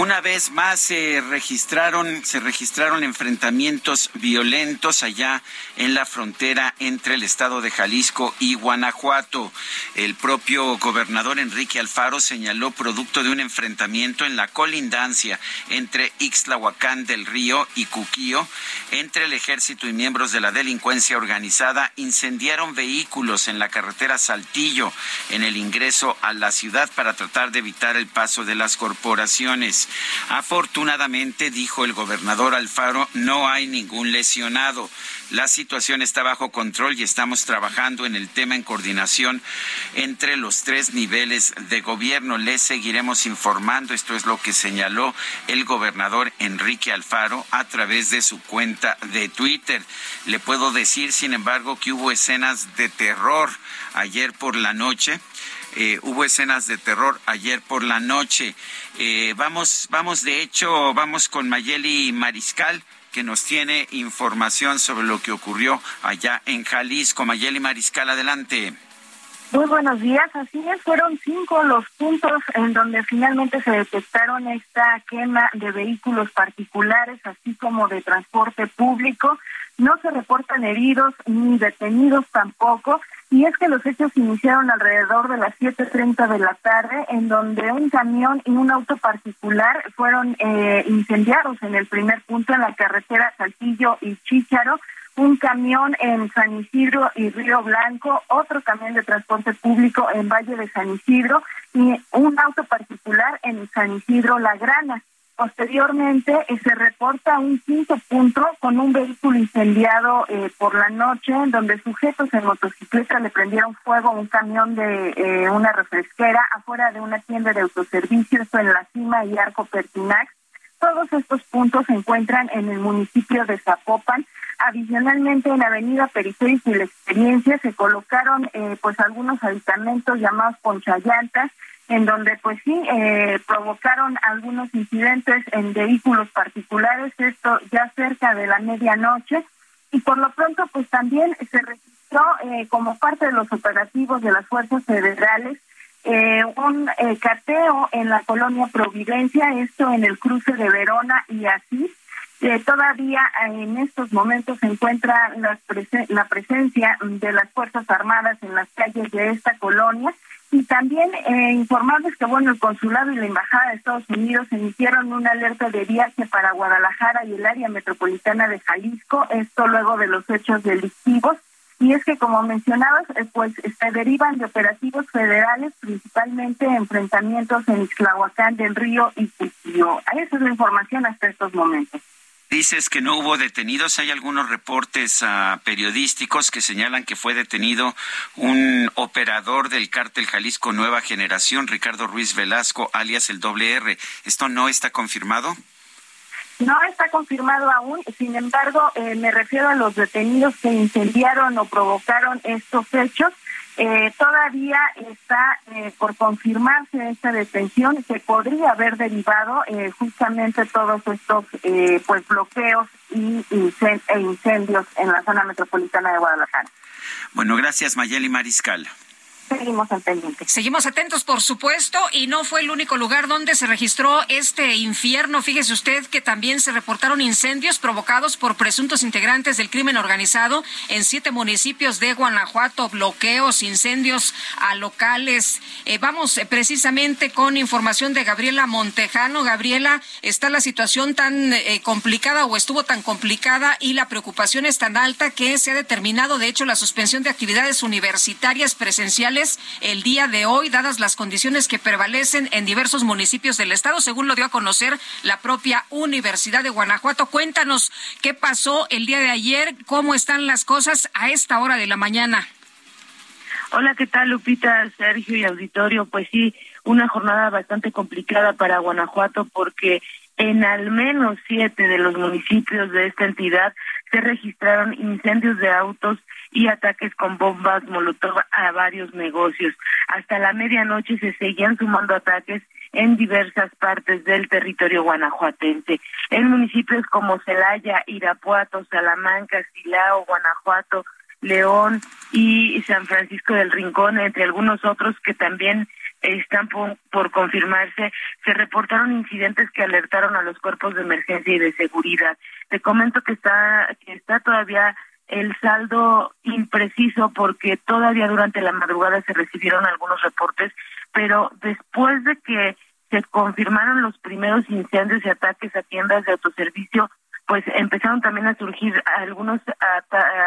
Una vez más se registraron, se registraron enfrentamientos violentos allá en la frontera entre el estado de Jalisco y Guanajuato. El propio gobernador Enrique Alfaro señaló producto de un enfrentamiento en la colindancia entre Ixtlahuacán del Río y Cuquío, entre el ejército y miembros de la delincuencia organizada, incendiaron vehículos en la carretera Saltillo en el ingreso a la ciudad para tratar de evitar el paso de las corporaciones. Afortunadamente, dijo el gobernador Alfaro, no hay ningún lesionado. La situación está bajo control y estamos trabajando en el tema en coordinación entre los tres niveles de gobierno. Les seguiremos informando. Esto es lo que señaló el gobernador Enrique Alfaro a través de su cuenta de Twitter. Le puedo decir, sin embargo, que hubo escenas de terror ayer por la noche eh, hubo escenas de terror ayer por la noche. Eh, vamos, vamos, de hecho, vamos con Mayeli Mariscal que nos tiene información sobre lo que ocurrió allá en Jalisco. Mayeli Mariscal, adelante. Muy buenos días, así es, fueron cinco los puntos en donde finalmente se detectaron esta quema de vehículos particulares, así como de transporte público. No se reportan heridos ni detenidos tampoco. Y es que los hechos iniciaron alrededor de las 7.30 de la tarde, en donde un camión y un auto particular fueron eh, incendiados en el primer punto en la carretera Saltillo y Chícharo, un camión en San Isidro y Río Blanco, otro camión de transporte público en Valle de San Isidro y un auto particular en San Isidro La Grana. Posteriormente eh, se reporta un quinto punto con un vehículo incendiado eh, por la noche, donde sujetos en motocicleta le prendieron fuego a un camión de eh, una refresquera afuera de una tienda de autoservicio, en La Cima y Arco Pertinax. Todos estos puntos se encuentran en el municipio de Zapopan. Adicionalmente, en la avenida Periférica y la Experiencia se colocaron pues algunos aditamentos llamados ponchallantas en donde pues sí eh, provocaron algunos incidentes en vehículos particulares, esto ya cerca de la medianoche, y por lo pronto pues también se registró eh, como parte de los operativos de las fuerzas federales eh, un cateo en la colonia Providencia, esto en el cruce de Verona y Asís. Todavía en estos momentos se encuentra la, la presencia de las Fuerzas Armadas en las calles de esta colonia y también eh, informarles que, bueno, el consulado y la embajada de Estados Unidos emitieron una alerta de viaje para Guadalajara y el área metropolitana de Jalisco, esto luego de los hechos delictivos. Y es que, como mencionabas, eh, pues se derivan de operativos federales, principalmente enfrentamientos en Ixtlahuacán del Río y Cuchillo. Esa es la información hasta estos momentos. Dices que no hubo detenidos. Hay algunos reportes uh, periodísticos que señalan que fue detenido un operador del cártel Jalisco Nueva Generación, Ricardo Ruiz Velasco, alias el doble R. ¿Esto no está confirmado? No está confirmado aún, sin embargo, eh, me refiero a los detenidos que incendiaron o provocaron estos hechos. Eh, todavía está eh, por confirmarse esta detención que podría haber derivado eh, justamente todos estos eh, pues bloqueos y e incendios en la zona metropolitana de Guadalajara. Bueno, gracias Mayeli Mariscal. Seguimos al pendiente. Seguimos atentos, por supuesto, y no fue el único lugar donde se registró este infierno. Fíjese usted que también se reportaron incendios provocados por presuntos integrantes del crimen organizado en siete municipios de Guanajuato, bloqueos, incendios a locales. Eh, vamos eh, precisamente con información de Gabriela Montejano. Gabriela, ¿está la situación tan eh, complicada o estuvo tan complicada y la preocupación es tan alta que se ha determinado, de hecho, la suspensión de actividades universitarias presenciales? El día de hoy, dadas las condiciones que prevalecen en diversos municipios del estado, según lo dio a conocer la propia Universidad de Guanajuato. Cuéntanos qué pasó el día de ayer, cómo están las cosas a esta hora de la mañana. Hola, ¿qué tal Lupita, Sergio y auditorio? Pues sí, una jornada bastante complicada para Guanajuato porque en al menos siete de los municipios de esta entidad se registraron incendios de autos y ataques con bombas molotov a varios negocios. Hasta la medianoche se seguían sumando ataques en diversas partes del territorio guanajuatense. En municipios como Celaya, Irapuato, Salamanca, Silao, Guanajuato, León y San Francisco del Rincón, entre algunos otros que también están por, confirmarse, se reportaron incidentes que alertaron a los cuerpos de emergencia y de seguridad. Te comento que está que está todavía el saldo impreciso porque todavía durante la madrugada se recibieron algunos reportes, pero después de que se confirmaron los primeros incendios y ataques a tiendas de autoservicio, pues empezaron también a surgir algunos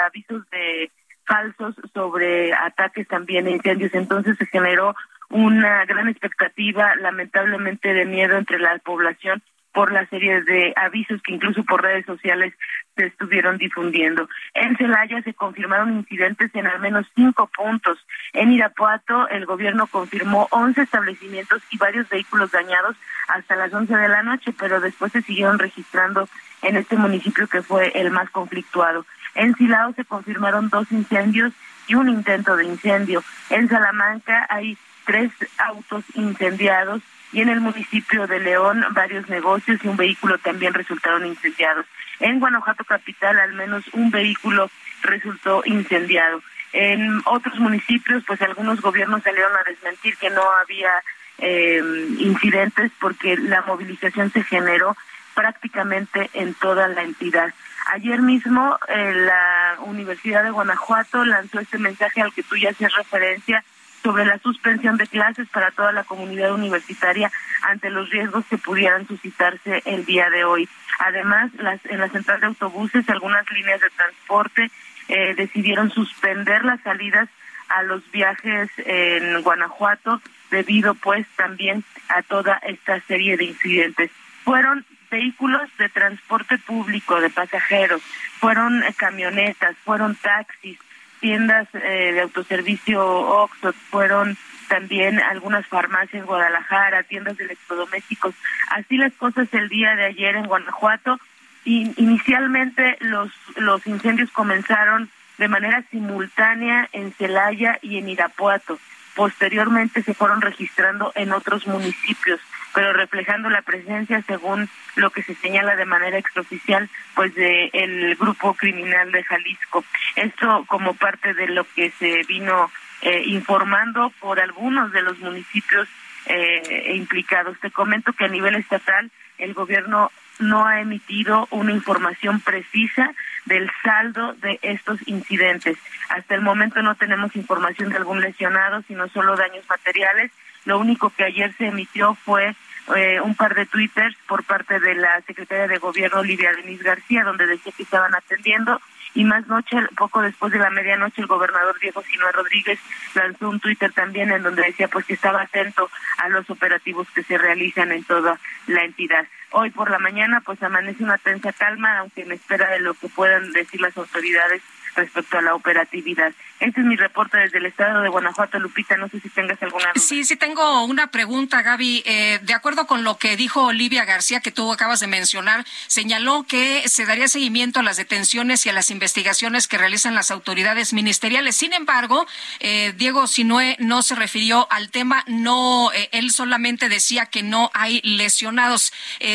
avisos de falsos sobre ataques también incendios. Entonces se generó una gran expectativa, lamentablemente de miedo entre la población por la serie de avisos que incluso por redes sociales se estuvieron difundiendo. En Celaya se confirmaron incidentes en al menos cinco puntos. En Irapuato el gobierno confirmó 11 establecimientos y varios vehículos dañados hasta las 11 de la noche, pero después se siguieron registrando en este municipio que fue el más conflictuado. En Silao se confirmaron dos incendios y un intento de incendio. En Salamanca hay tres autos incendiados y en el municipio de León varios negocios y un vehículo también resultaron incendiados. En Guanajuato capital al menos un vehículo resultó incendiado. En otros municipios pues algunos gobiernos salieron a desmentir que no había eh, incidentes porque la movilización se generó prácticamente en toda la entidad. Ayer mismo eh, la Universidad de Guanajuato lanzó este mensaje al que tú ya haces referencia sobre la suspensión de clases para toda la comunidad universitaria ante los riesgos que pudieran suscitarse el día de hoy. Además, las, en la central de autobuses, algunas líneas de transporte eh, decidieron suspender las salidas a los viajes en Guanajuato debido pues también a toda esta serie de incidentes. Fueron vehículos de transporte público de pasajeros, fueron eh, camionetas, fueron taxis, tiendas eh, de autoservicio Oxxo, fueron también algunas farmacias en Guadalajara, tiendas de electrodomésticos. Así las cosas el día de ayer en Guanajuato. Y inicialmente los, los incendios comenzaron de manera simultánea en Celaya y en Irapuato. Posteriormente se fueron registrando en otros municipios pero reflejando la presencia, según lo que se señala de manera extraoficial, pues de el grupo criminal de Jalisco. Esto como parte de lo que se vino eh, informando por algunos de los municipios eh, implicados. Te comento que a nivel estatal el gobierno no ha emitido una información precisa del saldo de estos incidentes. Hasta el momento no tenemos información de algún lesionado, sino solo daños materiales lo único que ayer se emitió fue eh, un par de twitters por parte de la secretaria de Gobierno, Olivia Denise García, donde decía que estaban atendiendo. Y más noche, poco después de la medianoche, el gobernador Diego Sinue Rodríguez lanzó un Twitter también en donde decía pues que estaba atento a los operativos que se realizan en toda la entidad. Hoy por la mañana pues amanece una tensa calma, aunque en espera de lo que puedan decir las autoridades respecto a la operatividad. Este es mi reporte desde el estado de Guanajuato, Lupita. No sé si tengas alguna duda. Sí, sí tengo una pregunta, Gaby. Eh, de acuerdo con lo que dijo Olivia García, que tú acabas de mencionar, señaló que se daría seguimiento a las detenciones y a las investigaciones que realizan las autoridades ministeriales. Sin embargo, eh, Diego Sinue no se refirió al tema, no, eh, él solamente decía que no hay lesionados.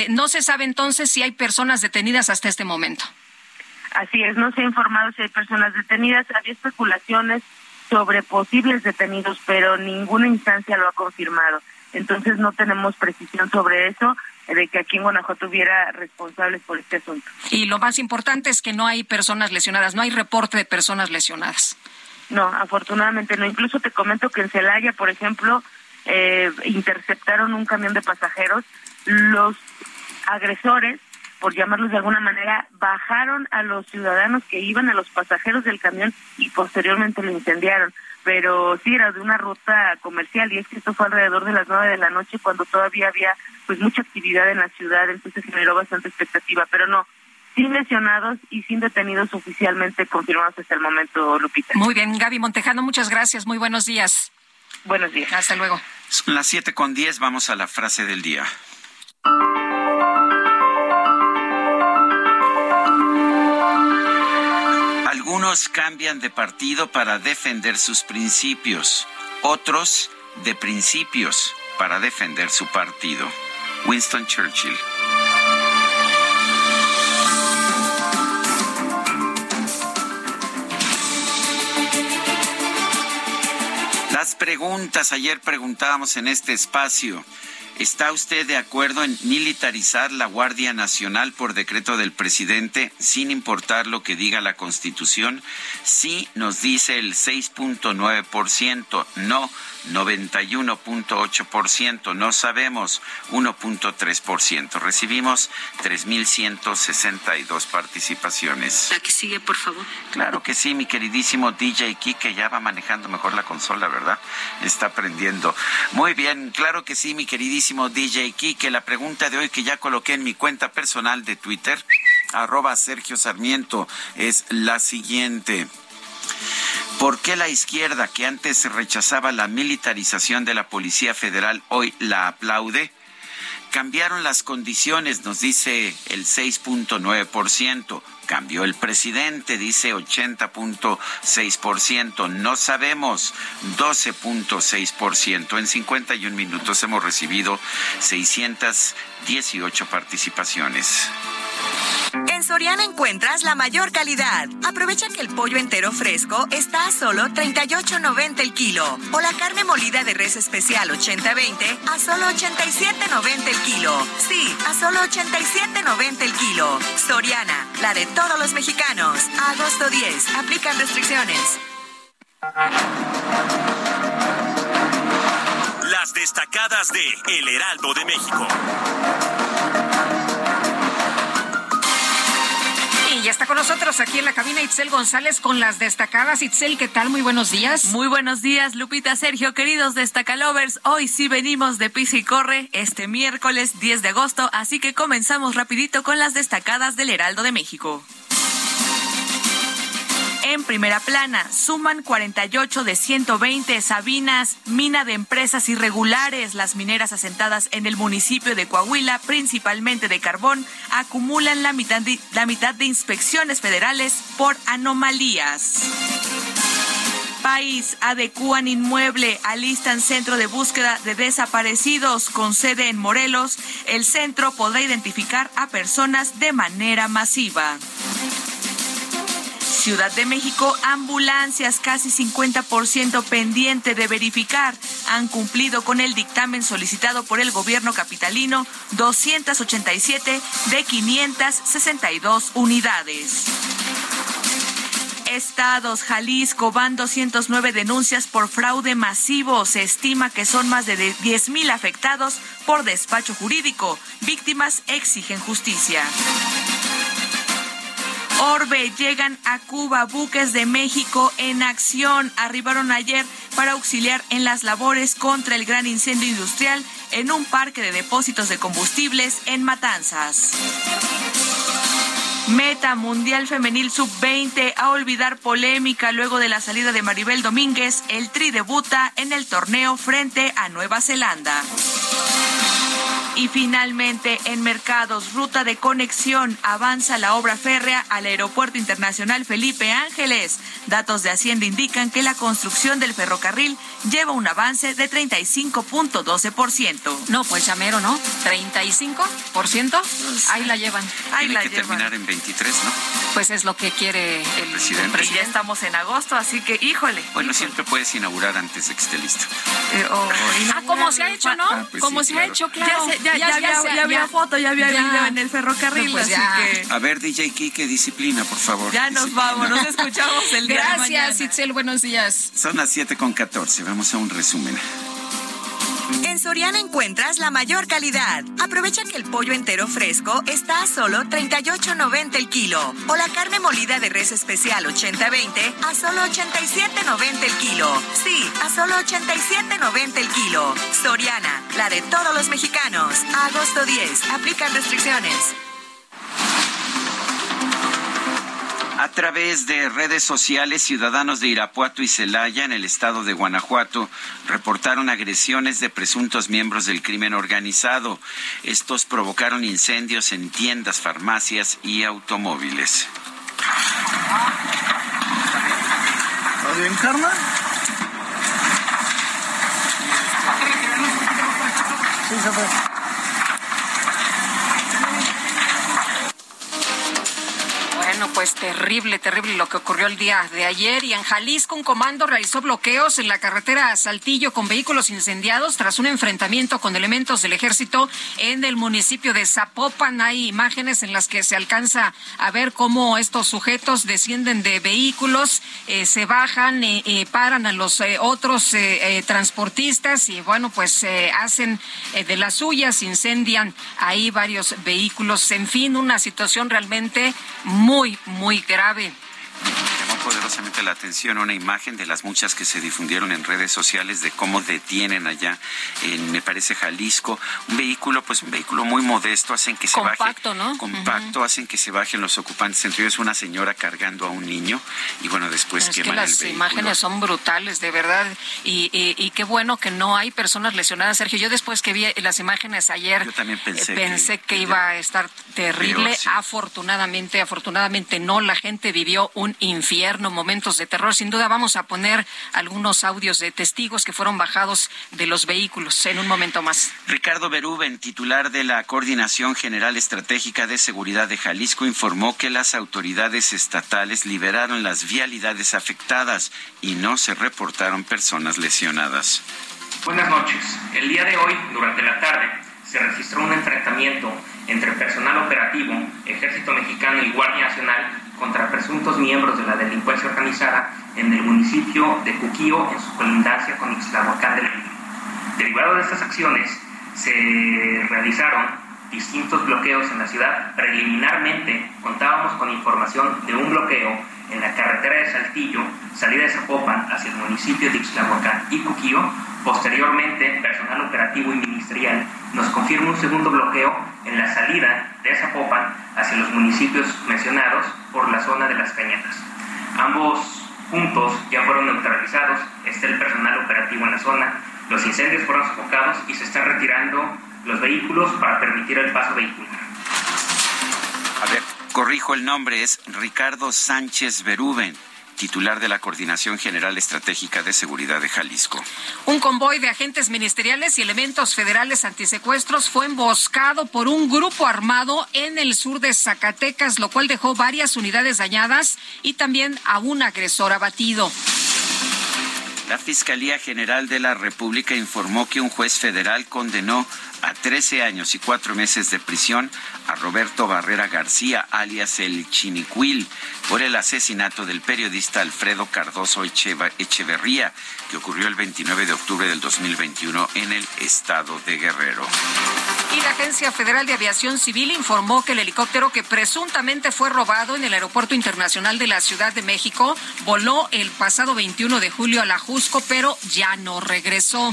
no se sabe entonces si hay personas detenidas hasta este momento. Así es, no se ha informado si hay personas detenidas. Había especulaciones sobre posibles detenidos, pero ninguna instancia lo ha confirmado. Entonces no tenemos precisión sobre eso de que aquí en Guanajuato hubiera responsables por este asunto. Y lo más importante es que no hay personas lesionadas, no hay reporte de personas lesionadas. No, afortunadamente no. Incluso te comento que en Celaya, por ejemplo, eh, interceptaron un camión de pasajeros. Los agresores, por llamarlos de alguna manera, bajaron a los ciudadanos que iban a los pasajeros del camión y posteriormente lo incendiaron. Pero sí era de una ruta comercial y es que esto fue alrededor de las nueve de la noche cuando todavía había pues mucha actividad en la ciudad, entonces generó bastante expectativa. Pero no, sin lesionados y sin detenidos oficialmente confirmados hasta el momento, Lupita. Muy bien, Gaby Montejano, muchas gracias. Muy buenos días. Buenos días. Hasta luego. Son las siete con diez, vamos a la frase del día. Algunos cambian de partido para defender sus principios, otros de principios para defender su partido. Winston Churchill. Las preguntas, ayer preguntábamos en este espacio, ¿está usted de acuerdo en militarizar la Guardia Nacional por decreto del presidente sin importar lo que diga la Constitución? Sí, nos dice el 6.9%, no 91.8%, no sabemos 1.3%. Recibimos 3.162 participaciones. La que sigue, por favor. Claro que sí, mi queridísimo DJ Kike ya va manejando mejor la consola, ¿verdad? Está aprendiendo. Muy bien, claro que sí, mi queridísimo DJ Kike. La pregunta de hoy que ya coloqué en mi cuenta personal de Twitter, arroba Sergio Sarmiento, es la siguiente. ¿Por qué la izquierda, que antes rechazaba la militarización de la Policía Federal, hoy la aplaude? Cambiaron las condiciones, nos dice el 6.9%. Cambió el presidente, dice 80.6%. No sabemos, 12.6%. En 51 minutos hemos recibido 618 participaciones. En Soriana encuentras la mayor calidad. Aprovecha que el pollo entero fresco está a solo 38.90 el kilo. O la carne molida de res especial 80-20 a solo 87.90 el kilo. Sí, a solo 87.90 el kilo. Soriana, la de todos los mexicanos. agosto 10. Aplican restricciones. Las destacadas de El Heraldo de México. Y ya está con nosotros aquí en la cabina Itzel González con las destacadas. Itzel, ¿qué tal? Muy buenos días. Muy buenos días, Lupita, Sergio, queridos destacalovers. Hoy sí venimos de pisa y corre este miércoles 10 de agosto, así que comenzamos rapidito con las destacadas del Heraldo de México. En primera plana, suman 48 de 120 Sabinas, mina de empresas irregulares. Las mineras asentadas en el municipio de Coahuila, principalmente de carbón, acumulan la mitad de, la mitad de inspecciones federales por anomalías. País adecúan inmueble, alistan centro de búsqueda de desaparecidos con sede en Morelos. El centro podrá identificar a personas de manera masiva. Ciudad de México, ambulancias casi 50% pendiente de verificar. Han cumplido con el dictamen solicitado por el gobierno capitalino 287 de 562 unidades. Estados, Jalisco, van 209 denuncias por fraude masivo. Se estima que son más de 10 mil afectados por despacho jurídico. Víctimas exigen justicia. Orbe llegan a Cuba buques de México en acción. Arribaron ayer para auxiliar en las labores contra el gran incendio industrial en un parque de depósitos de combustibles en Matanzas. Meta Mundial Femenil Sub-20 a olvidar polémica luego de la salida de Maribel Domínguez. El Tri debuta en el torneo frente a Nueva Zelanda. Y finalmente, en mercados, ruta de conexión, avanza la obra férrea al Aeropuerto Internacional Felipe Ángeles. Datos de Hacienda indican que la construcción del ferrocarril lleva un avance de 35.12%. No, pues llamero, ¿no? 35%. Ahí la llevan. Ahí Tiene que terminar en 23, ¿no? Pues es lo que quiere el, presidente. Y ya estamos en agosto, así que híjole. Bueno, siempre puedes inaugurar antes de que esté listo. Eh, ah, como se ha hecho, ¿no? Ah, pues como se ha hecho, claro. Ya, ya, ya, había, foto, ya había video en el ferrocarril, pues así que... A ver, DJ Kike, disciplina, por favor. Ya nos vamos, nos escuchamos el día Gracias, Itzel, buenos días. Son las 7 con 14, vamos a un resumen. En Soriana encuentras la mayor calidad. Aprovecha que el pollo entero fresco está a solo 38.90 el kilo. O la carne molida de res especial 80-20 a solo 87.90 el kilo. Sí, a solo 87.90 el kilo. Soriana, la de todos los mexicanos. agosto 10. Aplican restricciones. A través de redes sociales, ciudadanos de Irapuato y Celaya, en el estado de Guanajuato, reportaron agresiones de presuntos miembros del crimen organizado. Estos provocaron incendios en tiendas, farmacias y automóviles. bien, Carla? Sí, se Bueno, pues terrible, terrible lo que ocurrió el día de ayer. Y en Jalisco, un comando realizó bloqueos en la carretera Saltillo con vehículos incendiados tras un enfrentamiento con elementos del ejército en el municipio de Zapopan. Hay imágenes en las que se alcanza a ver cómo estos sujetos descienden de vehículos, eh, se bajan, eh, eh, paran a los otros transportistas y, bueno, pues hacen de las suyas, incendian ahí varios vehículos. En fin, una situación realmente muy muy, grave poderosamente la atención una imagen de las muchas que se difundieron en redes sociales de cómo detienen allá en, me parece, Jalisco, un vehículo, pues un vehículo muy modesto, hacen que se compacto, baje. ¿no? Compacto, hacen que se bajen los ocupantes, entre ellos una señora cargando a un niño y bueno, después queman que las imágenes son brutales, de verdad, y, y, qué bueno que no hay personas lesionadas, Sergio. Yo después que vi las imágenes ayer, Yo también pensé, pensé que, iba a estar terrible. Afortunadamente, afortunadamente no, la gente vivió un infierno momentos de terror. Sin duda vamos a poner algunos audios de testigos que fueron bajados de los vehículos en un momento más. Ricardo Berúben, titular de la Coordinación General Estratégica de Seguridad de Jalisco, informó que las autoridades estatales liberaron las vialidades afectadas y no se reportaron personas lesionadas. Buenas noches. El día de hoy, durante la tarde, se registró un enfrentamiento entre personal operativo, Ejército Mexicano y Guardia Nacional contra presuntos miembros de la delincuencia organizada en el municipio de Cuquío, en su colindancia con Ixtlahuacán del Río. Derivado de estas acciones, se realizaron distintos bloqueos en la ciudad. Preliminarmente contábamos con información de un bloqueo en la carretera de Saltillo, salida de Zapopan hacia el municipio de Ixtlahuacán y Cuquío. Posteriormente, personal operativo y ministerial nos confirma un segundo bloqueo en la salida de Zapopan hacia los municipios mencionados por la zona de las Cañadas. Ambos puntos ya fueron neutralizados, está el personal operativo en la zona, los incendios fueron sofocados y se están retirando los vehículos para permitir el paso vehicular. A ver, corrijo el nombre, es Ricardo Sánchez Berúben titular de la Coordinación General Estratégica de Seguridad de Jalisco. Un convoy de agentes ministeriales y elementos federales antisecuestros fue emboscado por un grupo armado en el sur de Zacatecas, lo cual dejó varias unidades dañadas y también a un agresor abatido. La Fiscalía General de la República informó que un juez federal condenó a 13 años y cuatro meses de prisión a Roberto Barrera García, alias el Chinicuil, por el asesinato del periodista Alfredo Cardoso Echeverría, que ocurrió el 29 de octubre del 2021 en el estado de Guerrero. Y la Agencia Federal de Aviación Civil informó que el helicóptero que presuntamente fue robado en el Aeropuerto Internacional de la Ciudad de México voló el pasado 21 de julio a la Jusco, pero ya no regresó.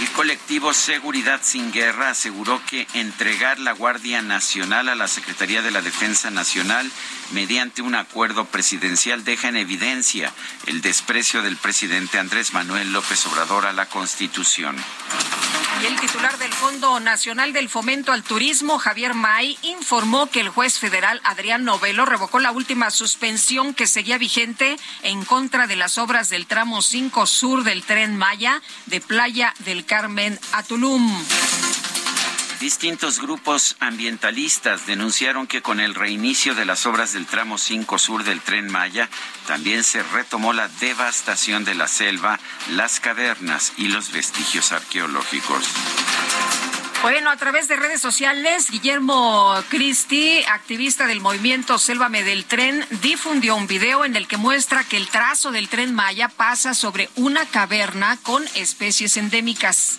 El colectivo Seguridad sin Guerra aseguró que entregar la Guardia Nacional a la Secretaría de la Defensa Nacional mediante un acuerdo presidencial deja en evidencia el desprecio del presidente Andrés Manuel López Obrador a la Constitución. Y el titular del Fondo Nacional del Fomento al Turismo, Javier May, informó que el juez federal Adrián Novelo revocó la última suspensión que seguía vigente en contra de las obras del tramo 5 sur del tren Maya de Playa del Carmen a Tulum. Distintos grupos ambientalistas denunciaron que con el reinicio de las obras del tramo 5 sur del tren Maya, también se retomó la devastación de la selva, las cavernas y los vestigios arqueológicos. Bueno, a través de redes sociales, Guillermo Cristi, activista del movimiento Sélvame del Tren, difundió un video en el que muestra que el trazo del tren Maya pasa sobre una caverna con especies endémicas.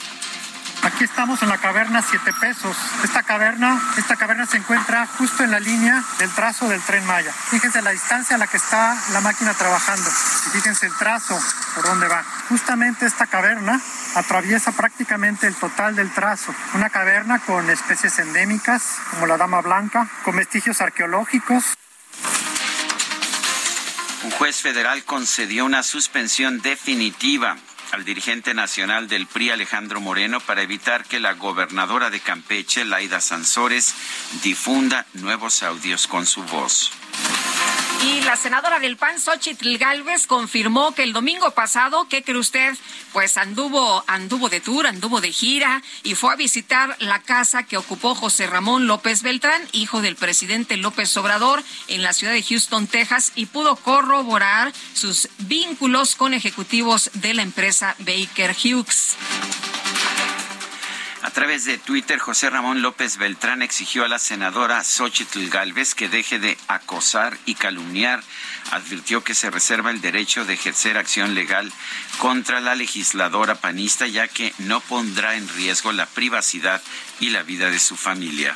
Aquí estamos en la caverna Siete Pesos. Esta caverna, esta caverna se encuentra justo en la línea del trazo del tren Maya. Fíjense la distancia a la que está la máquina trabajando. Fíjense el trazo por dónde va. Justamente esta caverna atraviesa prácticamente el total del trazo. Una caverna con especies endémicas como la dama blanca, con vestigios arqueológicos. Un juez federal concedió una suspensión definitiva al dirigente nacional del PRI, Alejandro Moreno, para evitar que la gobernadora de Campeche, Laida Sansores, difunda nuevos audios con su voz. Y la senadora del PAN, Xochitl Galvez, confirmó que el domingo pasado, ¿qué cree usted? Pues anduvo, anduvo de tour, anduvo de gira y fue a visitar la casa que ocupó José Ramón López Beltrán, hijo del presidente López Obrador, en la ciudad de Houston, Texas, y pudo corroborar sus vínculos con ejecutivos de la empresa Baker Hughes. A través de Twitter, José Ramón López Beltrán exigió a la senadora Xochitl Galvez que deje de acosar y calumniar. Advirtió que se reserva el derecho de ejercer acción legal contra la legisladora panista, ya que no pondrá en riesgo la privacidad y la vida de su familia.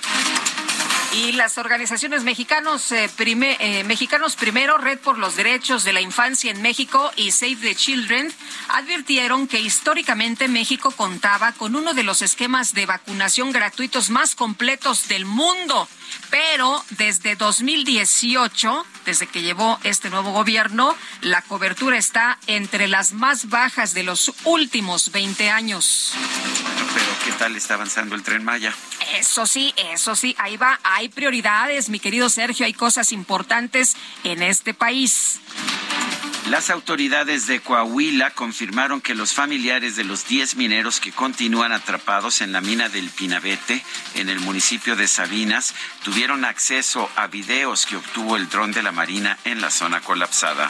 Y las organizaciones mexicanos, eh, eh, mexicanos Primero, Red por los Derechos de la Infancia en México y Save the Children advirtieron que históricamente México contaba con uno de los esquemas de vacunación gratuitos más completos del mundo. Pero desde 2018, desde que llevó este nuevo gobierno, la cobertura está entre las más bajas de los últimos 20 años. Bueno, pero ¿qué tal está avanzando el tren Maya? Eso sí, eso sí, ahí va, hay prioridades, mi querido Sergio, hay cosas importantes en este país. Las autoridades de Coahuila confirmaron que los familiares de los 10 mineros que continúan atrapados en la mina del Pinabete, en el municipio de Sabinas, tuvieron acceso a videos que obtuvo el dron de la Marina en la zona colapsada.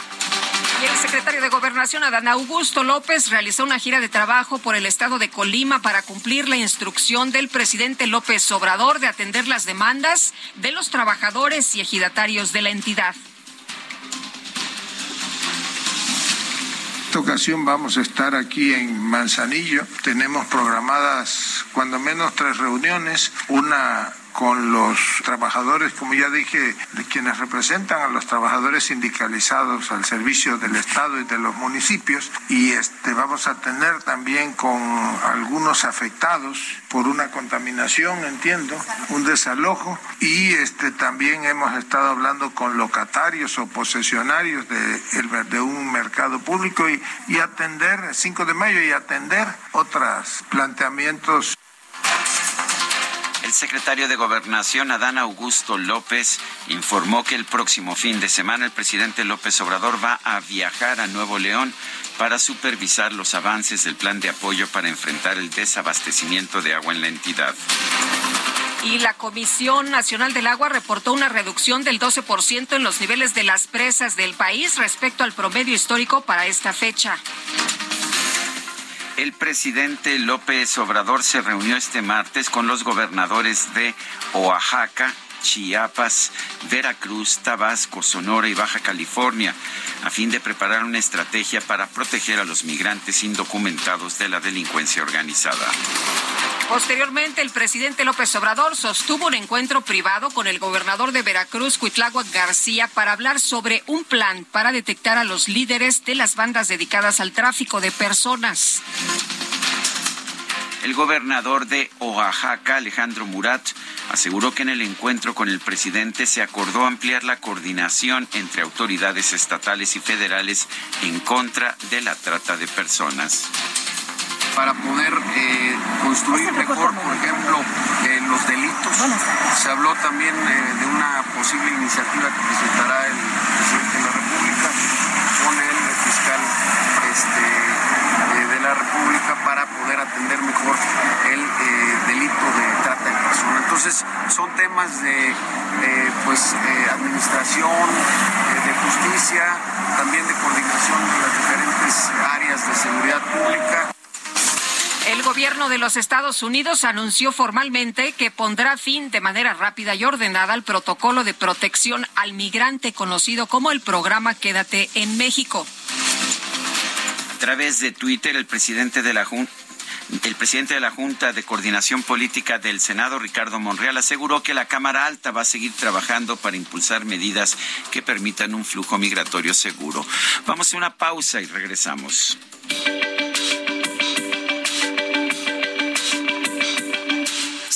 Y el secretario de Gobernación, Adán Augusto López, realizó una gira de trabajo por el estado de Colima para cumplir la instrucción del presidente López Obrador de atender las demandas de los trabajadores y ejidatarios de la entidad. Esta ocasión vamos a estar aquí en Manzanillo. Tenemos programadas cuando menos tres reuniones, una con los trabajadores, como ya dije, quienes representan a los trabajadores sindicalizados al servicio del Estado y de los municipios. Y este vamos a tener también con algunos afectados por una contaminación, entiendo, un desalojo. Y este también hemos estado hablando con locatarios o posesionarios de, de un mercado público y, y atender 5 de mayo y atender otros planteamientos el secretario de Gobernación, Adán Augusto López, informó que el próximo fin de semana el presidente López Obrador va a viajar a Nuevo León para supervisar los avances del plan de apoyo para enfrentar el desabastecimiento de agua en la entidad. Y la Comisión Nacional del Agua reportó una reducción del 12% en los niveles de las presas del país respecto al promedio histórico para esta fecha. El presidente López Obrador se reunió este martes con los gobernadores de Oaxaca, Chiapas, Veracruz, Tabasco, Sonora y Baja California, a fin de preparar una estrategia para proteger a los migrantes indocumentados de la delincuencia organizada. Posteriormente, el presidente López Obrador sostuvo un encuentro privado con el gobernador de Veracruz, Cuitláhuac García, para hablar sobre un plan para detectar a los líderes de las bandas dedicadas al tráfico de personas. El gobernador de Oaxaca, Alejandro Murat, aseguró que en el encuentro con el presidente se acordó ampliar la coordinación entre autoridades estatales y federales en contra de la trata de personas. Para poder eh, construir mejor, por ejemplo, eh, los delitos. Se habló también eh, de una posible iniciativa que presentará el presidente de la República con el fiscal este, de la República para poder atender mejor el delito de trata de personas. Entonces, son temas de pues administración, de justicia, también de coordinación de las diferentes áreas de seguridad pública. El gobierno de los Estados Unidos anunció formalmente que pondrá fin de manera rápida y ordenada al protocolo de protección al migrante conocido como el programa Quédate en México. A través de Twitter, el presidente de la Junta el presidente de la Junta de Coordinación Política del Senado, Ricardo Monreal, aseguró que la Cámara Alta va a seguir trabajando para impulsar medidas que permitan un flujo migratorio seguro. Vamos a una pausa y regresamos.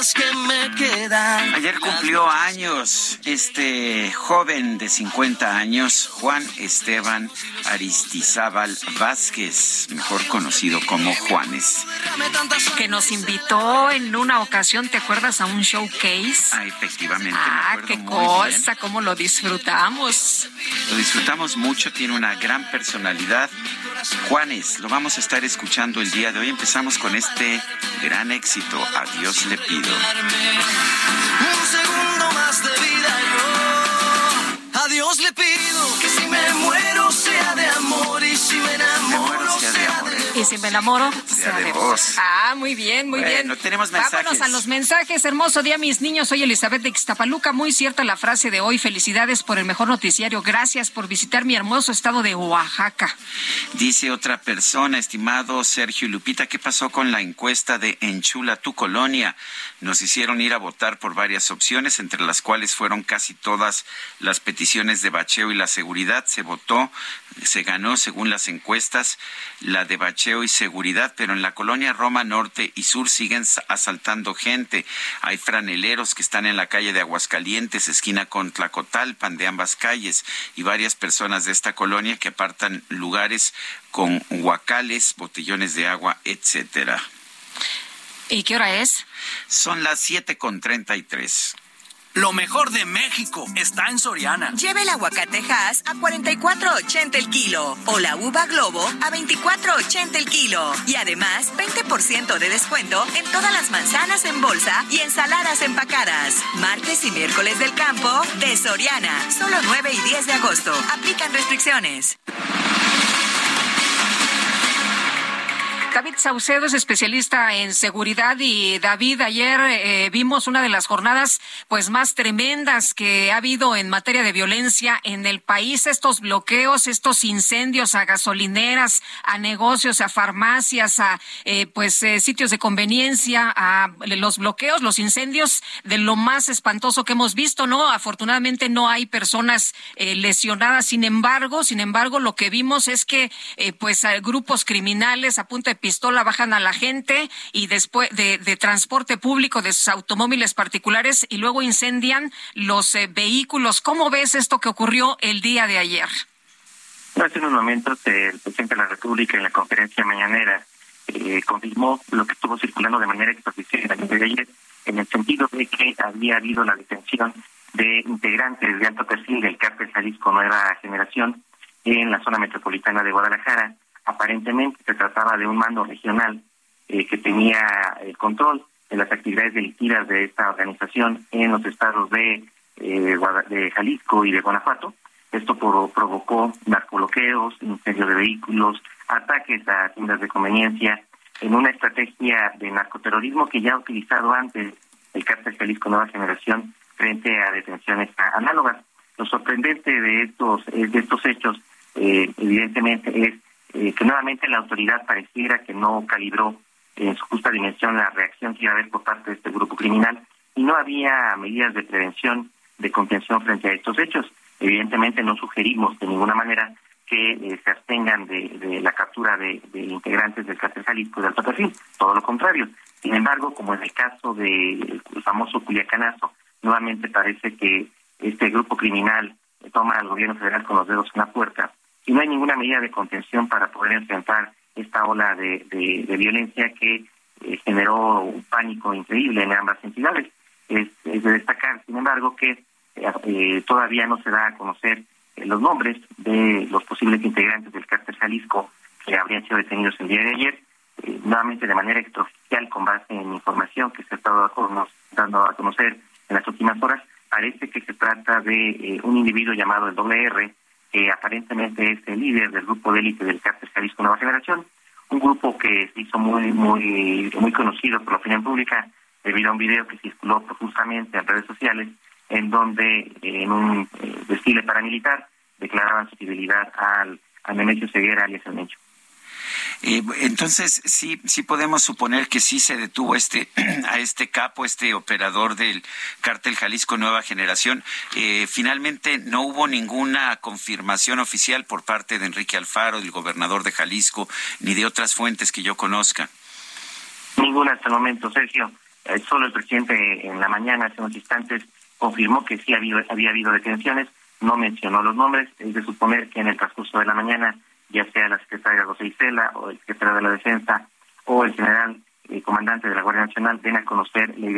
días que me quedan. Ayer cumplió años este joven de 50 años, Juan Esteban Aristizábal Vázquez, mejor conocido como Juanes. Que nos invitó en una ocasión, ¿te acuerdas? A un showcase. Ah, efectivamente. Ah, qué cosa, cómo lo disfrutamos. Lo disfrutamos mucho, tiene una gran personalidad. Juanes, lo vamos a estar escuchando el día de hoy. Empezamos con este gran éxito. A Dios le pido. Un segundo más de vida yo. A Dios le pido que si me muero sea de amor y si me enamoro. Y si me enamoro, sea de vos. Ah, muy bien, muy bien. Bueno, tenemos mensajes. Vámonos a los mensajes. Hermoso día, mis niños. Soy Elizabeth de Ixtapaluca. Muy cierta la frase de hoy. Felicidades por el mejor noticiario. Gracias por visitar mi hermoso estado de Oaxaca. Dice otra persona, estimado Sergio Lupita, ¿qué pasó con la encuesta de Enchula tu colonia? Nos hicieron ir a votar por varias opciones, entre las cuales fueron casi todas las peticiones de bacheo y la seguridad. Se votó, se ganó según las encuestas la de bacheo y seguridad, pero en la colonia Roma Norte y Sur siguen asaltando gente. Hay franeleros que están en la calle de Aguascalientes, esquina con Tlacotalpan de ambas calles, y varias personas de esta colonia que apartan lugares con huacales, botellones de agua, etcétera. ¿Y qué hora es? Son las siete con treinta y tres. Lo mejor de México está en Soriana. Lleve el aguacate Hass a 44.80 el kilo o la uva Globo a 24.80 el kilo. Y además, 20% de descuento en todas las manzanas en bolsa y ensaladas empacadas. Martes y miércoles del campo de Soriana. Solo 9 y 10 de agosto. Aplican restricciones. David Saucedo es especialista en seguridad y David, ayer eh, vimos una de las jornadas pues más tremendas que ha habido en materia de violencia en el país, estos bloqueos, estos incendios a gasolineras, a negocios, a farmacias, a eh, pues eh, sitios de conveniencia, a los bloqueos, los incendios de lo más espantoso que hemos visto, ¿no? Afortunadamente no hay personas lesionadas, sin embargo, sin embargo, lo que vimos es que pues grupos criminales a punto de pistola bajan a la gente y después de, transporte público de sus automóviles particulares y luego incendian los eh, vehículos. ¿Cómo ves esto que ocurrió el día de ayer? Hace unos momentos el presidente de la República en la conferencia mañanera eh, confirmó lo que estuvo circulando de manera extraoficial de ayer, en el sentido de que había habido la detención de integrantes de alto perfil del cártel Jalisco Nueva Generación en la zona metropolitana de Guadalajara, Aparentemente se trataba de un mando regional eh, que tenía el control de las actividades delictivas de esta organización en los estados de, eh, Jalisco y de Guanajuato. Esto provocó narcoloqueos, incendios de vehículos, ataques a tiendas de conveniencia, en una estrategia de narcoterrorismo que ya ha utilizado antes el cártel Jalisco Nueva Generación frente a detenciones análogas. Lo sorprendente de estos, de estos hechos, eh, evidentemente, es eh, que nuevamente la autoridad pareciera que no calibró en su justa dimensión la reacción que iba a haber por parte de este grupo criminal y no había medidas de prevención, de contención frente a estos hechos. Evidentemente no sugerimos de ninguna manera que eh, se abstengan de, la captura de, integrantes del cártel Jalisco de alto perfil, todo lo contrario. Sin embargo, como en el caso del famoso Culiacanazo, nuevamente parece que este grupo criminal toma al gobierno federal con los dedos en la puerta y no hay ninguna medida de contención para poder enfrentar esta ola de, violencia que eh, generó un pánico increíble en ambas entidades. Es, de destacar, sin embargo, que eh, eh, todavía no se da a conocer los nombres de los posibles integrantes del cártel Jalisco que habrían sido detenidos el día de ayer, nuevamente de manera extraoficial con base en información que se ha estado dando a conocer en las últimas horas, parece que se trata de un individuo llamado el WR, que aparentemente es el líder del grupo de élite del cártel Jalisco Nueva Generación, un grupo que se hizo muy muy muy conocido por la opinión pública debido a un video que circuló profusamente en redes sociales en donde en un eh, desfile paramilitar declaraban su fidelidad al a Nemesio Ceguera alias el Mencho. Eh, entonces, sí, sí podemos suponer que sí se detuvo este, a este capo, este operador del cártel Jalisco Nueva Generación. Eh, finalmente, no hubo ninguna confirmación oficial por parte de Enrique Alfaro, del gobernador de Jalisco, ni de otras fuentes que yo conozca. Ninguna hasta el momento, Sergio. Eh, solo el presidente en la mañana, hace unos instantes, confirmó que sí había, había habido detenciones, no mencionó los nombres, es de suponer que en el transcurso de la mañana ya sea la secretaria José Isela o el secretario de la Defensa o el general eh, comandante de la Guardia Nacional den a conocer la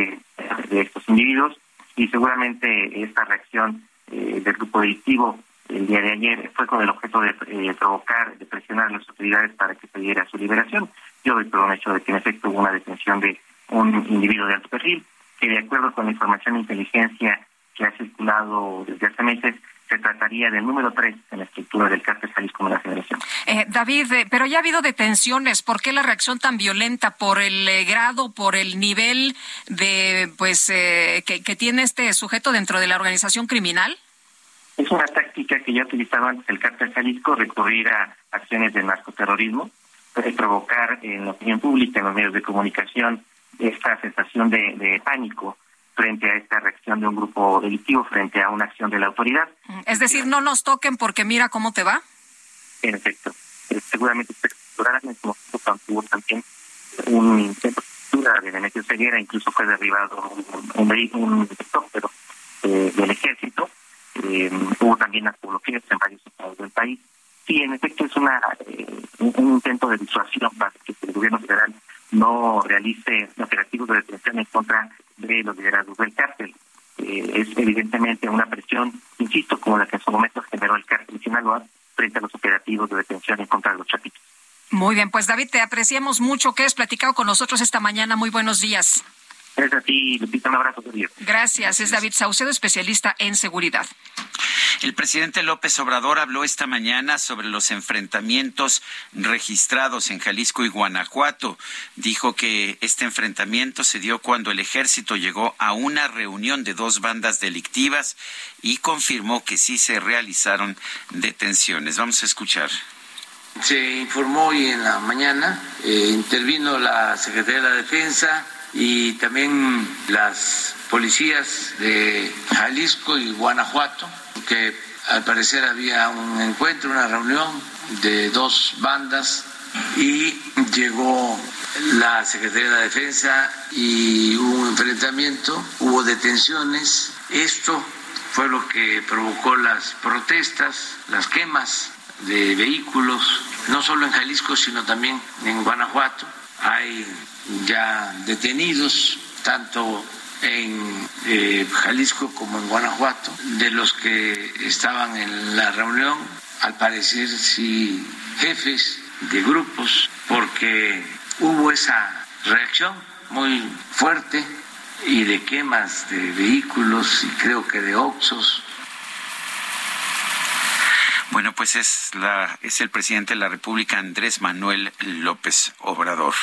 de estos individuos y seguramente esta reacción eh, del grupo delictivo el día de ayer fue con el objeto de eh, provocar, de presionar a las autoridades para que se diera su liberación. Yo doy por un hecho de que en efecto hubo una detención de un individuo de alto perfil que de acuerdo con la información de inteligencia que ha circulado desde hace meses se trataría del número tres en la estructura del cártel Jalisco la Federación. Eh, David, eh, pero ya ha habido detenciones. ¿Por qué la reacción tan violenta? ¿Por el eh, grado, por el nivel de, pues, que, tiene este sujeto dentro de la organización criminal? Es una táctica que ya utilizaba antes el cártel Jalisco, recurrir a acciones de narcoterrorismo, provocar en la opinión pública, en los medios de comunicación, esta sensación de pánico frente a esta reacción de un grupo delictivo, frente a una acción de la autoridad. Es decir, no nos toquen porque mira cómo te va. En efecto. Eh, seguramente en este momento hubo también un intento de Demetrio Ceguera, incluso fue derribado un, vehículo, un helicóptero eh, del ejército. Eh, hubo también bloqueos en varios estados del país. Sí, en efecto es una un, intento de disuasión para que el gobierno federal no realice operativos de detención en contra de los liderazgos del cártel. Eh, es evidentemente una presión, insisto, como la que en su momento generó el cártel de Sinaloa frente a los operativos de detención en contra de los chapitos. Muy bien, pues David, te apreciamos mucho que has platicado con nosotros esta mañana. Muy buenos días. Es a ti, Lupita, un abrazo. Gracias. Es David Saucedo, especialista en seguridad. El presidente López Obrador habló esta mañana sobre los enfrentamientos registrados en Jalisco y Guanajuato. Dijo que este enfrentamiento se dio cuando el ejército llegó a una reunión de dos bandas delictivas y confirmó que sí se realizaron detenciones. Vamos a escuchar. Se informó hoy en la mañana, eh, intervino la Secretaría de la Defensa y también las policías de Jalisco y Guanajuato, que al parecer había un encuentro, una reunión de dos bandas y llegó la Secretaría de la Defensa y hubo un enfrentamiento, hubo detenciones. Esto fue lo que provocó las protestas, las quemas de vehículos, no solo en Jalisco, sino también en Guanajuato. Hay ya detenidos, tanto en eh, Jalisco como en Guanajuato, de los que estaban en la reunión, al parecer sí jefes de grupos, porque hubo esa reacción muy fuerte y de quemas de vehículos y creo que de oxos bueno, pues es, la, es el presidente de la República, Andrés Manuel López Obrador.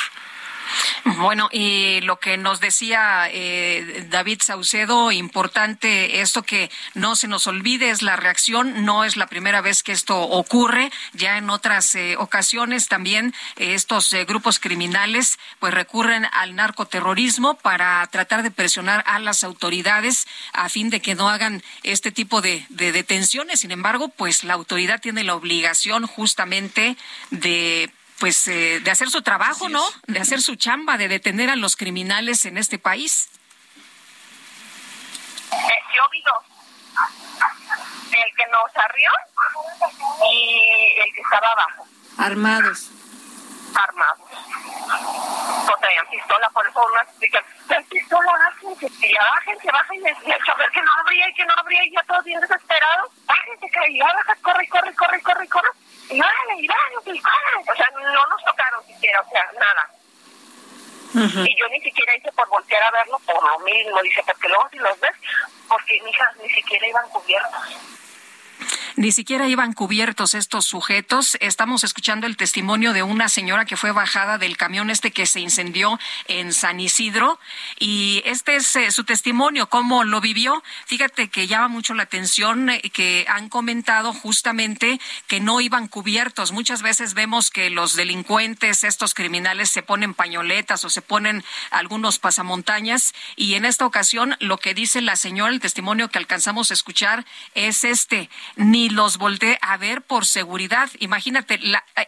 Bueno, y lo que nos decía eh, David Saucedo, importante esto que no se nos olvide es la reacción, no es la primera vez que esto ocurre, ya en otras eh, ocasiones también eh, estos grupos criminales pues recurren al narcoterrorismo para tratar de presionar a las autoridades a fin de que no hagan este tipo de, de detenciones. Sin embargo, pues la autoridad tiene la obligación justamente de pues eh, de hacer su trabajo, ¿no? De hacer su chamba, de detener a los criminales en este país. Eh, yo vi dos. El que nos arrió y el que estaba abajo. Armados. Armados. No traían pistola, por eso uno explica, la pistola, bájense, y ya bájense, bájense, y el chofer que no abría y que no abría y ya todos bien desesperados, bájense, que ya bajas, corre, corre, corre, corre, corre y vale, y O sea, no nos tocaron siquiera, o sea, nada. Y yo ni siquiera hice por voltear a verlo por lo mismo, dice, porque luego si los ves, porque mis hijas ni siquiera iban cubiertos. Ni siquiera iban cubiertos estos sujetos. Estamos escuchando el testimonio de una señora que fue bajada del camión este que se incendió en San Isidro y este es eh, su testimonio, cómo lo vivió. Fíjate que llama mucho la atención eh, que han comentado justamente que no iban cubiertos. Muchas veces vemos que los delincuentes, estos criminales, se ponen pañoletas o se ponen algunos pasamontañas y en esta ocasión lo que dice la señora, el testimonio que alcanzamos a escuchar es este. Ni los volteé a ver por seguridad. Imagínate,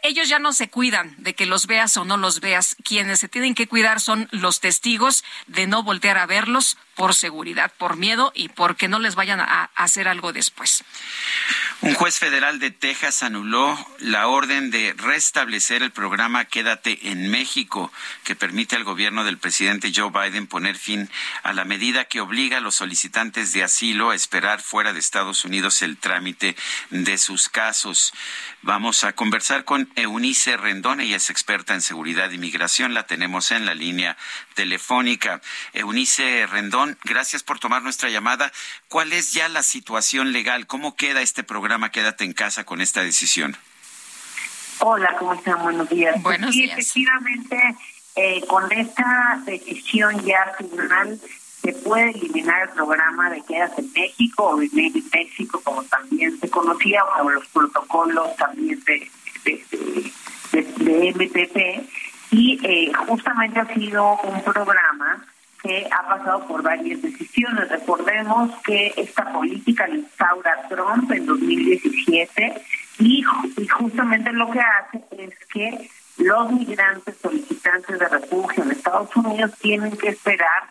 ellos ya no se cuidan de que los veas o no los veas. Quienes se tienen que cuidar son los testigos de no voltear a verlos por seguridad, por miedo y porque no les vayan a hacer algo después. Un juez federal de Texas anuló la orden de restablecer el programa Quédate en México, que permite al gobierno del presidente Joe Biden poner fin a la medida que obliga a los solicitantes de asilo a esperar fuera de Estados Unidos el trámite de sus casos. Vamos a conversar con Eunice Rendón, ella es experta en seguridad y migración, la tenemos en la línea telefónica. Eunice Rendón, gracias por tomar nuestra llamada. ¿Cuál es ya la situación legal? ¿Cómo queda este programa Quédate en casa con esta decisión? Hola, ¿cómo están? Buenos días. Buenos días. efectivamente, eh, con esta decisión ya final se puede eliminar el programa de quedas en México o en México, como también se conocía, o los protocolos también de, de, de. Y eh, justamente ha sido un programa que ha pasado por varias decisiones. Recordemos que esta política la instaura Trump en 2017 y, y justamente lo que hace es que los migrantes solicitantes de refugio en Estados Unidos tienen que esperar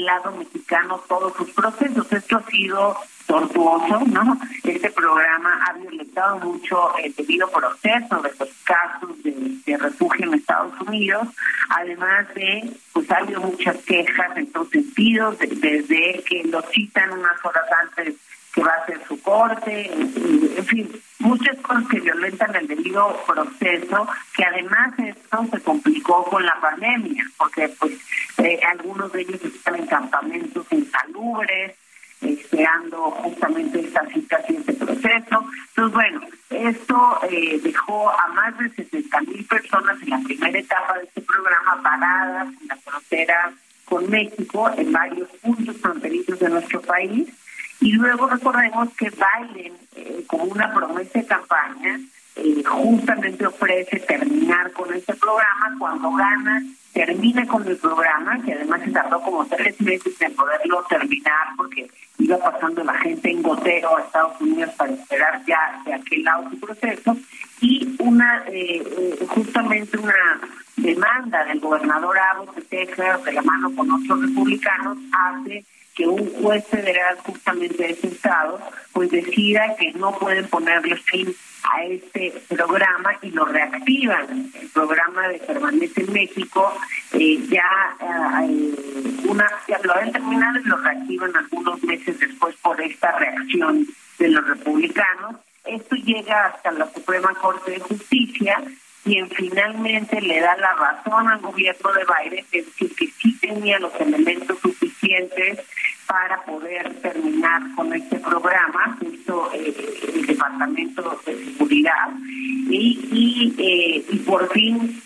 lado mexicano todos sus procesos. Esto ha sido tortuoso, ¿no? Este programa ha violentado mucho el debido proceso de los casos de, refugio en Estados Unidos, además de, pues ha habido muchas quejas en todos sentidos, desde que lo citan unas horas antes que va a ser su corte, en fin, muchas cosas que violentan el debido proceso, que además es esto se complicó con la pandemia, porque pues eh, algunos de ellos están en campamentos insalubres, esperando justamente esta cita y este proceso. Entonces, bueno, esto eh, dejó a más de 60 mil personas en la primera etapa de este programa paradas en la frontera con México, en varios puntos fronterizos de nuestro país. Y luego recordemos que Biden, eh, como una promesa de campaña, justamente ofrece terminar con este programa. Cuando gana, termina con el programa, que además se tardó como tres meses en poderlo terminar porque iba pasando la gente en gotero a Estados Unidos para esperar ya de aquel lado su proceso. Y una, eh, eh, justamente una demanda del gobernador Abbott de Texas, de la mano con otros republicanos, hace que un juez federal justamente de ese estado pues decida que no pueden ponerle fin a este programa y lo reactivan. El programa de permanece en México eh, ya eh, una ya lo han terminado y lo reactivan algunos meses después por esta reacción de los republicanos. Esto llega hasta la Suprema Corte de Justicia quien finalmente le da la razón al gobierno de Biden, es decir, que sí tenía los elementos suficientes para poder terminar con este programa, eh, el Departamento de Seguridad. Y, eh, por fin,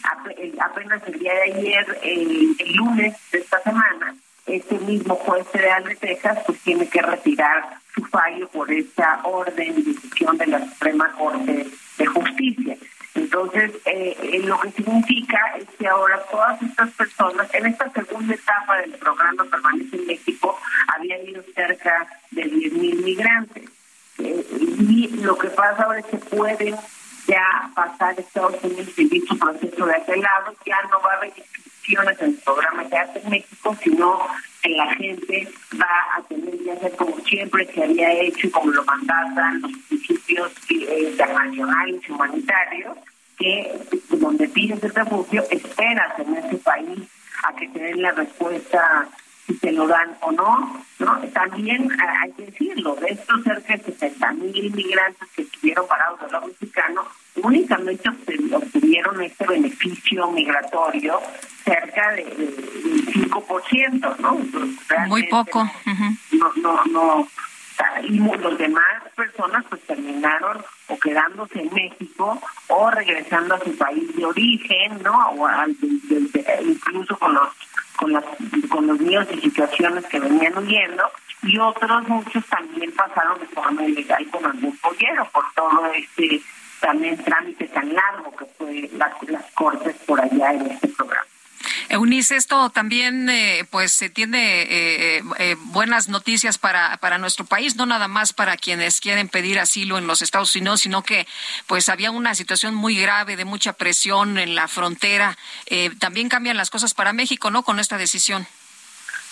apenas el día de ayer, el, lunes de esta semana, este mismo juez federal de Texas pues tiene que retirar su fallo por esta orden y decisión de la Suprema Corte de Justicia. Entonces, eh, eh, lo que significa es que ahora todas estas personas, en esta segunda etapa del programa Permanece en México, habían ido cerca de 10.000 migrantes. Y lo que pasa ahora es que pueden ya pasar Estados Unidos y su proceso de aquel lado, ya no va a haber inscripciones en el programa que hace México, sino que la gente va a tener que hacer como siempre se había hecho y como lo mandaban los principios internacionales y humanitarios, que donde pides el refugio esperas en ese país a que te den la respuesta si te lo dan o no, ¿no? También hay que decirlo, de estos cerca de 60 mil inmigrantes que estuvieron parados del lado mexicano, únicamente obtuvieron este beneficio migratorio cerca del de, 5%, ¿no? Muy poco. No, no, no. Y los demás personas pues terminaron o quedándose en México o regresando a su país de origen, ¿no? O al, incluso con los con las con los niños y situaciones que venían huyendo y otros muchos también pasaron de forma ilegal con algún pollero por todo este también trámite tan largo que fue las cortes por allá en este programa. Eunice, esto también eh, pues se tiene eh, eh, buenas noticias para, para nuestro país, no nada más para quienes quieren pedir asilo en los Estados Unidos, sino que pues había una situación muy grave de mucha presión en la frontera. también cambian las cosas para México, ¿no? Con esta decisión.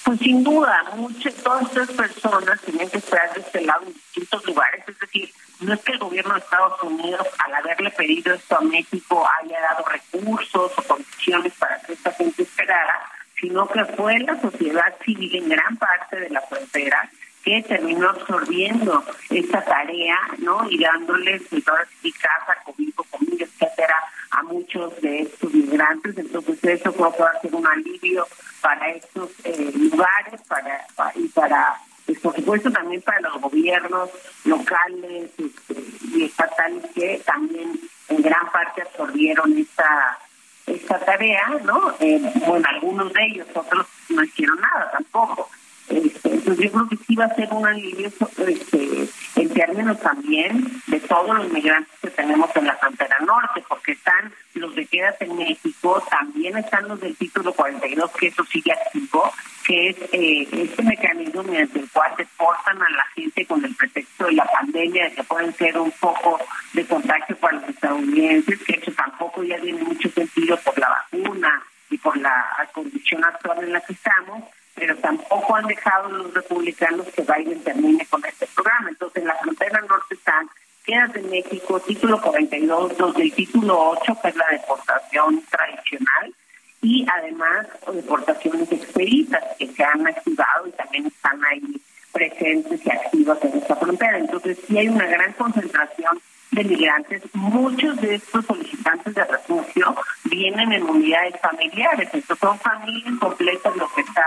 Pues sin duda, muchas, todas estas personas tienen que estar de lado en distintos lugares, es decir, no es que el gobierno de Estados Unidos, al haberle pedido esto a México, haya dado recursos o condiciones para que esta gente esperara, sino que fue la sociedad civil en gran parte de la frontera que terminó absorbiendo esta tarea, ¿no? Y dándoles pues, mi casa, cobijo, comida, etcétera, a muchos de estos migrantes. Entonces eso a ser un alivio para estos eh, lugares para, y para pues, por supuesto también para los gobiernos locales este, y estatales que también en gran parte absorbieron esta esta tarea, ¿no? Eh, bueno, algunos de ellos, otros no hicieron nada tampoco. Este, entonces yo creo que sí va a ser un alivio este, en términos también de todos los migrantes que tenemos en la frontera norte, porque están los de quedas en México, también están los del título 42, que eso sigue activo, que es eh, este mecanismo mediante el cual deportan a la gente con el pretexto de la pandemia, de que pueden ser un poco de contagio para los estadounidenses, que eso tampoco ya tiene mucho sentido por la vacuna y por la condición actual en la que estamos pero tampoco han dejado los republicanos que Biden termine con este programa. Entonces, en la frontera norte están quedas de México, título 42, los del título 8, que es la deportación tradicional, y además deportaciones expeditas que se han activado y también están ahí presentes y activas en esta frontera. Entonces, sí hay una gran concentración de migrantes. Muchos de estos solicitantes de refugio vienen en unidades familiares. Estos son familias completas lo que está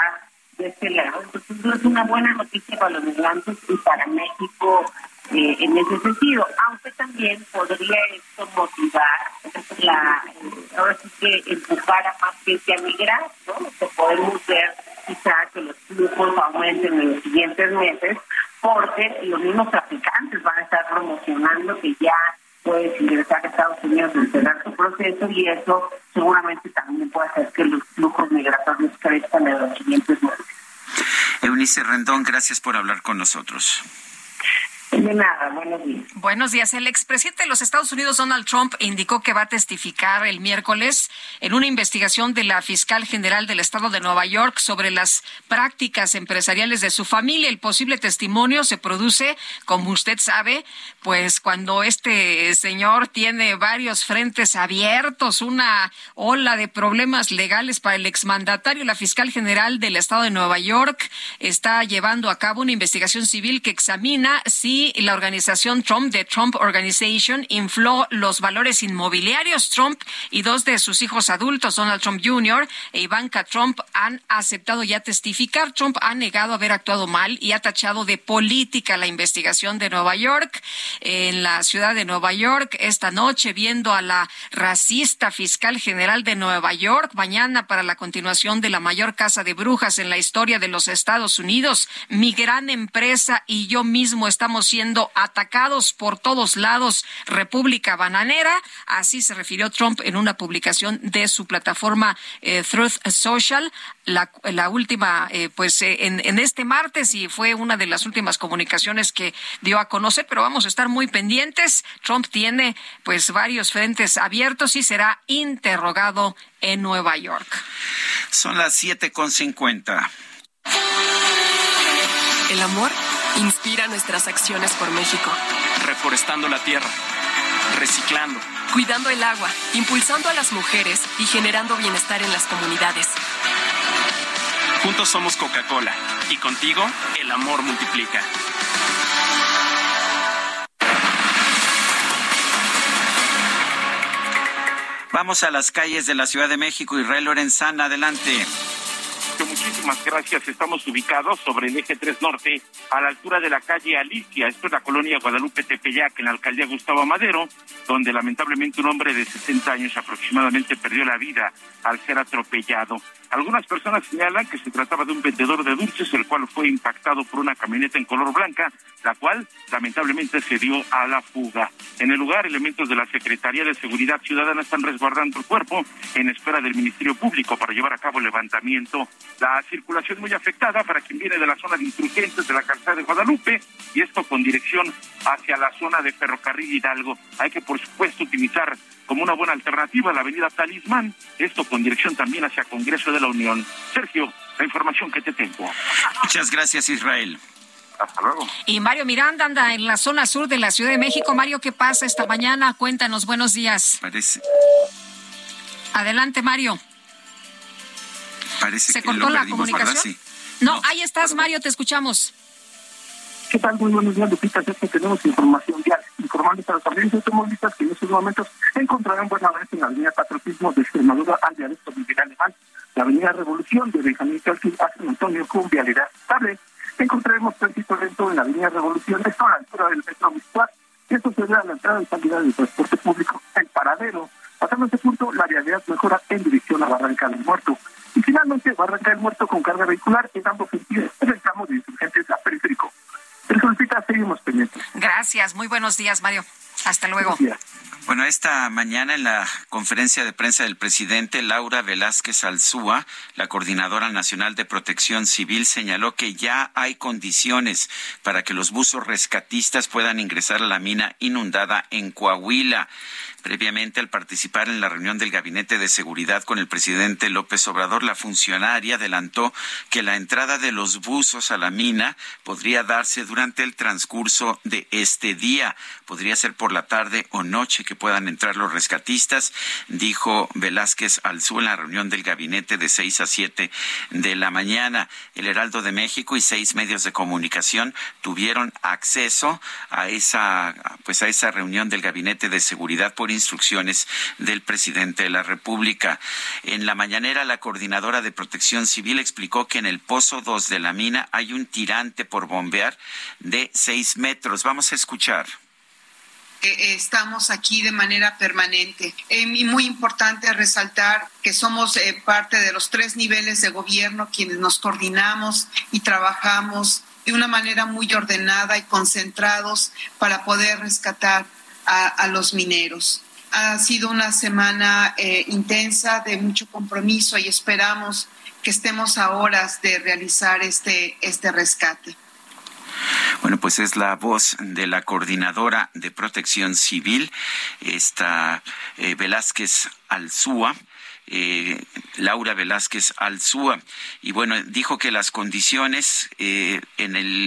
de este lado. Entonces, es una buena noticia para los migrantes y para México eh, en ese sentido, aunque también podría esto motivar, la, eh, ahora sí que empujar a más gente a migrar, ¿no? Que podemos ver quizá que los flujos aumenten en los siguientes meses, porque los mismos traficantes van a estar promocionando que ya puedes ingresar a Estados Unidos y cerrar su proceso y eso seguramente también puede hacer que los flujos migratorios crezcan en los siguientes meses. Gracias por hablar con nosotros. De nada, buenos días. Buenos días. El expresidente de los Estados Unidos, Donald Trump, indicó que va a testificar el miércoles en una investigación de la fiscal general del estado de Nueva York sobre las prácticas empresariales de su familia. El posible testimonio se produce, como usted sabe, pues cuando este señor tiene varios frentes abiertos, una ola de problemas legales para el exmandatario. La fiscal general del estado de Nueva York está llevando a cabo una investigación civil que examina si la organización Trump, de Trump Organization, infló los valores inmobiliarios. Trump y dos de sus hijos adultos, Donald Trump Jr. e Ivanka Trump, han aceptado ya testificar. Trump ha negado haber actuado mal y ha tachado de política la investigación de Nueva York. En la ciudad de Nueva York, esta noche, viendo a la racista fiscal general de Nueva York, mañana para la continuación de la mayor casa de brujas en la historia de los Estados Unidos. Mi gran empresa y yo mismo estamos siendo atacados por todos lados, República Bananera. Así se refirió Trump en una publicación de su plataforma eh, Truth Social. La, última, eh, pues eh, en, en, este martes y fue una de las últimas comunicaciones que dio a conocer, pero vamos a estar muy pendientes. Trump tiene pues varios frentes abiertos y será interrogado en Nueva York. Son las siete con cincuenta. El amor inspira nuestras acciones por México. Reforestando la tierra, reciclando, cuidando el agua, impulsando a las mujeres y generando bienestar en las comunidades. Juntos somos Coca-Cola y contigo el amor multiplica. Vamos a las calles de la Ciudad de México. Israel Lorenzana, adelante muchísimas gracias. Estamos ubicados sobre el eje 3 Norte, a la altura de la calle Alicia. Esto es la colonia Guadalupe Tepeyac, en la alcaldía Gustavo Madero, donde lamentablemente un hombre de 60 años aproximadamente perdió la vida al ser atropellado. Algunas personas señalan que se trataba de un vendedor de dulces, el cual fue impactado por una camioneta en color blanca, la cual lamentablemente se dio a la fuga. En el lugar, elementos de la Secretaría de Seguridad Ciudadana están resguardando el cuerpo en espera del Ministerio Público para llevar a cabo el levantamiento. La circulación muy afectada para quien viene de la zona de insurgentes de la calzada de Guadalupe y esto con dirección hacia la zona de Ferrocarril Hidalgo. Hay que, por supuesto, utilizar como una buena alternativa la avenida Talismán, esto con dirección también hacia Congreso de la Unión. Sergio, la información que te tengo. Muchas gracias, Israel. Hasta luego. Y Mario Miranda anda en la zona sur de la Ciudad de México. Mario, ¿qué pasa esta mañana? Cuéntanos, buenos días. Parece. Adelante, Mario. Parece ¿Se que cortó lo la comunicación? No, ahí estás, Mario, te escuchamos. ¿Qué tal? Muy buenos días, Lupita. Ya que tenemos información vial, informándoles a los amigos automovilistas que en estos momentos encontrarán buena vez en la avenida Patriotismo de Extremadura al dialecto Miguel Alemán, la avenida Revolución de Benjamín Chalquín a San Antonio con vialidad estable. Encontraremos tránsito lento en la avenida Revolución, esto a la altura del metro Mixtuar. Esto se a la entrada y salida del transporte público, el paradero. Pasando este punto, la vialidad mejora en dirección a Barranca Gracias, muy buenos días, Mario. Hasta luego. Bueno, esta mañana en la conferencia de prensa del presidente, Laura Velázquez Alzúa, la coordinadora nacional de protección civil, señaló que ya hay condiciones para que los buzos rescatistas puedan ingresar a la mina inundada en Coahuila. Previamente, al participar en la reunión del Gabinete de Seguridad con el presidente López Obrador, la funcionaria adelantó que la entrada de los buzos a la mina podría darse durante el transcurso de este día. Podría ser por la tarde o noche que puedan entrar los rescatistas, dijo Velázquez Alzú en la reunión del gabinete de 6 a 7 de la mañana. El Heraldo de México y seis medios de comunicación tuvieron acceso a esa, pues a esa reunión del gabinete de seguridad por instrucciones del presidente de la República. En la mañanera, la coordinadora de protección civil explicó que en el pozo 2 de la mina hay un tirante por bombear de seis metros. Vamos a escuchar estamos aquí de manera permanente. y muy importante resaltar que somos eh, parte de los tres niveles de gobierno quienes nos coordinamos y trabajamos de una manera muy ordenada y concentrados para poder rescatar a, los mineros. Ha sido una semana eh, intensa de mucho compromiso y esperamos que estemos a horas de realizar este, este rescate. Bueno, pues es la voz de la coordinadora de protección civil, esta eh, Velázquez Alzúa eh, Laura Velázquez Alzúa. Y bueno, dijo que las condiciones eh,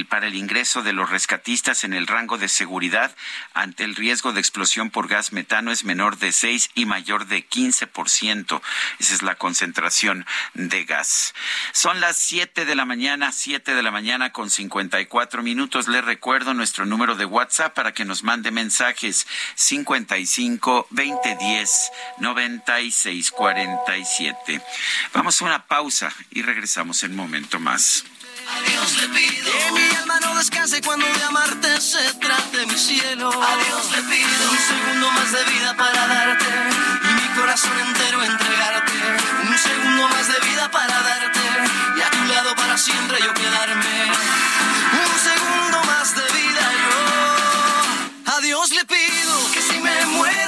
para el ingreso de los rescatistas en el rango de seguridad ante el riesgo de explosión por gas metano es menor de 6 y mayor de 15%. Esa es la concentración de gas. Son las 7 de la mañana, 7 de la mañana con 54 minutos. Les recuerdo nuestro número de WhatsApp para que nos mande mensajes 55 2010 96 40 Vamos a una pausa y regresamos en un momento más. Adiós le pido que mi alma no descanse cuando de amarte se trate mi cielo. Adiós le pido un segundo más de vida para darte y mi corazón entero entregarte. Un segundo más de vida para darte y a tu lado para siempre yo quedarme. Un segundo más de vida yo. Adiós le pido que si me muero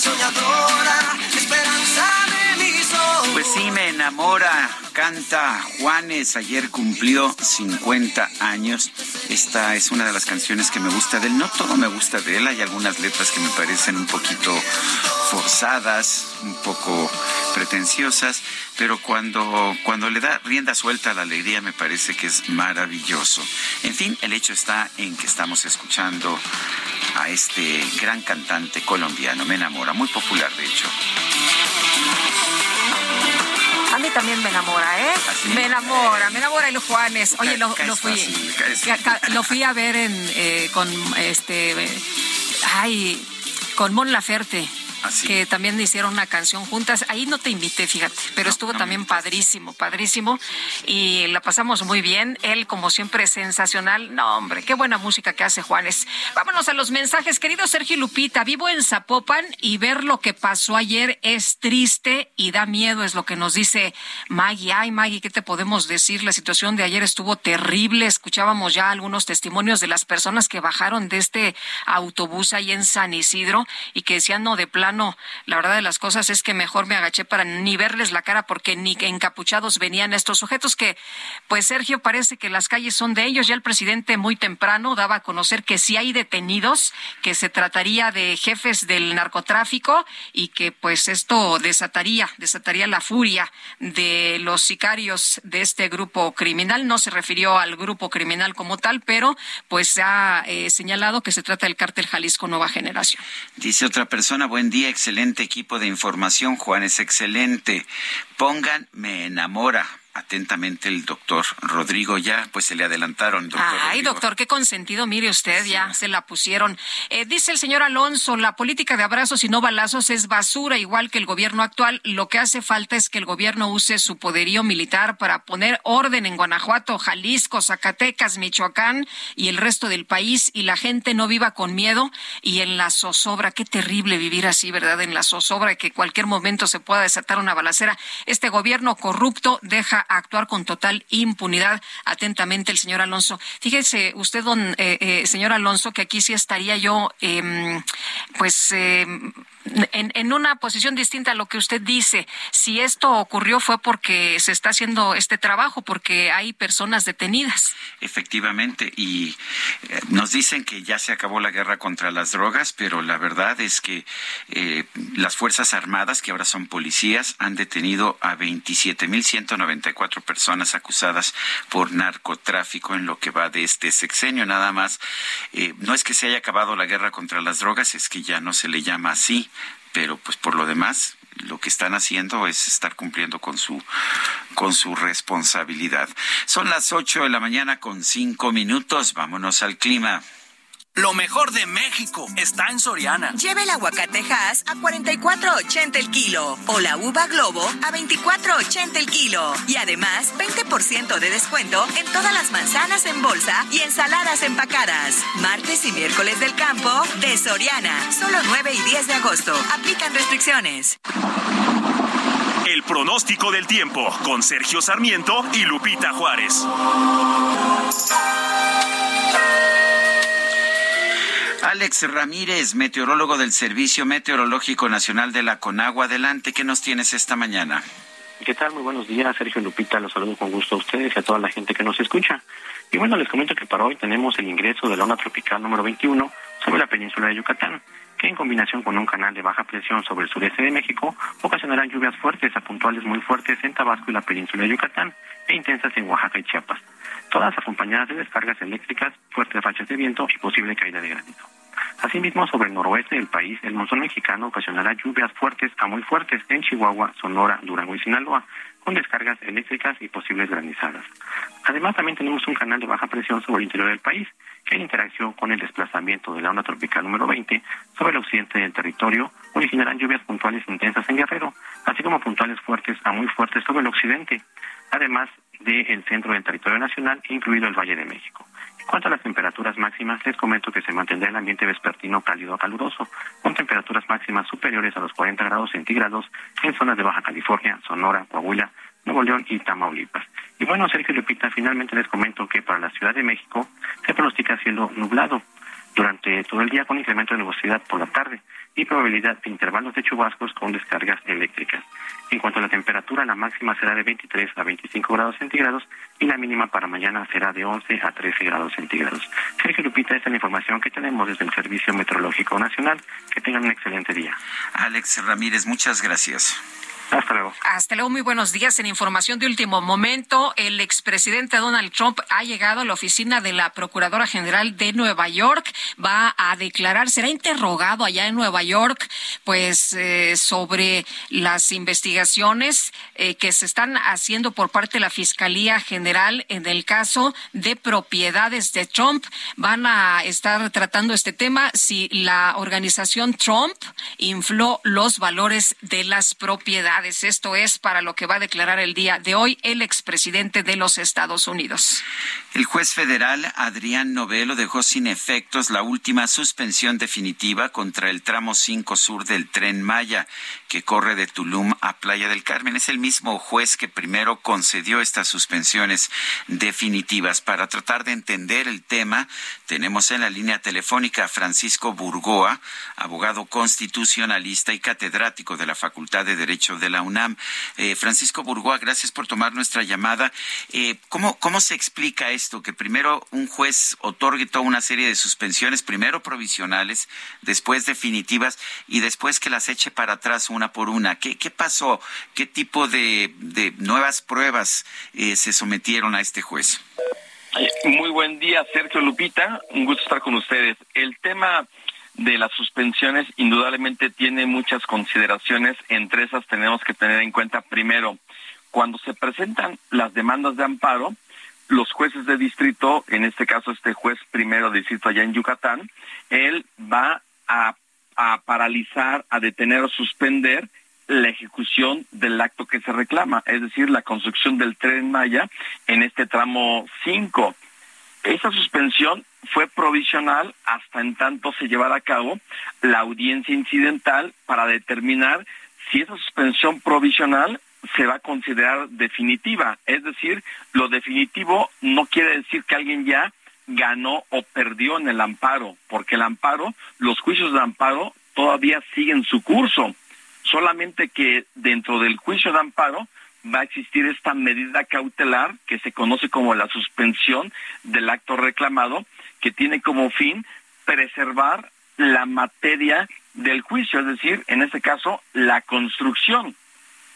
Soñadora, esperanza de mis ojos. Pues sí, me enamora. Canta Juanes, ayer cumplió 50 años. Esta es una de las canciones que me gusta de él. No todo me gusta de él, hay algunas letras que me parecen un poquito forzadas, un poco pretenciosas, pero cuando, cuando le da rienda suelta a la alegría me parece que es maravilloso. En fin, el hecho está en que estamos escuchando a este gran cantante colombiano, me enamora, muy popular de hecho. A mí también me enamora, ¿eh? Me enamora, me enamora el Juanes. Oye, lo, fui, fácil, lo fui a ver en, eh, con este, ay, con Mon Laferte que también hicieron una canción juntas. Ahí no te invité, fíjate, pero estuvo también padrísimo, padrísimo. Y la pasamos muy bien. Él, como siempre, sensacional. No, hombre, qué buena música que hace Juanes. Vámonos a los mensajes. Querido Sergio Lupita, vivo en Zapopan y ver lo que pasó ayer es triste y da miedo, es lo que nos dice Maggie. Ay, Maggie, ¿qué te podemos decir? La situación de ayer estuvo terrible. Escuchábamos ya algunos testimonios de las personas que bajaron de este autobús ahí en San Isidro y que decían, no, de plano, la verdad de las cosas es que mejor me agaché para ni verles la cara porque ni encapuchados venían estos sujetos que, pues Sergio, parece que las calles son de ellos. Ya el presidente muy temprano daba a conocer que si hay detenidos, que se trataría de jefes del narcotráfico y que pues esto desataría, desataría la furia de los sicarios de este grupo criminal. No se refirió al grupo criminal como tal, pero pues ha eh, señalado que se trata del cártel Jalisco Nueva Generación. Dice otra persona, buen día, excelente equipo de información, Juan es excelente. Pongan Me enamora atentamente el doctor Rodrigo. Ya, pues se le adelantaron. Doctor Ay, doctor, qué consentido, mire usted, ya se la pusieron. Eh, dice el señor Alonso, la política de abrazos y no balazos es basura, igual que el gobierno actual. Lo que hace falta es que el gobierno use su poderío militar para poner orden en Guanajuato, Jalisco, Zacatecas, Michoacán y el resto del país y la gente no viva con miedo y en la zozobra. Qué terrible vivir así, ¿verdad? En la zozobra, que cualquier momento se pueda desatar una balacera. Este gobierno corrupto deja actuar con total impunidad. Atentamente el señor Alonso. Fíjese usted, don eh, eh, señor Alonso, que aquí sí estaría yo, eh, pues. En, en, una posición distinta a lo que usted dice. Si esto ocurrió fue porque se está haciendo este trabajo, porque hay personas detenidas. Efectivamente, y eh, nos dicen que ya se acabó la guerra contra las drogas, pero la verdad es que eh, las Fuerzas Armadas, que ahora son policías, han detenido a 27.194 personas acusadas por narcotráfico en lo que va de este sexenio. Nada más, eh, no es que se haya acabado la guerra contra las drogas, es que ya no se le llama así pero pues por lo demás lo que están haciendo es estar cumpliendo con su con su responsabilidad. Son las ocho de la mañana con cinco minutos. Vámonos al clima. Lo mejor de México está en Soriana. Lleve el aguacate Hass a 44.80 el kilo o la uva Globo a 24.80 el kilo. Y además, 20% de descuento en todas las manzanas en bolsa y ensaladas empacadas. Martes y miércoles del campo de Soriana. Solo 9 y 10 de agosto. Aplican restricciones. El pronóstico del tiempo con Sergio Sarmiento y Lupita Juárez. Alex Ramírez, meteorólogo del Servicio Meteorológico Nacional de la Conagua. Adelante, ¿qué nos tienes esta mañana? ¿Qué tal? Muy buenos días, Sergio Lupita. Los saludo con gusto a ustedes y a toda la gente que nos escucha. Y bueno, les comento que para hoy tenemos el ingreso de la onda tropical número 21 sobre la península de Yucatán, que en combinación con un canal de baja presión sobre el sureste de México ocasionarán lluvias fuertes a puntuales muy fuertes en Tabasco y la península de Yucatán e intensas en Oaxaca y Chiapas, todas acompañadas de descargas eléctricas, fuertes rachas de viento y posible caída de granizo. Asimismo, sobre el noroeste del país, el monzón mexicano ocasionará lluvias fuertes a muy fuertes en Chihuahua, Sonora, Durango y Sinaloa, con descargas eléctricas y posibles granizadas. Además, también tenemos un canal de baja presión sobre el interior del país, que en interacción con el desplazamiento de la onda tropical número 20 sobre el occidente del territorio, originarán lluvias puntuales intensas en Guerrero, así como puntuales fuertes a muy fuertes sobre el occidente, además del centro del territorio nacional, incluido el Valle de México. Cuanto a las temperaturas máximas, les comento que se mantendrá el ambiente vespertino cálido a caluroso, con temperaturas máximas superiores a los 40 grados centígrados en zonas de Baja California, Sonora, Coahuila, Nuevo León y Tamaulipas. Y bueno, Sergio Lupita, finalmente les comento que para la Ciudad de México se pronostica cielo nublado durante todo el día con incremento de nubosidad por la tarde y probabilidad de intervalos de chubascos con descargas eléctricas. En cuanto a la temperatura, la máxima será de 23 a 25 grados centígrados y la mínima para mañana será de 11 a 13 grados centígrados. Sergio Lupita, esta es la información que tenemos desde el Servicio Meteorológico Nacional. Que tengan un excelente día. Alex Ramírez, muchas gracias. Hasta luego. Hasta luego, muy buenos días. En información de último momento, el expresidente Donald Trump ha llegado a la oficina de la Procuradora General de Nueva York. Va a declarar, será interrogado allá en Nueva York, pues eh, sobre las investigaciones eh, que se están haciendo por parte de la Fiscalía General en el caso de propiedades de Trump. Van a estar tratando este tema si la organización Trump infló los valores de las propiedades. Esto es para lo que va a declarar el día de hoy el expresidente de los Estados Unidos. El juez federal Adrián Novelo dejó sin efectos la última suspensión definitiva contra el tramo 5 sur del tren Maya que corre de Tulum a Playa del Carmen. Es el mismo juez que primero concedió estas suspensiones definitivas. Para tratar de entender el tema, tenemos en la línea telefónica a Francisco Burgoa, abogado constitucionalista y catedrático de la Facultad de Derecho la UNAM. Eh, Francisco Burgoa, gracias por tomar nuestra llamada. Eh, ¿cómo, ¿Cómo se explica esto? Que primero un juez otorgue toda una serie de suspensiones, primero provisionales, después definitivas y después que las eche para atrás una por una. ¿Qué, qué pasó? ¿Qué tipo de, de nuevas pruebas eh, se sometieron a este juez? Muy buen día, Sergio Lupita. Un gusto estar con ustedes. El tema de las suspensiones indudablemente tiene muchas consideraciones. Entre esas tenemos que tener en cuenta primero, cuando se presentan las demandas de amparo, los jueces de distrito, en este caso este juez primero de distrito allá en Yucatán, él va a, paralizar, a detener o suspender la ejecución del acto que se reclama, es decir, la construcción del tren Maya en este tramo 5. Esa suspensión fue provisional hasta en tanto se llevara a cabo la audiencia incidental para determinar si esa suspensión provisional se va a considerar definitiva. Es decir, lo definitivo no quiere decir que alguien ya ganó o perdió en el amparo, porque el amparo, los juicios de amparo todavía siguen su curso. Solamente que dentro del juicio de amparo va a existir esta medida cautelar que se conoce como la suspensión del acto reclamado, que tiene como fin preservar la materia del juicio, es decir, en este caso, la construcción.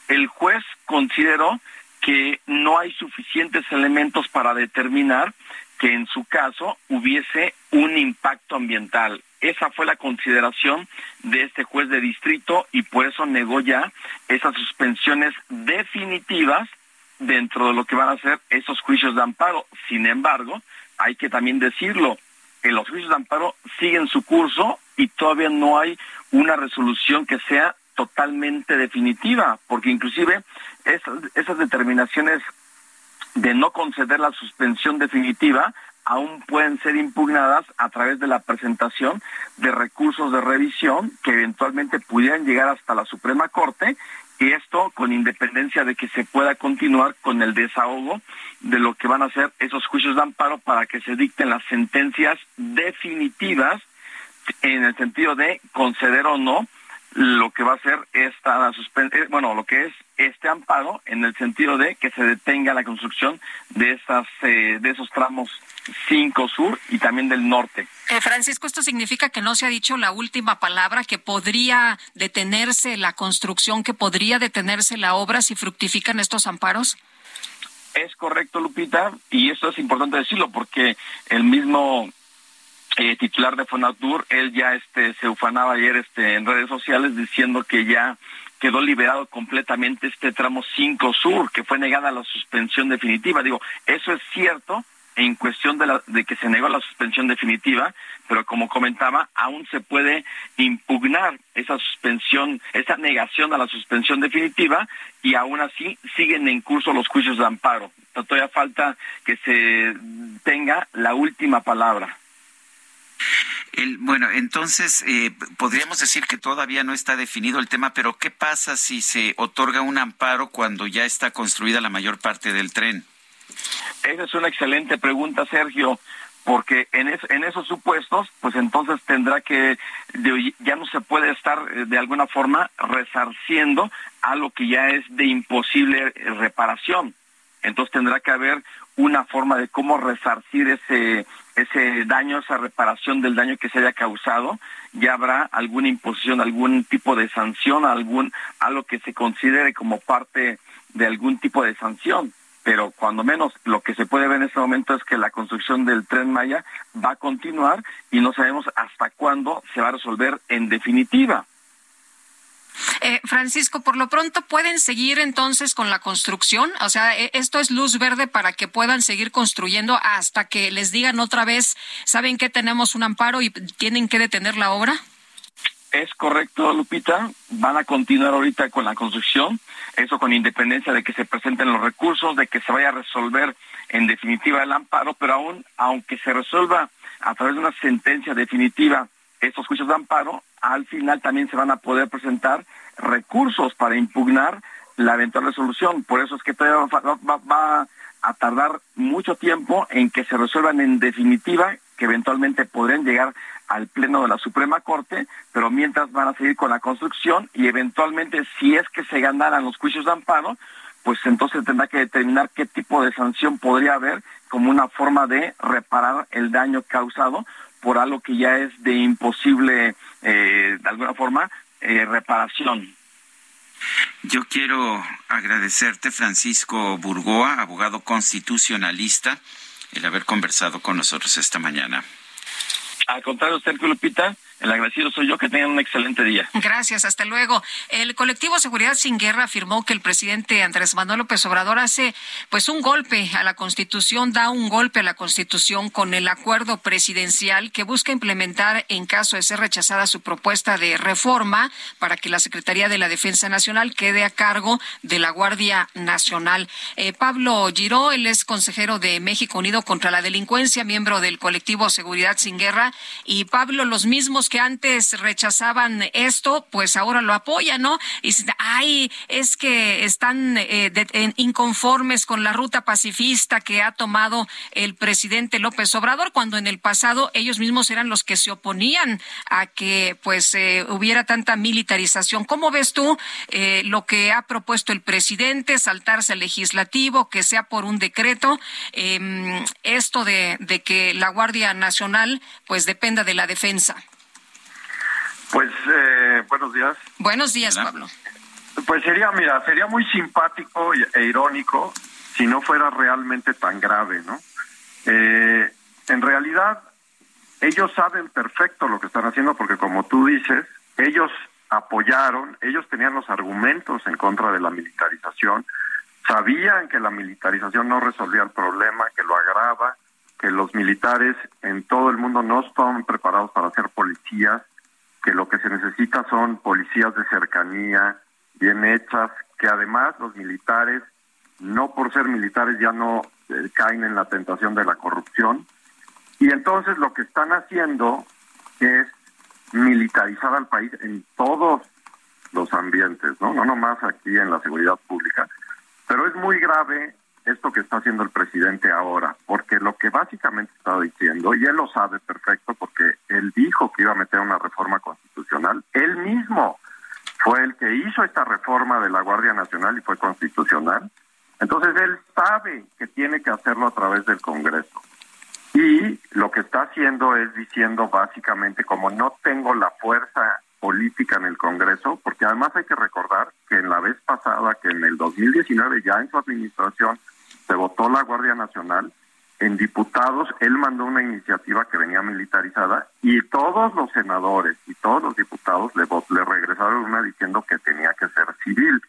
El juez consideró que no hay suficientes elementos para determinar que en su caso hubiese un impacto ambiental. Esa fue la consideración de este juez de distrito y por eso negó ya esas suspensiones definitivas dentro de lo que van a ser esos juicios de amparo. Sin embargo, hay que también decirlo, los juicios de amparo siguen su curso y todavía no hay una resolución que sea totalmente definitiva, porque inclusive esas, esas determinaciones de no conceder la suspensión definitiva aún pueden ser impugnadas a través de la presentación de recursos de revisión que eventualmente pudieran llegar hasta la Suprema Corte y esto con independencia de que se pueda continuar con el desahogo de lo que van a ser esos juicios de amparo para que se dicten las sentencias definitivas en el sentido de conceder o no lo que va a ser esta suspensión, bueno, lo que es este amparo en el sentido de que se detenga la construcción de esas eh, de esos tramos 5 sur y también del norte. Eh, Francisco, esto significa que no se ha dicho la última palabra, que podría detenerse la construcción, que podría detenerse la obra si fructifican estos amparos. Es correcto, Lupita, y eso es importante decirlo porque el mismo eh, titular de Fonatur, él ya este se ufanaba ayer este en redes sociales diciendo que ya quedó liberado completamente este tramo 5 sur, que fue negada la suspensión definitiva. Digo, eso es cierto, en cuestión de, la, de que se negó la suspensión definitiva, pero como comentaba, aún se puede impugnar esa suspensión, esa negación a la suspensión definitiva y aún así siguen en curso los juicios de amparo. Todavía falta que se tenga la última palabra. El, bueno, entonces eh, podríamos decir que todavía no está definido el tema, pero ¿qué pasa si se otorga un amparo cuando ya está construida la mayor parte del tren? Esa es una excelente pregunta, Sergio, porque en, en esos supuestos, pues entonces tendrá que, ya no se puede estar eh, de alguna forma resarciendo a lo que ya es de imposible reparación. Entonces tendrá que haber una forma de cómo resarcir ese ese daño, esa reparación del daño que se haya causado, ya habrá alguna imposición, algún tipo de sanción, algún algo que se considere como parte de algún tipo de sanción. Pero cuando menos lo que se puede ver en este momento es que la construcción del tren Maya va a continuar y no sabemos hasta cuándo se va a resolver en definitiva. Eh, Francisco, por lo pronto pueden seguir entonces con la construcción, o sea, e, esto es luz verde para que puedan seguir construyendo hasta que les digan otra vez, saben que tenemos un amparo y tienen que detener la obra. Es correcto, Lupita. Van a continuar ahorita con la construcción, eso con independencia de que se presenten los recursos, de que se vaya a resolver en definitiva el amparo, pero aún, aunque se resuelva a través de una sentencia definitiva estos juicios de amparo, al final también se van a poder presentar recursos para impugnar la eventual resolución. Por eso es que todavía va, a tardar mucho tiempo en que se resuelvan en definitiva, que eventualmente podrían llegar al Pleno de la Suprema Corte, pero mientras van a seguir con la construcción y eventualmente si es que se ganaran los juicios de amparo, pues entonces tendrá que determinar qué tipo de sanción podría haber como una forma de reparar el daño causado por algo que ya es de imposible, eh, de alguna forma, eh, reparación. Yo quiero agradecerte, Francisco Burgoa, abogado constitucionalista, el haber conversado con nosotros esta mañana. Al contrario, Sergio Lupita, el agradecido soy yo. Que tengan un excelente día. Gracias. Hasta luego. El colectivo Seguridad Sin Guerra afirmó que el presidente Andrés Manuel López Obrador hace pues un golpe a la Constitución, da un golpe a la Constitución con el acuerdo presidencial que busca implementar en caso de ser rechazada su propuesta de reforma para que la Secretaría de la Defensa Nacional quede a cargo de la Guardia Nacional. Eh, Pablo Giró, él es consejero de México Unido contra la Delincuencia, miembro del colectivo Seguridad Sin Guerra. Y Pablo, los mismos que antes rechazaban esto, pues ahora lo apoyan, ¿no? Y ay, es que están eh, inconformes con la ruta pacifista que ha tomado el presidente López Obrador, cuando en el pasado ellos mismos eran los que se oponían a que pues eh, hubiera tanta militarización. ¿Cómo ves tú eh, lo que ha propuesto el presidente, saltarse al legislativo, que sea por un decreto, em, esto de, de que la Guardia Nacional pues dependa de la defensa? Pues eh, buenos días. Buenos días, Pablo. Pues sería, mira, sería muy simpático e irónico si no fuera realmente tan grave, ¿no? Eh, en realidad, ellos saben perfecto lo que están haciendo porque como tú dices, ellos apoyaron, ellos tenían los argumentos en contra de la militarización, sabían que la militarización no resolvía el problema, que lo agrava, que los militares en todo el mundo no estaban preparados para ser policías, que lo que se necesita son policías de cercanía, bien hechas, que además los militares, no por ser militares, ya no eh, caen en la tentación de la corrupción. Y entonces lo que están haciendo es militarizar al país en todos los ambientes, ¿no? No nomás aquí en la seguridad pública. Pero es muy grave esto que está haciendo el presidente ahora, porque lo que básicamente está diciendo, y él lo sabe perfecto porque él dijo que iba a meter una reforma constitucional, él mismo fue el que hizo esta reforma de la Guardia Nacional y fue constitucional, entonces él sabe que tiene que hacerlo a través del Congreso. Y lo que está haciendo es diciendo básicamente, como no tengo la fuerza política en el Congreso, porque además hay que recordar que en la vez pasada, que en el 2019 ya en su administración se votó la Guardia Nacional, en diputados él mandó una iniciativa que venía militarizada y todos los senadores y todos los diputados le, le regresaron una diciendo que tenía que ser civil.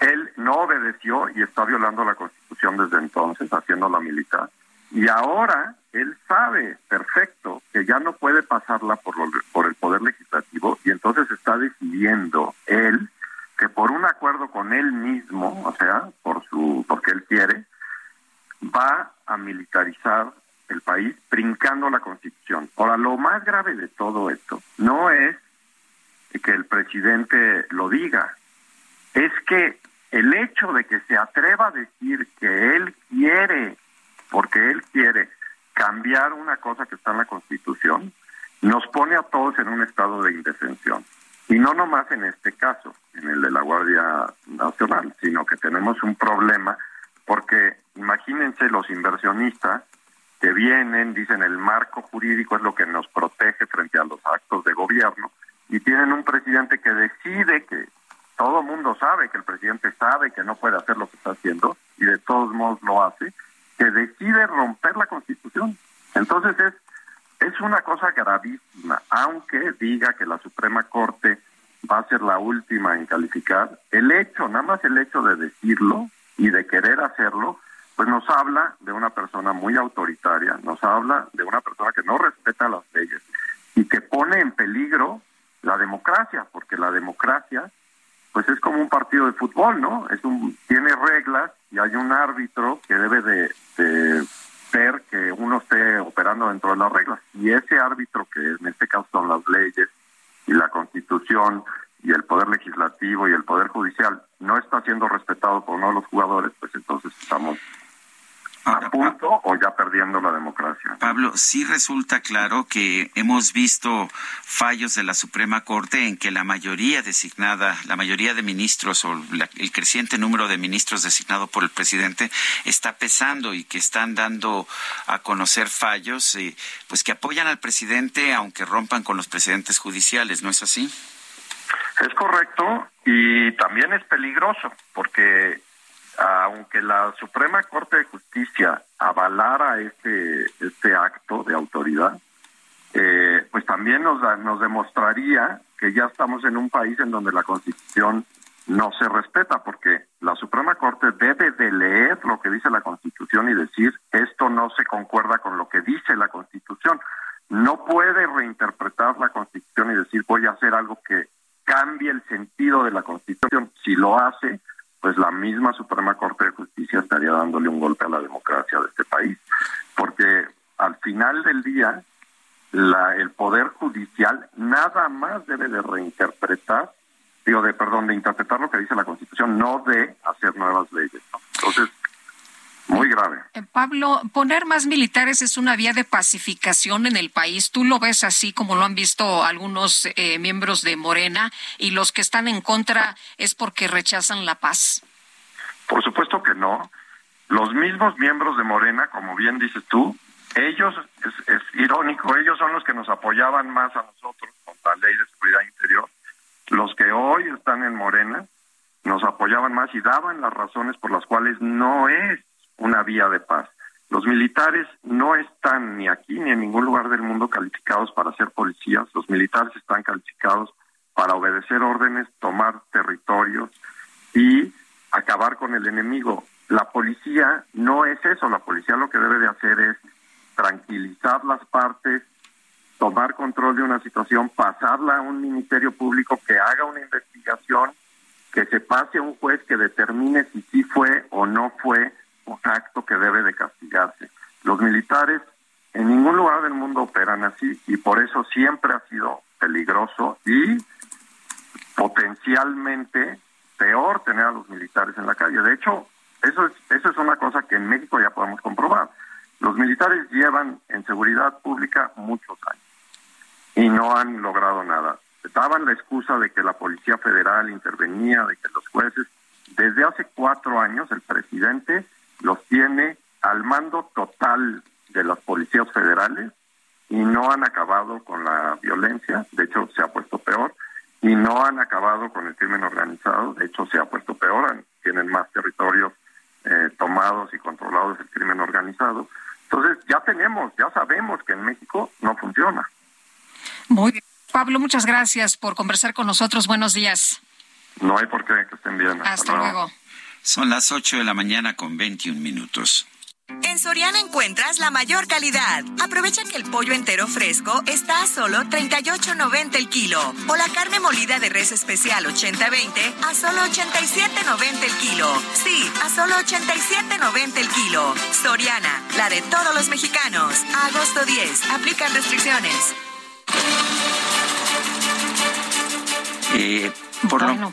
Él no obedeció y está violando la Constitución desde entonces, haciéndola militar. Y ahora él sabe perfecto que ya no puede pasarla por, por el Poder Legislativo y entonces está decidiendo él que por un acuerdo con él mismo, o sea, por su, porque él quiere, va a militarizar el país brincando la constitución. Ahora, lo más grave de todo esto no es que el presidente lo diga, es que el hecho de que se atreva a decir que él quiere, porque él quiere cambiar una cosa que está en la constitución, nos pone a todos en un estado de indefensión. Y no nomás en este caso, en el de la Guardia Nacional, sino que tenemos un problema porque imagínense los inversionistas dicen el marco jurídico es lo que nos protege frente a los actos de gobierno, y tienen un presidente que decide que todo mundo sabe que el presidente sabe que no puede hacer lo que está haciendo, y de todos modos lo hace, que decide romper la constitución. Entonces es, es una cosa gravísima, aunque diga que la Suprema Corte va a ser la última en calificar, el hecho, nada más el hecho de decirlo y de querer hacerlo, pues nos habla de una persona muy autoritaria, habla de una persona que no respeta las leyes y que pone en peligro la democracia, porque la democracia pues es como un partido de fútbol, ¿no? Es un tiene reglas y hay un árbitro que debe de, de ver que uno esté operando dentro de las reglas. Y ese árbitro, que en este caso son las leyes y la constitución y el poder legislativo y el poder judicial, no está siendo respetado por uno de los jugadores, pues entonces estamos a punto o ya perdiendo la democracia. Pablo, sí resulta claro que hemos visto fallos de la Suprema Corte en que la mayoría designada, la mayoría de ministros o el creciente número de ministros designado por el presidente está pesando y que están dando a conocer fallos eh, pues que apoyan al presidente aunque rompan con los precedentes judiciales, ¿no es así? Es correcto y también es peligroso porque aunque la Suprema Corte de Justicia avalara este, este acto de autoridad, eh, pues también nos, nos demostraría que ya estamos en un país en donde la Constitución no se respeta, porque la Suprema Corte debe de leer lo que dice la Constitución y decir esto no se concuerda con lo que dice la Constitución. No puede reinterpretar la Constitución y decir voy a hacer algo que cambie el sentido de la Constitución. Si lo hace, pues la misma Suprema Corte de Justicia estaría dándole un golpe a la democracia de este país, porque al final del día la, el poder judicial nada más debe de reinterpretar, digo de perdón, de interpretar lo que dice la Constitución, no de hacer nuevas leyes. Entonces muy grave. Eh, Pablo, poner más militares es una vía de pacificación en el país. ¿Tú lo ves así como lo han visto algunos eh, miembros de Morena y los que están en contra es porque rechazan la paz? Por supuesto que no. Los mismos miembros de Morena, como bien dices tú, ellos, es, es irónico, ellos son los que nos apoyaban más a nosotros con la ley de seguridad interior. Los que hoy están en Morena nos apoyaban más y daban las razones por las cuales no es una vía de paz. Los militares no están ni aquí ni en ningún lugar del mundo calificados para ser policías. Los militares están calificados para obedecer órdenes, tomar territorios y acabar con el enemigo. La policía no es eso. La policía lo que debe de hacer es tranquilizar las partes, tomar control de una situación, pasarla a un ministerio público que haga una investigación, que se pase a un juez que determine si sí fue o no fue un acto que debe de castigarse. Los militares en ningún lugar del mundo operan así y por eso siempre ha sido peligroso y potencialmente peor tener a los militares en la calle. De hecho, eso es, eso es una cosa que en México ya podemos comprobar. Los militares llevan en seguridad pública muchos años y no han logrado nada. Daban la excusa de que la Policía Federal intervenía, de que los jueces. Desde hace cuatro años el presidente los tiene al mando total de las policías federales y no han acabado con la violencia, de hecho se ha puesto peor, y no han acabado con el crimen organizado, de hecho se ha puesto peor, tienen más territorios eh, tomados y controlados del crimen organizado. Entonces ya tenemos, ya sabemos que en México no funciona. Muy bien. Pablo, muchas gracias por conversar con nosotros. Buenos días. No hay por qué que estén bien. Hasta, luego. Son las 8 de la mañana con 21 minutos. En Soriana encuentras la mayor calidad. Aprovecha que el pollo entero fresco está a solo 38.90 el kilo. O la carne molida de res especial 80-20 a solo 87.90 el kilo. Sí, a solo 87.90 el kilo. Soriana, la de todos los mexicanos. agosto 10. Aplican restricciones. Eh, por lo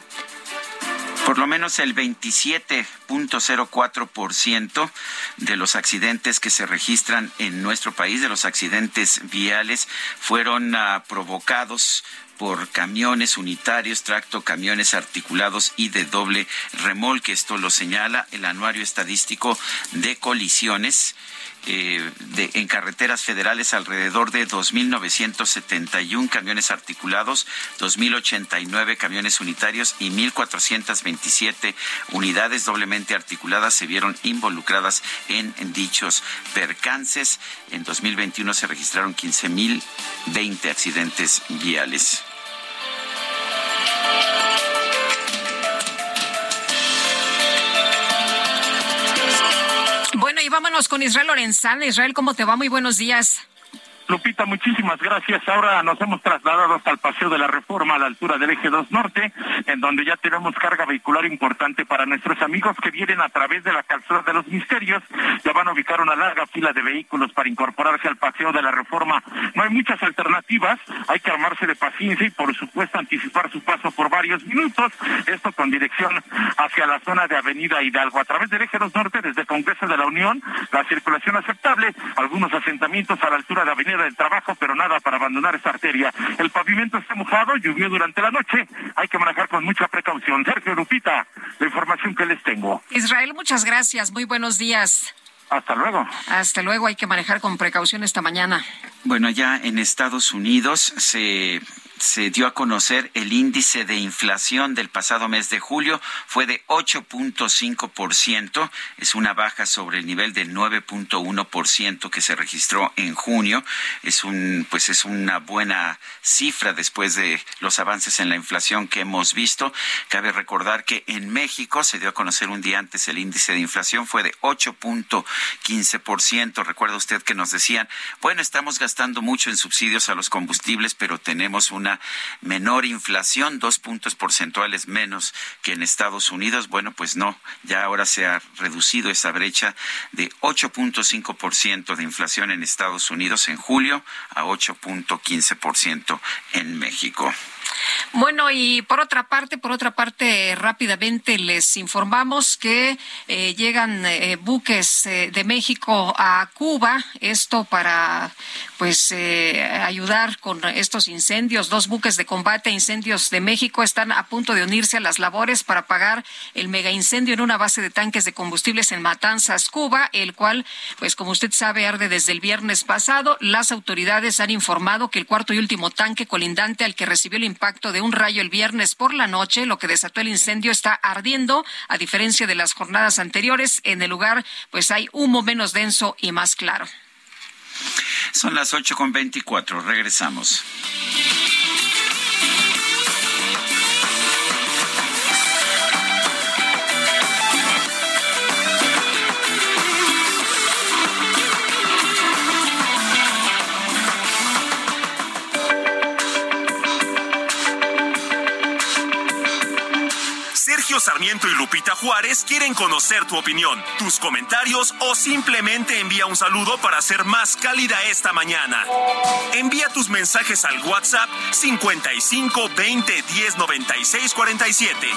por lo menos el 27.04% de los accidentes que se registran en nuestro país, de los accidentes viales, fueron uh, provocados por camiones unitarios, tracto, camiones articulados y de doble remolque. Esto lo señala el Anuario Estadístico de Colisiones eh, en carreteras federales alrededor de 2.971 camiones articulados, 2.089 camiones unitarios y 1.427 unidades doblemente articuladas se vieron involucradas en dichos percances. En 2021 se registraron 15.020 accidentes viales. Vámonos con Israel Lorenzana. Israel, ¿cómo te va? Muy buenos días. Lupita, muchísimas gracias. Ahora nos hemos trasladado hasta el Paseo de la Reforma a la altura del Eje 2 Norte, en donde ya tenemos carga vehicular importante para nuestros amigos que vienen a través de la calzada de los misterios. Ya van a ubicar una larga fila de vehículos para incorporarse al Paseo de la Reforma. No hay muchas alternativas, hay que armarse de paciencia y por supuesto anticipar su paso por varios minutos. Esto con dirección hacia la zona de Avenida Hidalgo. A través del Eje 2 Norte, desde Congreso de la Unión, la circulación aceptable, algunos asentamientos a la altura de Avenida del trabajo, pero nada para abandonar esta arteria. El pavimento está mojado, llovió durante la noche, hay que manejar con mucha precaución. Sergio Lupita, la información que les tengo. Israel, muchas gracias, muy buenos días. Hasta luego. Hasta luego, hay que manejar con precaución esta mañana. Bueno, ya en Estados Unidos se se dio a conocer el índice de inflación del pasado mes de julio fue de 8.5%, es una baja sobre el nivel del 9.1% que se registró en junio, es un pues es una buena cifra después de los avances en la inflación que hemos visto. Cabe recordar que en México se dio a conocer un día antes el índice de inflación fue de 8.15%. Recuerda usted que nos decían, bueno, estamos gastando mucho en subsidios a los combustibles, pero tenemos una menor inflación, dos puntos porcentuales menos que en Estados Unidos. Bueno, pues no, ya ahora se ha reducido esa brecha de 8.5% de inflación en Estados Unidos en julio a 8.15% en México. Bueno, y por otra parte, por otra parte, rápidamente les informamos que eh, llegan eh, buques eh, de México a Cuba, esto para pues ayudar con estos incendios. Buques de combate a incendios de México están a punto de unirse a las labores para apagar el mega incendio en una base de tanques de combustibles en Matanzas, Cuba, el cual, pues como usted sabe, arde desde el viernes pasado. Las autoridades han informado que el cuarto y último tanque colindante al que recibió el impacto de un rayo el viernes por la noche, lo que desató el incendio, está ardiendo. A diferencia de las jornadas anteriores, en el lugar pues hay humo menos denso y más claro. Son las ocho con veinticuatro. Regresamos. Sarmiento y Lupita Juárez quieren conocer tu opinión, tus comentarios o simplemente envía un saludo para hacer más cálida esta mañana. Envía tus mensajes al WhatsApp 55 20 10 96 47.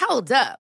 Hold up.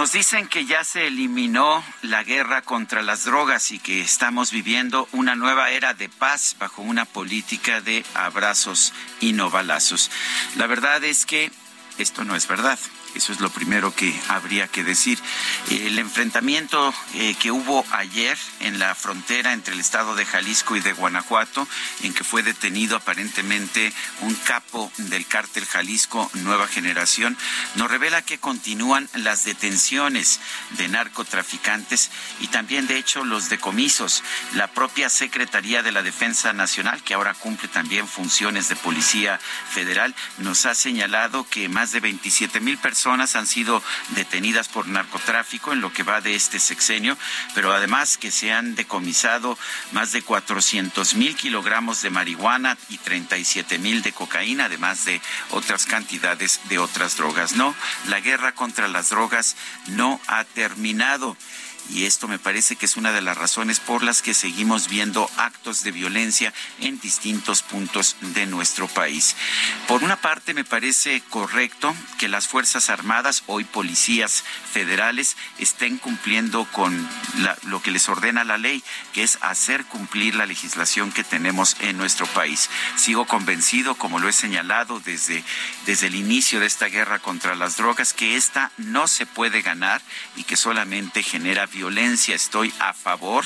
Nos dicen que ya se eliminó la guerra contra las drogas y que estamos viviendo una nueva era de paz bajo una política de abrazos y no balazos. La verdad es que esto no es verdad. Eso es lo primero que habría que decir. El enfrentamiento eh, que hubo ayer en la frontera entre el estado de Jalisco y de Guanajuato, en que fue detenido aparentemente un capo del cártel Jalisco Nueva Generación, nos revela que continúan las detenciones de narcotraficantes y también, de hecho, los decomisos. La propia Secretaría de la Defensa Nacional, que ahora cumple también funciones de Policía Federal, nos ha señalado que más de 27 mil personas personas han sido detenidas por narcotráfico en lo que va de este sexenio, pero además que se han decomisado más de 400 mil kilogramos de marihuana y 37 mil de cocaína, además de otras cantidades de otras drogas. No, la guerra contra las drogas no ha terminado y esto me parece que es una de las razones por las que seguimos viendo actos de violencia en distintos puntos de nuestro país. Por una parte, me parece correcto que las Fuerzas Armadas, hoy policías federales, estén cumpliendo con lo que les ordena la ley, que es hacer cumplir la legislación que tenemos en nuestro país. Sigo convencido, como lo he señalado desde, desde el inicio de esta guerra contra las drogas, que esta no se puede ganar y que solamente genera violencia. Estoy a favor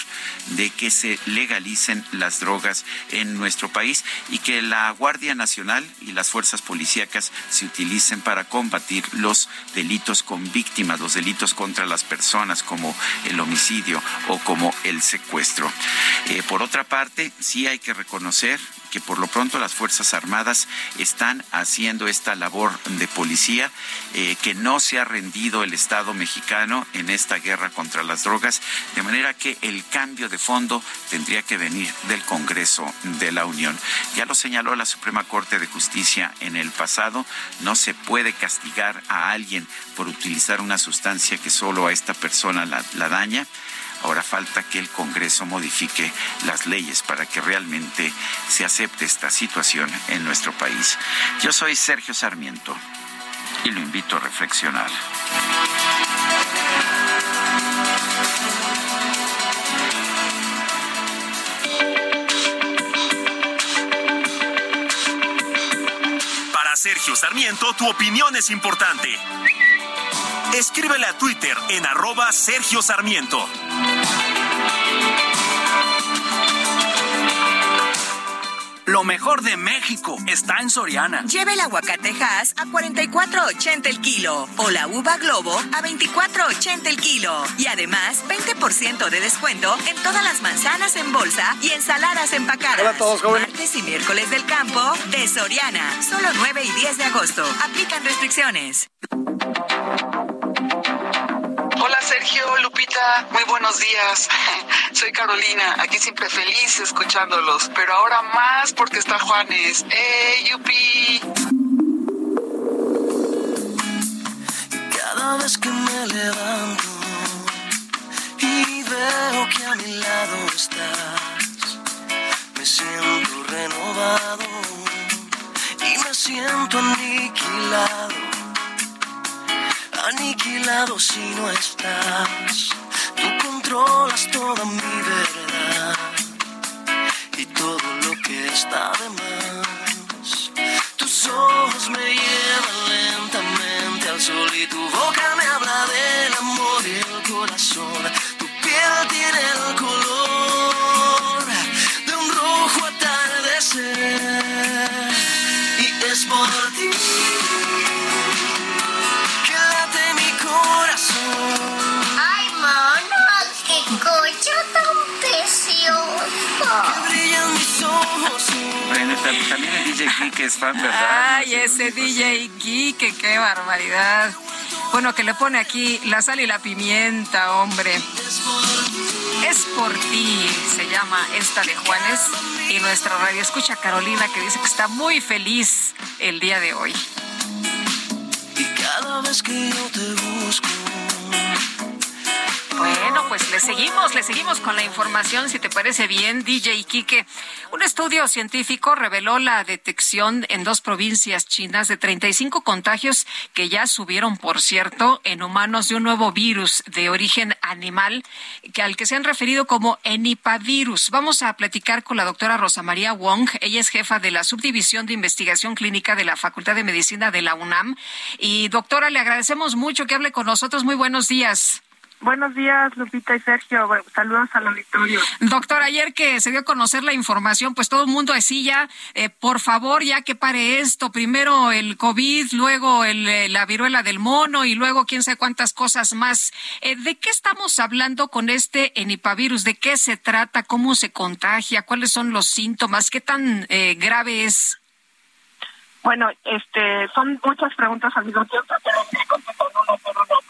de que se legalicen las drogas en nuestro país y que la Guardia Nacional y las fuerzas policíacas se utilicen para combatir los delitos con víctimas, los delitos contra las personas como el homicidio o como el secuestro. Eh, por otra parte, sí hay que reconocer que por lo pronto las Fuerzas Armadas están haciendo esta labor de policía, eh, que no se ha rendido el Estado mexicano en esta guerra contra las drogas, de manera que el cambio de fondo tendría que venir del Congreso de la Unión. Ya lo señaló la Suprema Corte de Justicia en el pasado, no se puede castigar a alguien por utilizar una sustancia que solo a esta persona la, la daña. Ahora falta que el Congreso modifique las leyes para que realmente se acepte esta situación en nuestro país. Yo soy Sergio Sarmiento y lo invito a reflexionar. Sergio Sarmiento, tu opinión es importante Escríbele a Twitter en arroba Sergio Sarmiento. Lo mejor de México está en Soriana. Lleve el aguacatejas a 44.80 el kilo o la uva globo a 24.80 el kilo. Y además, 20% de descuento en todas las manzanas en bolsa y ensaladas empacadas. Hola a todos, jóvenes. Martes y miércoles del campo de Soriana. Solo 9 y 10 de agosto. Aplican restricciones. Hola Sergio, Lupita, muy buenos días. Soy Carolina, aquí siempre feliz escuchándolos, pero ahora más porque está Juanes. ¡Eh, Yupi! Cada vez que me levanto y veo que a mi lado estás, me siento renovado y me siento aniquilado aniquilado si no estás. Tú controlas toda mi verdad y todo lo que está de más. Tus ojos me llevan lentamente al sol y tu boca me habla del amor y el corazón. Tu piel tiene el color también el DJ Kike es fan, ¿verdad? Ay, ese DJ Kike, qué barbaridad. Bueno, que le pone aquí la sal y la pimienta, hombre. Es por ti, se llama esta de Juanes. Y nuestra radio escucha Carolina que dice que está muy feliz el día de hoy. Y cada vez que yo te busco. Bueno, pues le seguimos, le seguimos con la información, si te parece bien, DJ Kike. Un estudio científico reveló la detección en dos provincias chinas de 35 contagios que ya subieron, por cierto, en humanos de un nuevo virus de origen animal, que al que se han referido como enipavirus. Vamos a platicar con la doctora Rosa María Wong. Ella es jefa de la subdivisión de investigación clínica de la Facultad de Medicina de la UNAM. Y doctora, le agradecemos mucho que hable con nosotros. Muy buenos días. Buenos días, Lupita y Sergio. saludos al auditorio. Doctor, ayer que se dio a conocer la información, pues todo el mundo decía, eh, por favor, ya que pare esto. Primero el COVID, luego el, eh, la viruela del mono y luego quién sabe cuántas cosas más. Eh, ¿De qué estamos hablando con este enipavirus? ¿De qué se trata? ¿Cómo se contagia? ¿Cuáles son los síntomas? ¿Qué tan grave es? Bueno, este, son muchas preguntas al mismo tiempo, pero uno por uno.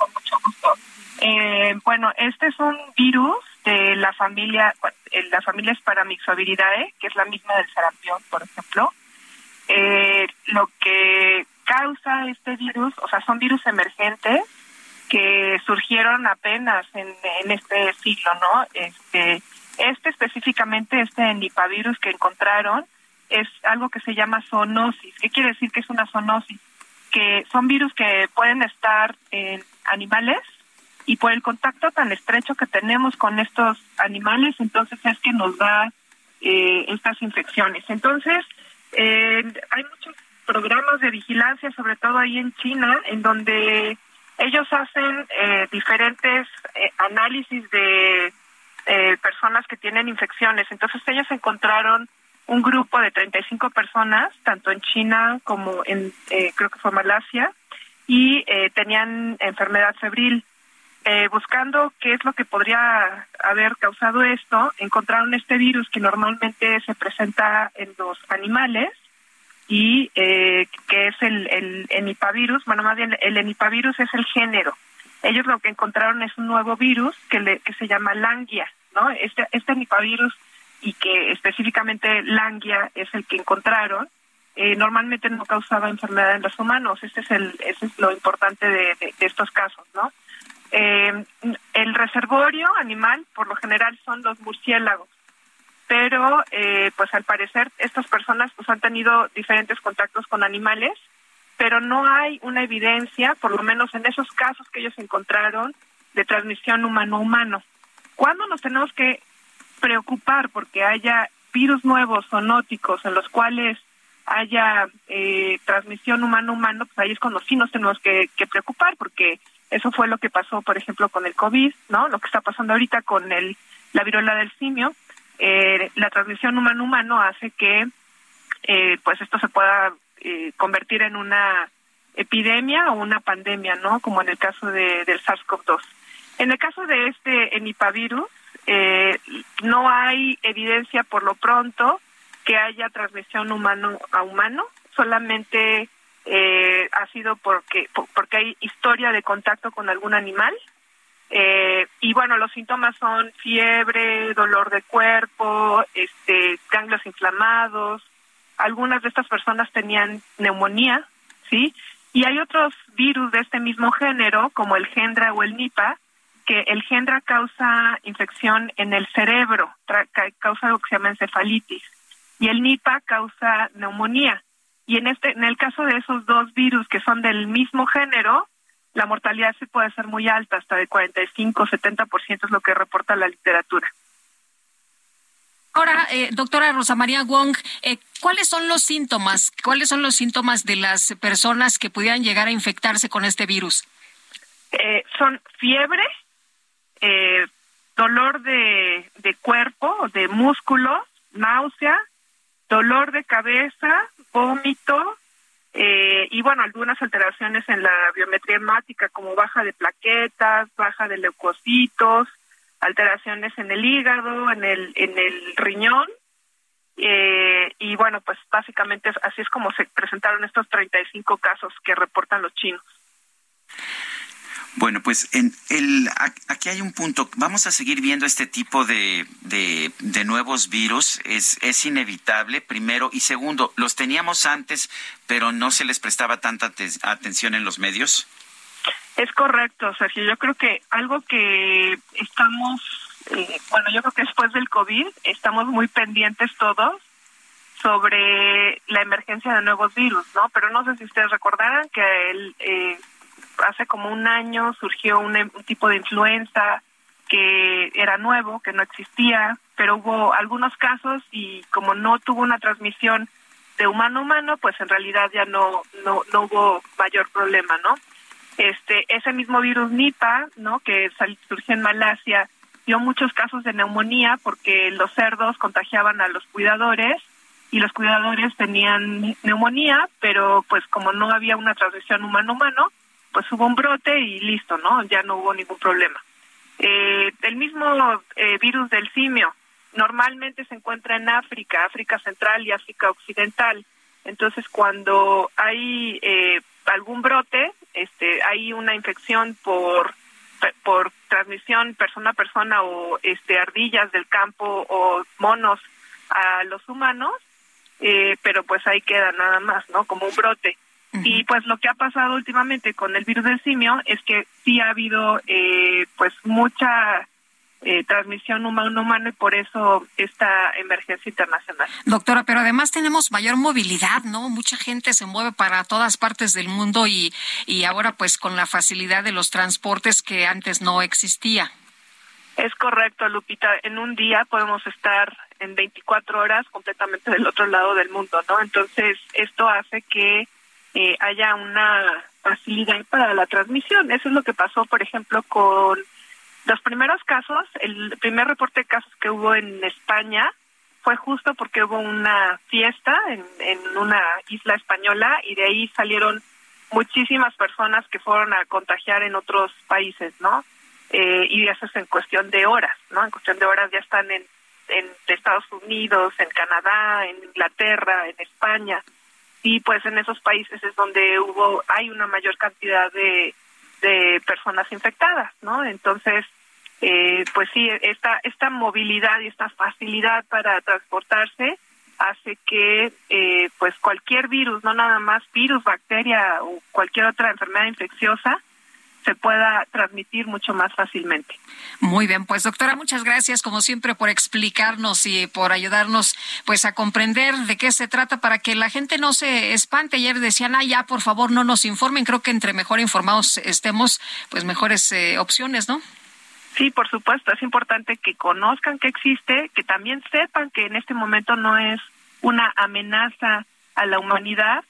Eh, bueno, este es un virus de la familia, eh, la familia Sparamyxoviridae, que es la misma del sarampión, por ejemplo. Eh, lo que causa este virus, o sea, son virus emergentes que surgieron apenas en, este siglo, ¿no? Este, este específicamente, este enipavirus que encontraron, es algo que se llama zoonosis. ¿Qué quiere decir que es una zoonosis? Que son virus que pueden estar en animales y por el contacto tan estrecho que tenemos con estos animales, entonces es que nos da eh, estas infecciones. Entonces, eh, hay muchos programas de vigilancia, sobre todo ahí en China, en donde ellos hacen eh, diferentes análisis de personas que tienen infecciones. Entonces, ellos encontraron un grupo de 35 personas, tanto en China como en, creo que fue Malasia, y tenían enfermedad febril. Eh, buscando qué es lo que podría haber causado esto, encontraron este virus que normalmente se presenta en los animales y eh, que es el, el enipavirus, bueno, más bien el enipavirus es el género. Ellos lo que encontraron es un nuevo virus que, le, que se llama Langia, ¿no? Este, este enipavirus y que específicamente Langia es el que encontraron, eh, normalmente no causaba enfermedad en los humanos. Este es, el, ese es lo importante de, de estos casos, ¿no? Eh, el reservorio animal, por lo general, son los murciélagos, pero eh, pues al parecer estas personas pues han tenido diferentes contactos con animales, pero no hay una evidencia, por lo menos en esos casos que ellos encontraron, de transmisión humano-humano. ¿Cuándo nos tenemos que preocupar porque haya virus nuevos zoonóticos en los cuales haya eh, transmisión humano-humano? Pues ahí es cuando sí nos tenemos que, que preocupar porque eso fue lo que pasó, por ejemplo, con el COVID, ¿no? Lo que está pasando ahorita con el, la viruela del simio. Eh, la transmisión humano-humano hace que eh, pues esto se pueda eh, convertir en una epidemia o una pandemia, ¿no? Como en el caso de, del SARS-CoV-2. En el caso de este enipavirus, no hay evidencia por lo pronto que haya transmisión humano a humano, solamente eh, ha sido porque porque hay historia de contacto con algún animal eh, y bueno los síntomas son fiebre dolor de cuerpo este ganglios inflamados. Algunas de estas personas tenían neumonía sí y hay otros virus de este mismo género como el gendra o el nipa que el gendra causa infección en el cerebro causa lo que se llama encefalitis y el nipa causa neumonía y en este en el caso de esos dos virus que son del mismo género, la mortalidad sí puede ser muy alta, hasta de 45, 70% es lo que reporta la literatura. Ahora, eh, doctora Rosa María Wong, eh, ¿cuáles son los síntomas? ¿Cuáles son los síntomas de las personas que pudieran llegar a infectarse con este virus? Eh, son fiebre, eh, dolor de, de cuerpo, de músculo, náusea, dolor de cabeza, vómito eh, y bueno, algunas alteraciones en la biometría hemática como baja de plaquetas, baja de leucocitos, alteraciones en el hígado, en el, en el riñón. Eh, y bueno, pues básicamente así es como se presentaron estos 35 casos que reportan los chinos. Bueno, pues en el, aquí hay un punto. Vamos a seguir viendo este tipo de, de, nuevos virus. Es, es inevitable, primero. Y segundo, ¿los teníamos antes, pero no se les prestaba tanta atención en los medios? Es correcto, Sergio. Yo creo que algo que estamos, eh, bueno, yo creo que después del COVID estamos muy pendientes todos sobre la emergencia de nuevos virus, ¿no? Pero no sé si ustedes recordarán que el, eh, hace como un año surgió un, un tipo de influenza que era nuevo, que no existía, pero hubo algunos casos y como no tuvo una transmisión de humano a humano, pues en realidad ya no, no, no hubo mayor problema, ¿no? Este, ese mismo virus Nipah, ¿no? Que surgió en Malasia, dio muchos casos de neumonía porque los cerdos contagiaban a los cuidadores y los cuidadores tenían neumonía, pero pues como no había una transmisión humano-humano, pues hubo un brote y listo, ¿no? Ya no hubo ningún problema. Eh, el mismo eh, virus del simio normalmente se encuentra en África, África Central y África Occidental. Entonces, cuando hay eh, algún brote, este, hay una infección por por transmisión persona a persona o este ardillas del campo o monos a los humanos, eh, pero pues ahí queda nada más, ¿no? Como un brote. Y pues lo que ha pasado últimamente con el virus del simio es que sí ha habido eh, pues mucha eh, transmisión humano-humano y por eso esta emergencia internacional. Doctora, pero además tenemos mayor movilidad, ¿no? Mucha gente se mueve para todas partes del mundo y, y ahora pues con la facilidad de los transportes que antes no existía. Es correcto, Lupita. En un día podemos estar en 24 horas completamente del otro lado del mundo, ¿no? Entonces, esto hace que eh, haya una facilidad para la transmisión. Eso es lo que pasó, por ejemplo, con los primeros casos, el primer reporte de casos que hubo en España fue justo porque hubo una fiesta en, en una isla española y de ahí salieron muchísimas personas que fueron a contagiar en otros países, ¿no? Eh, y eso es en cuestión de horas, ¿no? En cuestión de horas ya están en, en Estados Unidos, en Canadá, en Inglaterra, en España y pues en esos países es donde hubo hay una mayor cantidad de, de personas infectadas, ¿no? Entonces, eh, pues sí, esta esta movilidad y esta facilidad para transportarse hace que eh, pues cualquier virus, no nada más virus, bacteria o cualquier otra enfermedad infecciosa, se pueda transmitir mucho más fácilmente. Muy bien, pues doctora, muchas gracias como siempre por explicarnos y por ayudarnos pues a comprender de qué se trata para que la gente no se espante. Ayer decían, ah, ya, por favor, no nos informen. Creo que entre mejor informados estemos, pues mejores eh, opciones, ¿no? Sí, por supuesto, es importante que conozcan que existe, que también sepan que en este momento no es una amenaza a la humanidad,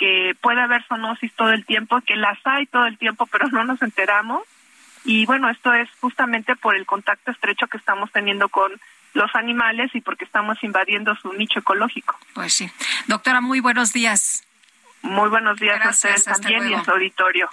que puede haber zoonosis todo el tiempo, que las hay todo el tiempo, pero no nos enteramos. Y bueno, esto es justamente por el contacto estrecho que estamos teniendo con los animales y porque estamos invadiendo su nicho ecológico. Pues sí. Doctora, muy buenos días. Muy buenos días a ustedes también y a su auditorio.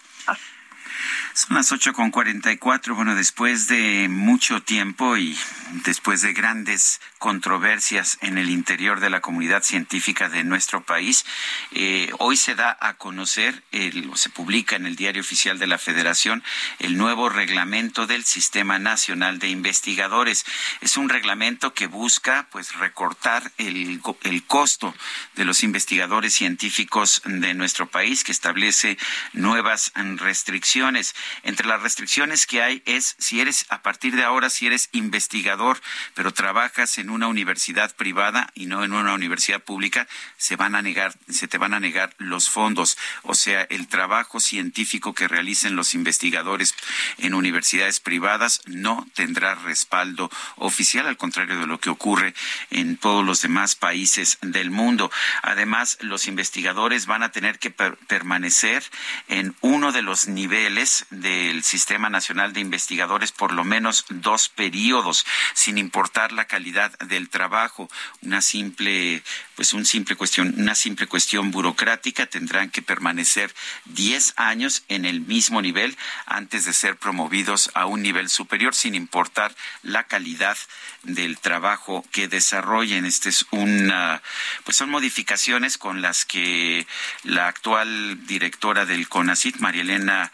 Son las ocho con cuarenta y cuatro. Bueno, después de mucho tiempo y después de grandes controversias en el interior de la comunidad científica de nuestro país, eh, hoy se da a conocer, el, se publica en el Diario Oficial de la Federación, el nuevo reglamento del Sistema Nacional de Investigadores. Es un reglamento que busca, pues, recortar el, el costo de los investigadores científicos de nuestro país, que establece nuevas restricciones. Entre las restricciones que hay es si eres, a partir de ahora, si eres investigador, pero trabajas en una universidad privada y no en una universidad pública, se van a negar, se te van a negar los fondos. O sea, el trabajo científico que realicen los investigadores en universidades privadas no tendrá respaldo oficial, al contrario de lo que ocurre en todos los demás países del mundo. Además, los investigadores van a tener que permanecer en uno de los niveles del Sistema Nacional de Investigadores por lo menos dos periodos, sin importar la calidad del trabajo. Una simple, pues un simple cuestión, una simple cuestión burocrática, tendrán que permanecer diez años en el mismo nivel antes de ser promovidos a un nivel superior, sin importar la calidad del trabajo que desarrollen. Este es una, pues son modificaciones con las que la actual directora del CONACIT, María Elena,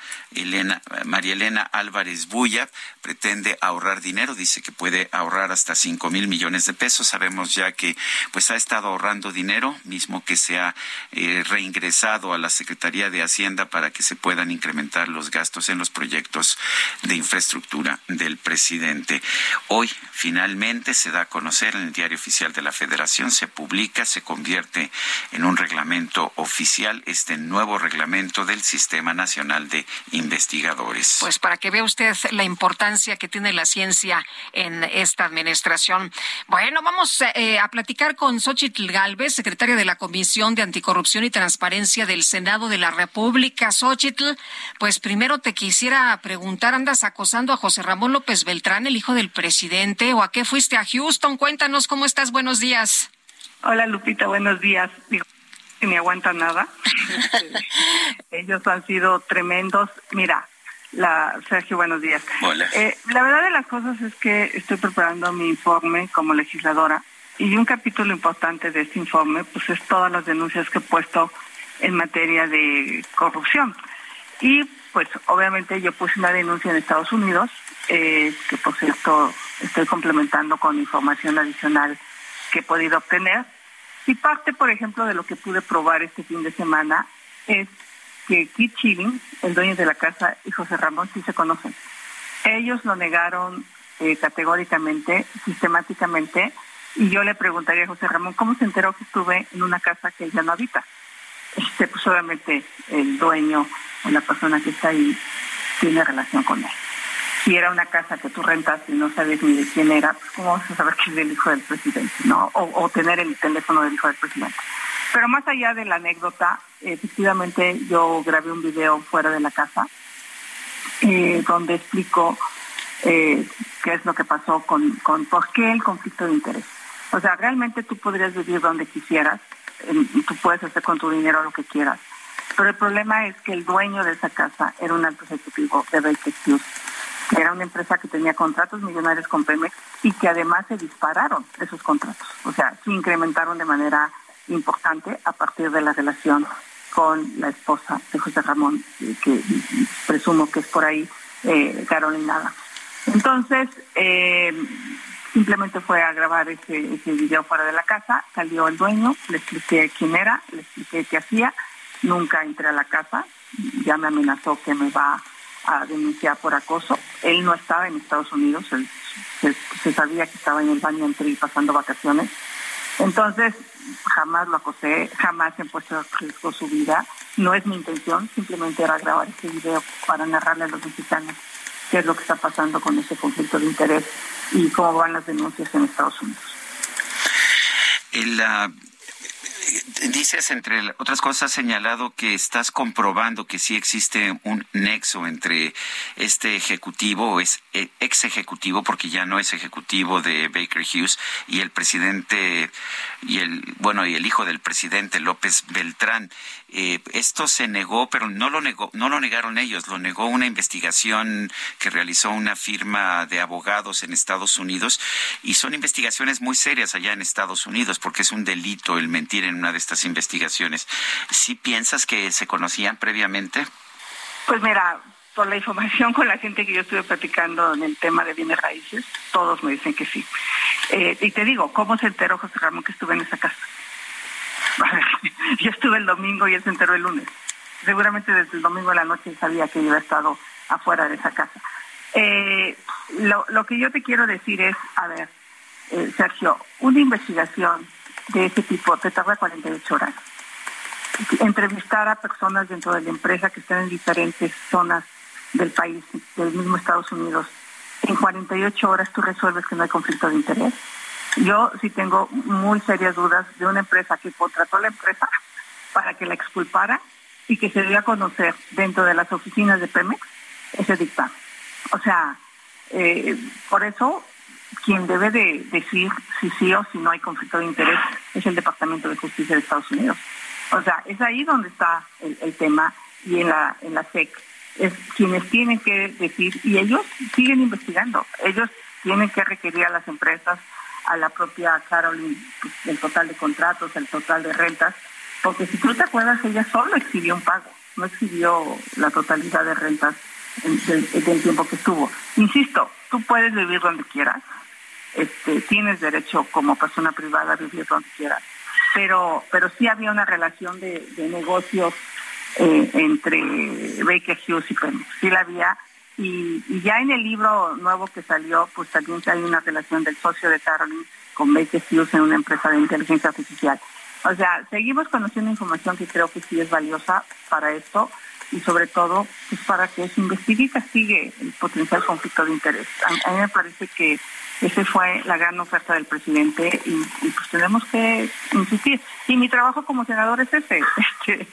María Elena Álvarez Buya, pretende ahorrar dinero, dice que puede ahorrar hasta cinco mil millones de pesos. Sabemos ya que pues ha estado ahorrando dinero, mismo que se ha eh, reingresado a la Secretaría de Hacienda para que se puedan incrementar los gastos en los proyectos de infraestructura del presidente. Hoy finalmente se da a conocer en el Diario Oficial de la Federación, se publica, se convierte en un reglamento oficial este nuevo reglamento del Sistema Nacional de Investigadores. Pues para que vea usted la importancia que tiene la ciencia en esta administración. Bueno, vamos eh, a platicar con Xochitl Galvez, secretaria de la Comisión de Anticorrupción y Transparencia del Senado de la República. Xochitl, pues primero te quisiera preguntar, ¿andas acosando a José Ramón López Beltrán, el hijo del presidente, o a qué fuiste a Houston? Cuéntanos cómo estás. Buenos días. Hola Lupita, buenos días. Digo, que me aguanta nada. Ellos han sido tremendos. Mira, la Sergio, buenos días. Hola. Eh, la verdad de las cosas es que estoy preparando mi informe como legisladora y un capítulo importante de este informe pues es todas las denuncias que he puesto en materia de corrupción. Y pues obviamente yo puse una denuncia en Estados Unidos, eh, que por cierto estoy complementando con información adicional que he podido obtener. Y parte, por ejemplo, de lo que pude probar este fin de semana es que Keith Chilling, el dueño de la casa, y José Ramón sí se conocen. Ellos lo negaron eh, categóricamente, sistemáticamente, y yo le preguntaría a José Ramón, ¿cómo se enteró que estuve en una casa que ella no habita? Este, pues obviamente el dueño o la persona que está ahí tiene relación con él. Si era una casa que tú rentas y no sabes ni de quién era, pues ¿cómo vas a saber que es del hijo del presidente? ¿no? O, o tener el teléfono del hijo del presidente. Pero más allá de la anécdota, efectivamente yo grabé un video fuera de la casa eh, donde explico eh, qué es lo que pasó con, con por qué el conflicto de interés. O sea, realmente tú podrías vivir donde quisieras, tú puedes hacer con tu dinero lo que quieras, pero el problema es que el dueño de esa casa era un alto ejecutivo de Baker Hughes, que era una empresa que tenía contratos millonarios con Pemex y que además se dispararon esos contratos. O sea, se incrementaron de manera importante a partir de la relación con la esposa de José Ramón, que presumo que es por ahí eh, Carolina. Entonces, eh, simplemente fue a grabar ese, ese video fuera de la casa, salió el dueño, le expliqué quién era, le expliqué qué hacía, nunca entré a la casa, ya me amenazó que me va a denunciar por acoso. Él no estaba en Estados Unidos, se, se, sabía que estaba en el baño entre pasando vacaciones. Entonces, jamás lo acosé, jamás he puesto en riesgo su vida. No es mi intención, simplemente era grabar este video para narrarle a los mexicanos qué es lo que está pasando con ese conflicto de interés y cómo van las denuncias en Estados Unidos. Dices, entre otras cosas, has señalado que estás comprobando que sí existe un nexo entre este ejecutivo, es eh, ex ejecutivo, porque ya no es ejecutivo de Baker Hughes, y el presidente, y el, bueno, y el hijo del presidente López Beltrán. Eh, esto se negó, pero no lo negó, no lo negaron ellos, lo negó una investigación que realizó una firma de abogados en Estados Unidos, y son investigaciones muy serias allá en Estados Unidos, porque es un delito el mentir en una de estas investigaciones. ¿Sí piensas que se conocían previamente? Pues mira, por la información con la gente que yo estuve platicando en el tema de bienes raíces, todos me dicen que sí. Eh, y te digo, ¿cómo se enteró José Ramón que estuve en esa casa? yo estuve el domingo y él se enteró el lunes. Seguramente desde el domingo de la noche sabía que yo había estado afuera de esa casa. Eh, lo, lo que yo te quiero decir es, a ver, eh, Sergio, una investigación de ese tipo te tarda 48 horas. Entrevistar a personas dentro de la empresa que están en diferentes zonas del país, del mismo Estados Unidos, en 48 horas tú resuelves que no hay conflicto de interés. Yo sí tengo muy serias dudas de una empresa que contrató a la empresa para que la exculpara y que se dio a conocer dentro de las oficinas de Pemex ese dictamen. O sea, eh, por eso quien debe de decir si sí o si no hay conflicto de interés es el Departamento de Justicia de Estados Unidos. O sea, es ahí donde está el, tema y en la, en la SEC. Es quienes tienen que decir, y ellos siguen investigando, ellos tienen que requerir a las empresas, a la propia Caroline, pues, el total de contratos, el total de rentas, porque si tú te acuerdas, ella solo exhibió un pago, no exhibió la totalidad de rentas del tiempo que estuvo. Insisto, tú puedes vivir donde quieras, este, tienes derecho como persona privada a vivir donde quieras. pero, pero sí había una relación de, negocios eh, entre Baker Hughes y Pemex, sí la había, y, ya en el libro nuevo que salió, pues también hay una relación del socio de Carolyn con Baker Hughes en una empresa de inteligencia artificial. O sea, seguimos conociendo información que creo que sí es valiosa para esto y sobre todo pues para que se investigue y castigue el potencial conflicto de interés. A, mí me parece que esa fue la gran oferta del presidente y, pues tenemos que insistir. Y mi trabajo como senador es ese, este,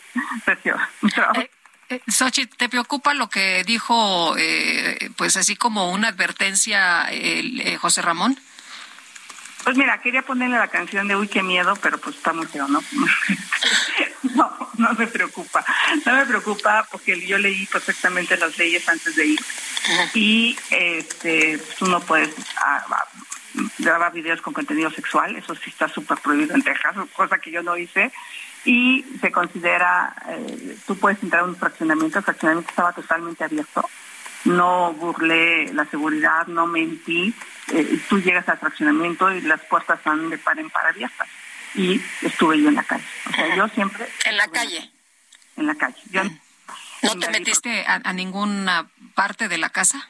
Sergio, mi trabajo. Eh, eh ¿te preocupa lo que dijo, eh, pues así como una advertencia el, eh, José Ramón? Pues mira, quería ponerle la canción de Uy, qué miedo, pero pues está muy feo, ¿no? no, me preocupa. No me preocupa porque yo leí perfectamente las leyes antes de ir. Y este, pues, tú no puedes ah, ah, grabar videos con contenido sexual, eso sí está súper prohibido en Texas, cosa que yo no hice. Y se considera, eh, tú puedes entrar a un fraccionamiento, el fraccionamiento estaba totalmente abierto no burlé la seguridad, no mentí. Eh, tú llegas al fraccionamiento y las puertas están de par en par abiertas. Y estuve yo en la calle. O sea, yo siempre... ¿En la calle? En la calle. ¿No te metiste a, ninguna parte de la casa?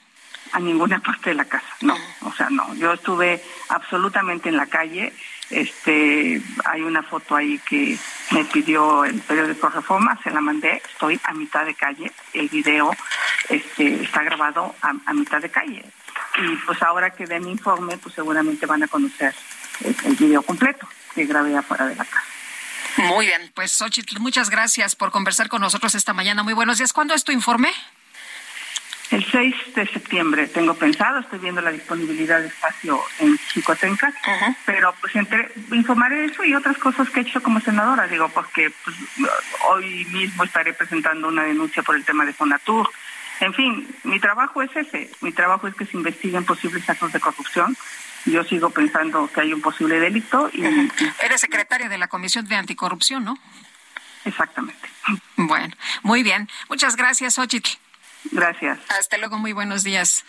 A ninguna parte de la casa, no. O sea, no. Yo estuve absolutamente en la calle este, hay una foto ahí que me pidió el periódico Reforma, se la mandé, estoy a mitad de calle, el video este, está grabado a, mitad de calle. Y pues ahora que den mi informe, pues seguramente van a conocer el, el video completo que grabé afuera de la casa. Muy bien, pues Xochitl, muchas gracias por conversar con nosotros esta mañana. Muy buenos días. ¿Cuándo es tu informe? El 6 de septiembre tengo pensado, estoy viendo la disponibilidad de espacio en Chicotenca, pero pues entre, informaré eso y otras cosas que he hecho como senadora, digo, porque pues, hoy mismo estaré presentando una denuncia por el tema de Fonatur. En fin, mi trabajo es ese, mi trabajo es que se investiguen posibles actos de corrupción. Yo sigo pensando que hay un posible delito. y Eres secretaria de la Comisión de Anticorrupción, ¿no? Exactamente. Bueno, muy bien. Muchas gracias, Ochitl. Gracias. Hasta luego, muy buenos días.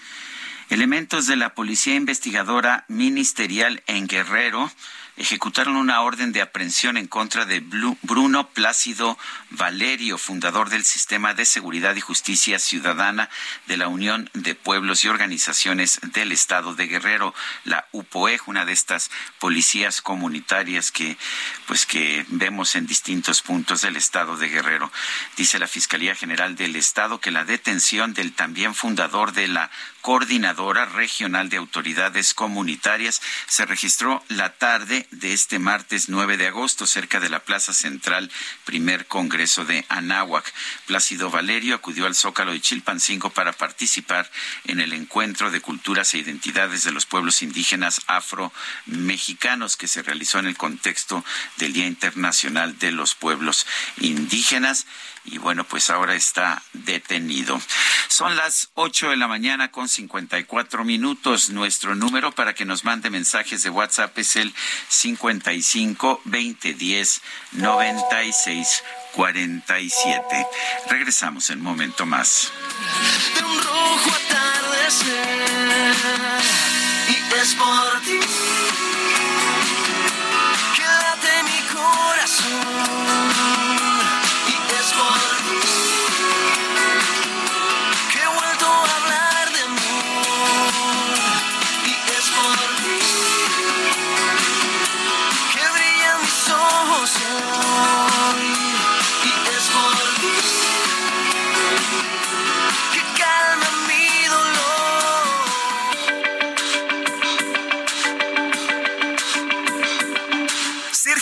Elementos de la Policía Investigadora Ministerial en Guerrero ejecutaron una orden de aprehensión en contra de Bruno Plácido Valerio, fundador del Sistema de Seguridad y Justicia Ciudadana de la Unión de Pueblos y Organizaciones del Estado de Guerrero, la UPOEG, una de estas policías comunitarias que pues que vemos en distintos puntos del estado de Guerrero. Dice la Fiscalía General del Estado que la detención del también fundador de la Coordinadora Regional de Autoridades Comunitarias se registró la tarde de este martes 9 de agosto cerca de la Plaza Central, primer Congreso de Anáhuac. Plácido Valerio acudió al Zócalo de Chilpancingo para participar en el encuentro de culturas e identidades de los pueblos indígenas afro-mexicanos que se realizó en el contexto del Día Internacional de los Pueblos Indígenas y bueno, pues ahora está detenido. Son las 8 de la mañana con 54 minutos. Nuestro número para que nos mande mensajes de WhatsApp es el 55 20 10 96 47. Regresamos en un momento más. De un rojo atardecer, y es por ti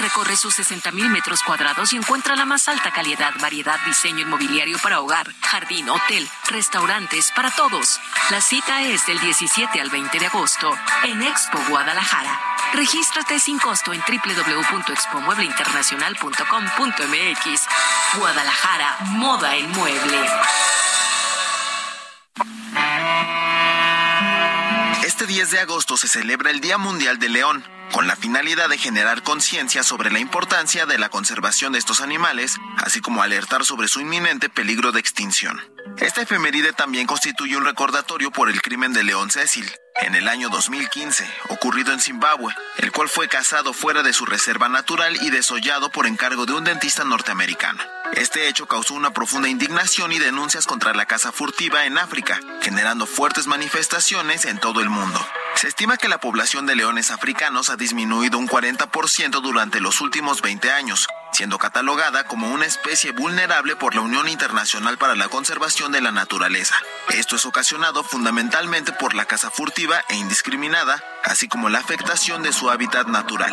Recorre sus 60.000 metros cuadrados y encuentra la más alta calidad, variedad, diseño inmobiliario para hogar, jardín, hotel, restaurantes, para todos. La cita es del 17 al 20 de agosto en Expo Guadalajara. Regístrate sin costo en www.expomuebleinternacional.com.mx. Guadalajara, moda en mueble. Este 10 de agosto se celebra el Día Mundial del León, con la finalidad de generar conciencia sobre la importancia de la conservación de estos animales, así como alertar sobre su inminente peligro de extinción. Esta efeméride también constituye un recordatorio por el crimen de León Cecil, en el año 2015, ocurrido en Zimbabue, el cual fue cazado fuera de su reserva natural y desollado por encargo de un dentista norteamericano. Este hecho causó una profunda indignación y denuncias contra la caza furtiva en África, generando fuertes manifestaciones en todo el mundo. Se estima que la población de leones africanos ha disminuido un 40% durante los últimos 20 años, siendo catalogada como una especie vulnerable por la Unión Internacional para la Conservación de la Naturaleza. Esto es ocasionado fundamentalmente por la caza furtiva e indiscriminada, así como la afectación de su hábitat natural.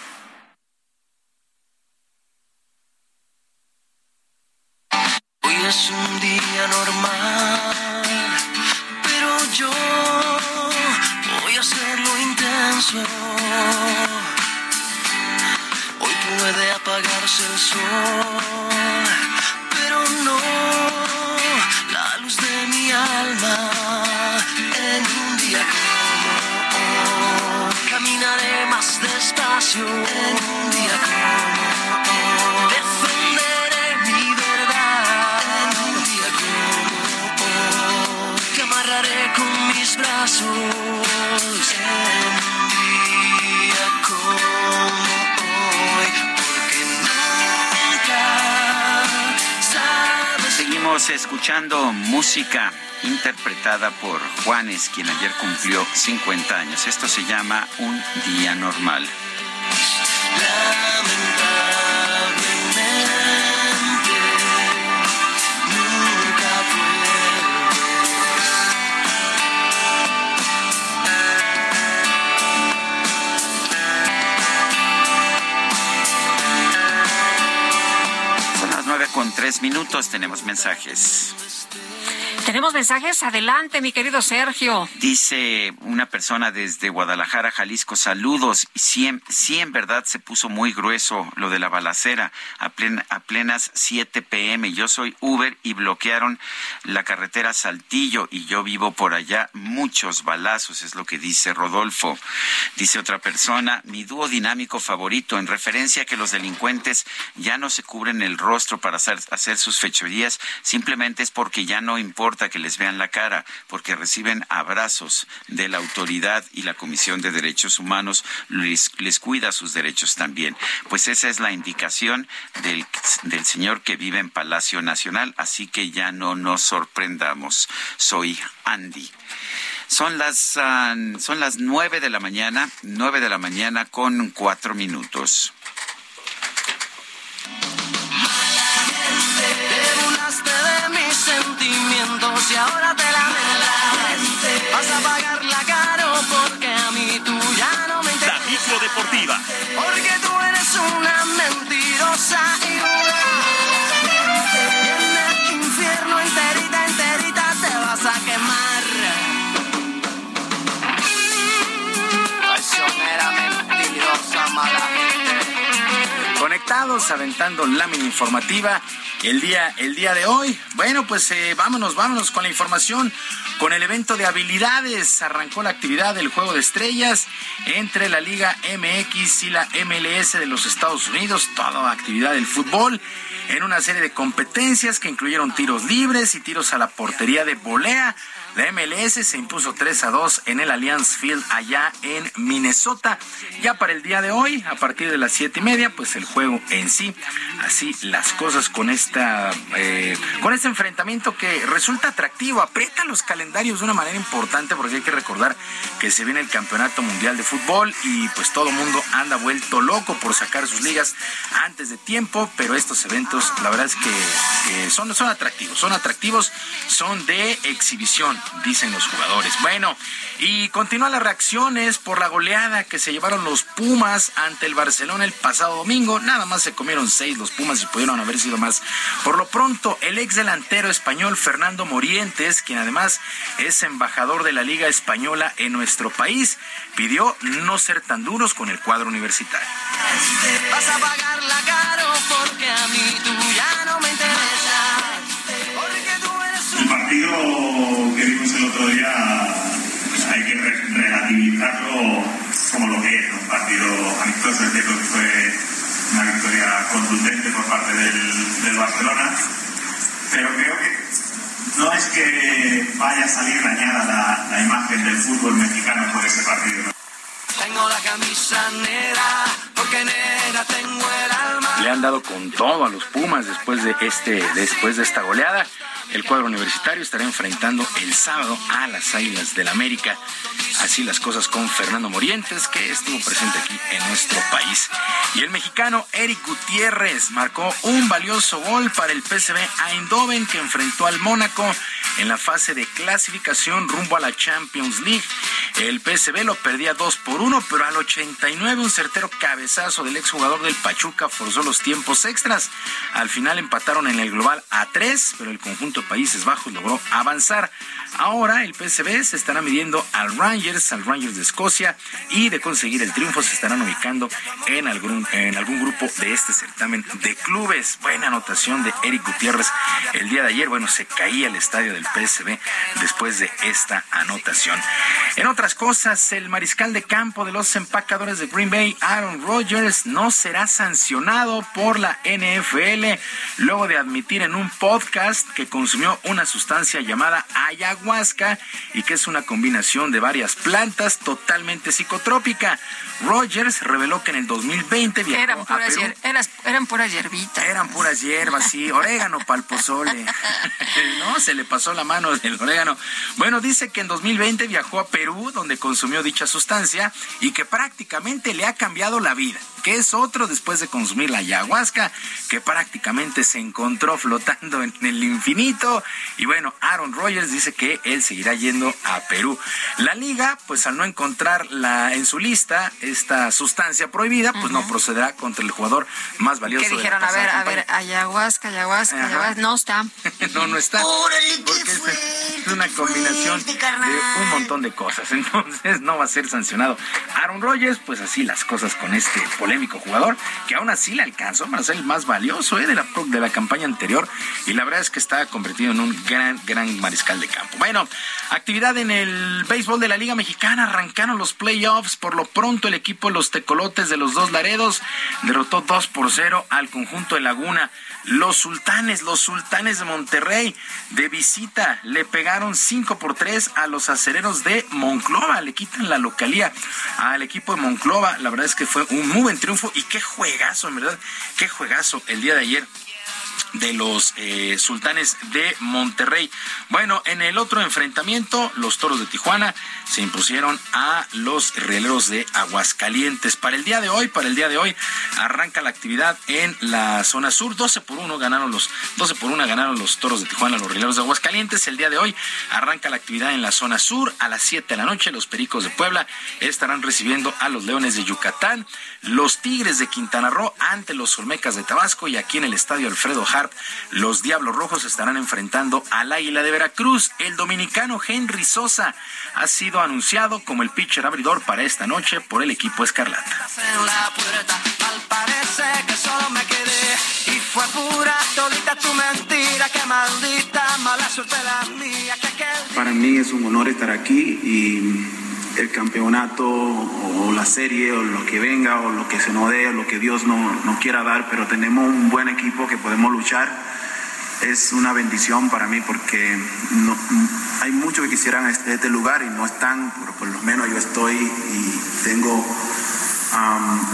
Hoy es un día normal, pero yo voy a hacerlo intenso. Hoy puede apagarse el sol, pero no la luz de mi alma. En un día como hoy, caminaré más despacio. En un día como mis brazos. En un día como hoy, porque nunca sabes. Seguimos escuchando música interpretada por Juanes, quien ayer cumplió 50 años. Esto se llama Un Día Normal. Son minutos, tenemos mensajes. Tenemos mensajes. Adelante, mi querido Sergio. Dice una persona desde Guadalajara, Jalisco, saludos. Sí, en- verdad se puso muy grueso lo de la balacera a, plen- a plenas 7 pm. Yo soy Uber y bloquearon la carretera Saltillo y yo vivo por allá. Muchos balazos, es lo que dice Rodolfo. Dice otra persona, mi dúo dinámico favorito en referencia a que los delincuentes ya no se cubren el rostro para hacer sus fechorías, simplemente es porque ya no importa que les vean la cara, porque reciben abrazos de la autoridad y la Comisión de Derechos Humanos les, cuida sus derechos también. Pues esa es la indicación del, del señor que vive en Palacio Nacional, así que ya no nos sorprendamos. Soy Andy. Son las, ah, son las nueve de la mañana, nueve de la mañana con cuatro minutos. Sentimientos y ahora te lamentas. Vas a pagar la caro porque a mí tú ya no me La micro deportiva. Porque tú eres una mentirosa Conectados, aventando lámina informativa el día, el día de hoy. Bueno, pues eh, vámonos, vámonos con la información. Con el evento de habilidades arrancó la actividad del Juego de Estrellas entre la Liga MX y la MLS de los Estados Unidos. Toda actividad del fútbol en una serie de competencias que incluyeron tiros libres y tiros a la portería de volea. La MLS se impuso 3 a 2 en el Allianz Field allá en Minnesota. Ya para el día de hoy, a partir de las siete y media, pues el juego en sí. Así las cosas con esta eh, con este enfrentamiento que resulta atractivo, aprieta los calendarios de una manera importante porque hay que recordar que se viene el Campeonato Mundial de Fútbol y pues todo mundo anda vuelto loco por sacar sus ligas antes de tiempo, pero estos eventos la verdad es que, son, son atractivos, son atractivos, son de exhibición dicen los jugadores. Bueno, y continúan las reacciones por la goleada que se llevaron los Pumas ante el Barcelona el pasado domingo. Nada más se comieron seis los Pumas y pudieron haber sido más. Por lo pronto, el ex delantero español Fernando Morientes, quien además es embajador de la Liga Española en nuestro país, pidió no ser tan duros con el cuadro universitario. Vas a pagarla caro porque a mí tú ya no me El partido el otro día hay que relativizarlo como lo que es, un partido amistoso, es cierto que fue una victoria contundente por parte del, Barcelona, pero creo que no es que vaya a salir dañada la, la imagen del fútbol mexicano por ese partido. Tengo la camisa negra, porque tengo el alma. Le han dado con todo a los Pumas después de este, después de esta goleada. El cuadro universitario estará enfrentando el sábado a las Águilas del América. Así las cosas con Fernando Morientes, que estuvo presente aquí en nuestro país. Y el mexicano Eric Gutiérrez marcó un valioso gol para el PSV Eindhoven, que enfrentó al Mónaco en la fase de clasificación rumbo a la Champions League. El PSV lo perdía 2 por 1, pero al 89 un certero cabezazo del exjugador del Pachuca forzó los tiempos extras. Al final empataron en el global a 3, pero el conjunto Países Bajos logró avanzar. Ahora el PSV se estará midiendo al Rangers, al Rangers de Escocia, y de conseguir el triunfo se estarán ubicando en algún, en algún grupo de este certamen de clubes. Buena anotación de Eric Gutiérrez el día de ayer. Bueno, se caía el estadio del PSV después de esta anotación. En otras cosas, el mariscal de campo de los empacadores de Green Bay, Aaron Rodgers, no será sancionado por la NFL luego de admitir en un podcast que con consumió una sustancia llamada ayahuasca y que es una combinación de varias plantas totalmente psicotrópica. Rogers reveló que en el 2020 viajó eran puras, eran puras hierbitas. Eran puras hierbas, sí, orégano palpozole. no, se le pasó la mano del orégano. Bueno, dice que en 2020 viajó a Perú donde consumió dicha sustancia y que prácticamente le ha cambiado la vida que es otro después de consumir la ayahuasca, que prácticamente se encontró flotando en el infinito. Y bueno, Aaron Rodgers dice que él seguirá yendo a Perú. La liga, pues al no encontrar la, en su lista esta sustancia prohibida, pues no procederá contra el jugador más valioso. Que dijeron, a ver, a ver, ayahuasca, ayahuasca, ayahuasca, no está. no, no está. porque es una combinación de un montón de cosas. Entonces no va a ser sancionado. Aaron Rodgers, pues así las cosas con este polémico jugador, que aún así le alcanzó para ser el más valioso ¿eh? de, la, de la campaña anterior. Y la verdad es que está convertido en un gran, gran mariscal de campo. Bueno, actividad en el béisbol de la Liga Mexicana. Arrancaron los playoffs. Por lo pronto, el equipo de los Tecolotes de los dos Laredos derrotó 2 por 0 al conjunto de Laguna. Los sultanes, los sultanes de Monterrey, de visita, le pegaron 5 por 3 a los acereros de Monclova. Le quitan la localía al equipo de Monclova. La verdad es que fue un muy buen triunfo y qué juegazo, en verdad, qué juegazo el día de ayer de los eh, sultanes de Monterrey. Bueno, en el otro enfrentamiento, los toros de Tijuana se impusieron a los rieleros de Aguascalientes. Para el día de hoy, para el día de hoy, arranca la actividad en la zona sur. 12 por 1 ganaron los, 12 por 1 ganaron los toros de Tijuana, los rieleros de Aguascalientes. El día de hoy arranca la actividad en la zona sur. A las 7 de la noche, los pericos de Puebla estarán recibiendo a los leones de Yucatán, los tigres de Quintana Roo ante los olmecas de Tabasco y aquí en el estadio Alfredo Harp los Diablos Rojos estarán enfrentando al Águila de Veracruz. El dominicano Henry Sosa ha sido anunciado como el pitcher abridor para esta noche por el equipo Escarlata. Para mí es un honor estar aquí y el campeonato o la serie o lo que venga o lo que se nos dé, o lo que Dios nos no quiera dar, pero tenemos un buen equipo que podemos luchar. Es una bendición para mí porque no, hay muchos que quisieran este, lugar y no están, pero por lo menos yo estoy y tengo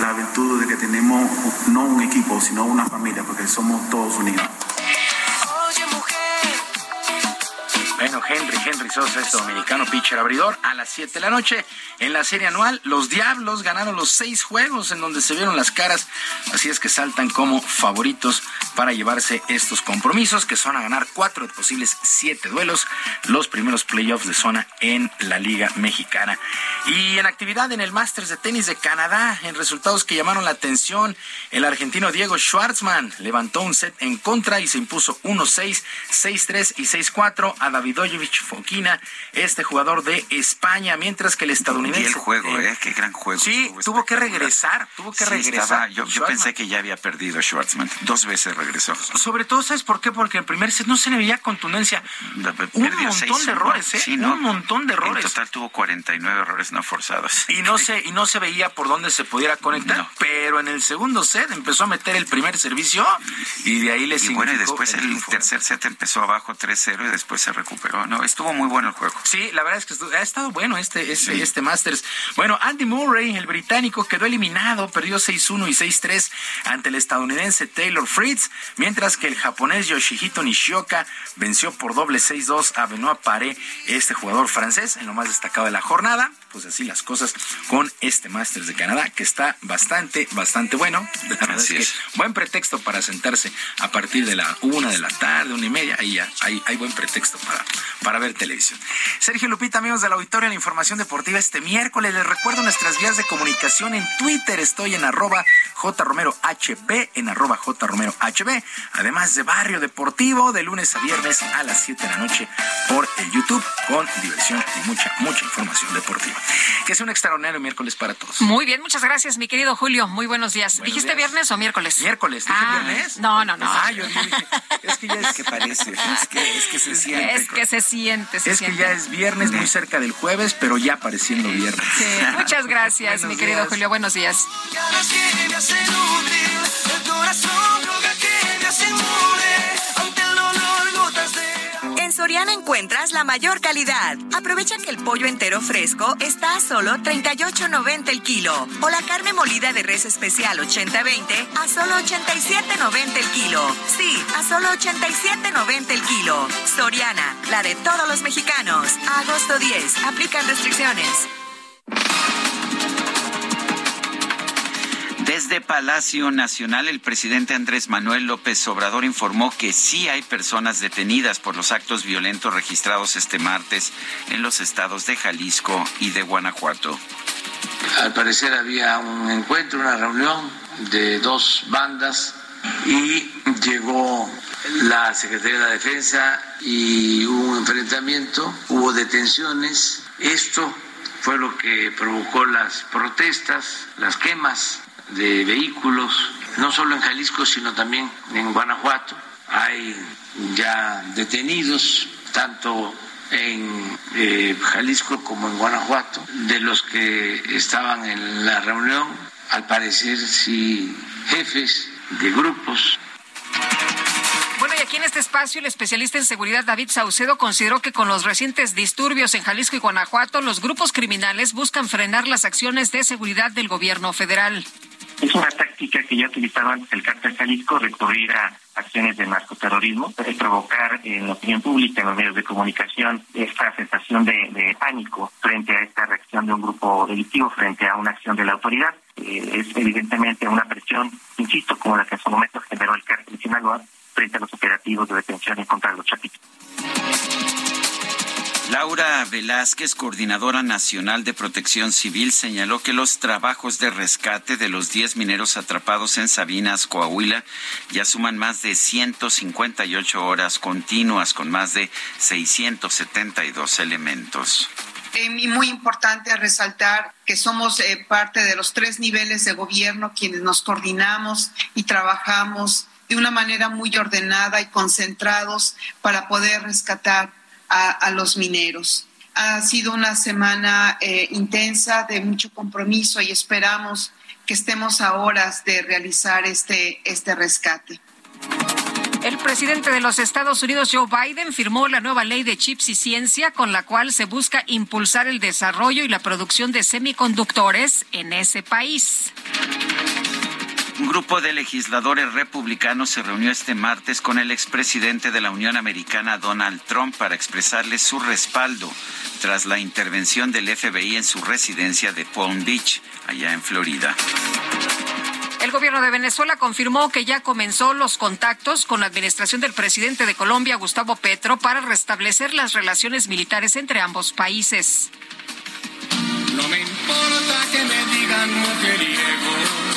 la virtud de que tenemos no un equipo, sino una familia, porque somos todos unidos. Bueno, Henry, Henry Sosa es dominicano pitcher abridor a las 7 de la noche. En la serie anual, los Diablos ganaron los seis juegos en donde se vieron las caras, así es que saltan como favoritos para llevarse estos compromisos, que son a ganar cuatro de posibles siete duelos, los primeros playoffs de zona en la Liga Mexicana. Y en actividad en el Masters de Tenis de Canadá, en resultados que llamaron la atención, el argentino Diego Schwartzman levantó un set en contra y se impuso 1-6, 6-3 y 6-4 a David Davidovich Fokina, este jugador de España, mientras que el estadounidense. Y el juego, ¿eh? Qué gran juego. Sí, tuvo que regresar, tuvo que regresar. yo, pensé que ya había perdido Schwartzman. Dos veces regresó. Sobre todo, ¿sabes por qué? Porque el primer set no se le veía contundencia. Un montón de errores, ¿eh? Un montón de errores. En total tuvo 49 errores no forzados. Y no se, y no se veía por dónde se pudiera conectar. Pero en el segundo set empezó a meter el primer servicio y de ahí le Y bueno, y después el, tercer set empezó abajo 3-0 y después se recuperó pero no, estuvo muy bueno el juego. Sí, la verdad es que ha estado bueno este, este, este Masters. Bueno, Andy Murray, el británico, quedó eliminado, perdió 6-1 y 6-3 ante el estadounidense Taylor Fritz, mientras que el japonés Yoshihito Nishioka venció por doble 6-2 a Benoit Paré, este jugador francés, en lo más destacado de la jornada. Pues así las cosas con este Masters de Canadá, que está bastante, bastante bueno. así es. buen pretexto para sentarse a partir de la una de la tarde, una y media, ahí ya hay, hay buen pretexto para para ver televisión. Sergio Lupita, amigos del auditorio, la información deportiva este miércoles. Les recuerdo nuestras vías de comunicación en Twitter. Estoy en arroba jromerohb, en arroba jromerohb. Además de Barrio Deportivo, de lunes a viernes a las 7 de la noche por el YouTube, con diversión y mucha, mucha información deportiva. Que sea un extraordinario miércoles para todos. Muy bien, muchas gracias, mi querido Julio. Muy buenos días. ¿Dijiste viernes o miércoles? Miércoles, ¿dije ah, viernes? No, no, no. Ah, yo dije, es que ya es que parece, es que, es que se siente que se siente. es que ya es viernes, muy cerca del jueves, pero ya pareciendo viernes. muchas gracias, mi querido Julio. Buenos días. Soriana encuentras la mayor calidad. Aprovecha que el pollo entero fresco está a solo 38.90 el kilo o la carne molida de res especial 80-20 a solo 87.90 el kilo. Sí, a solo 87.90 el kilo. Soriana, la de todos los mexicanos. agosto 10. Aplican restricciones. Desde Palacio Nacional, el presidente Andrés Manuel López Obrador informó que sí hay personas detenidas por los actos violentos registrados este martes en los estados de Jalisco y de Guanajuato. Al parecer había un encuentro, una reunión de dos bandas y llegó la Secretaría de la Defensa y hubo un enfrentamiento, hubo detenciones. Esto fue lo que provocó las protestas, las quemas de vehículos, no solo en Jalisco, sino también en Guanajuato. Hay ya detenidos, tanto en eh, Jalisco como en Guanajuato, de los que estaban en la reunión, al parecer sí jefes de grupos. Bueno, y aquí en este espacio, el especialista en seguridad David Saucedo consideró que con los recientes disturbios en Jalisco y Guanajuato, los grupos criminales buscan frenar las acciones de seguridad del gobierno federal. Es una táctica que ya utilizaba antes el cártel Jalisco, recurrir a acciones de narcoterrorismo, provocar en la opinión pública, en los medios de comunicación, esta sensación de, pánico frente a esta reacción de un grupo delictivo, frente a una acción de la autoridad. Eh, es evidentemente una presión, insisto, como la que en su momento generó el cártel Sinaloa frente a los operativos de detención en contra de los chapitos. Laura Velázquez, coordinadora nacional de protección civil, señaló que los trabajos de rescate de los 10 mineros atrapados en Sabinas, Coahuila, ya suman más de 158 horas continuas con más de 672 elementos. Eh, y muy importante resaltar que somos eh, parte de los tres niveles de gobierno quienes nos coordinamos y trabajamos de una manera muy ordenada y concentrados para poder rescatar a, los mineros. Ha sido una semana eh, intensa de mucho compromiso y esperamos que estemos a horas de realizar este, este rescate. El presidente de los Estados Unidos, Joe Biden, firmó la nueva ley de chips y ciencia con la cual se busca impulsar el desarrollo y la producción de semiconductores en ese país. Un grupo de legisladores republicanos se reunió este martes con el expresidente de la Unión Americana, Donald Trump, para expresarle su respaldo tras la intervención del FBI en su residencia de Palm Beach, allá en Florida. El gobierno de Venezuela confirmó que ya comenzó los contactos con la administración del presidente de Colombia, Gustavo Petro, para restablecer las relaciones militares entre ambos países. No me importa que me digan las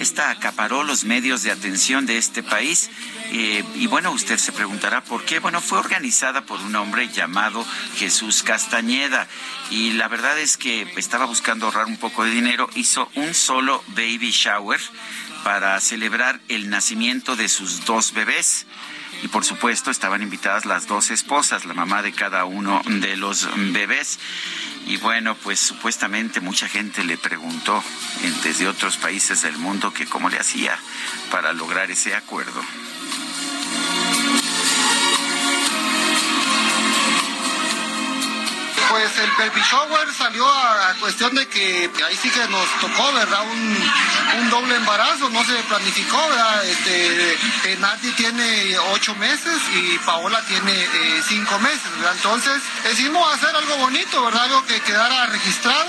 Esta acaparó los medios de atención de este país eh, y bueno, usted se preguntará por qué. Bueno, fue organizada por un hombre llamado Jesús Castañeda y la verdad es que estaba buscando ahorrar un poco de dinero. Hizo un solo baby shower para celebrar el nacimiento de sus dos bebés y por supuesto estaban invitadas las dos esposas, la mamá de cada uno de los bebés. Y bueno, pues supuestamente mucha gente le preguntó desde otros países del mundo que cómo le hacía para lograr ese acuerdo. Pues el baby shower salió a, cuestión de que ahí sí que nos tocó, ¿verdad? Un, doble embarazo, no se planificó, ¿verdad? Este, Nati tiene ocho meses y Paola tiene eh, cinco meses, ¿verdad? Entonces decidimos hacer algo bonito, ¿verdad? Algo que quedara registrado.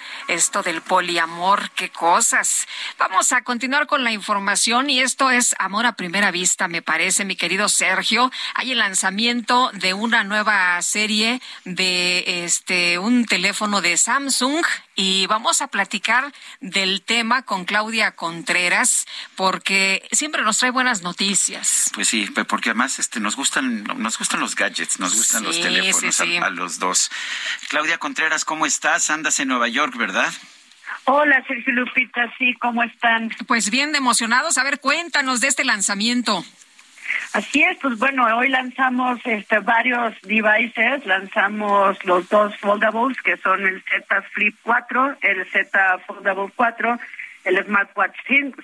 esto del poliamor, qué cosas. Vamos a continuar con la información y esto es amor a primera vista, me parece, mi querido Sergio. Hay el lanzamiento de una nueva serie de este un teléfono de Samsung y vamos a platicar del tema con Claudia Contreras porque siempre nos trae buenas noticias. Pues sí, porque además este nos gustan nos gustan los gadgets, nos gustan los teléfonos A, a los dos. Claudia Contreras, ¿cómo estás? Andas en Nueva York, ¿verdad? Hola, Sergio Lupita, sí, ¿cómo están? Pues bien emocionados. A ver, cuéntanos de este lanzamiento. Así es, pues bueno, hoy lanzamos este, varios devices, lanzamos los dos foldables, que son el Z Flip 4, el Z Foldable 4, el Smartwatch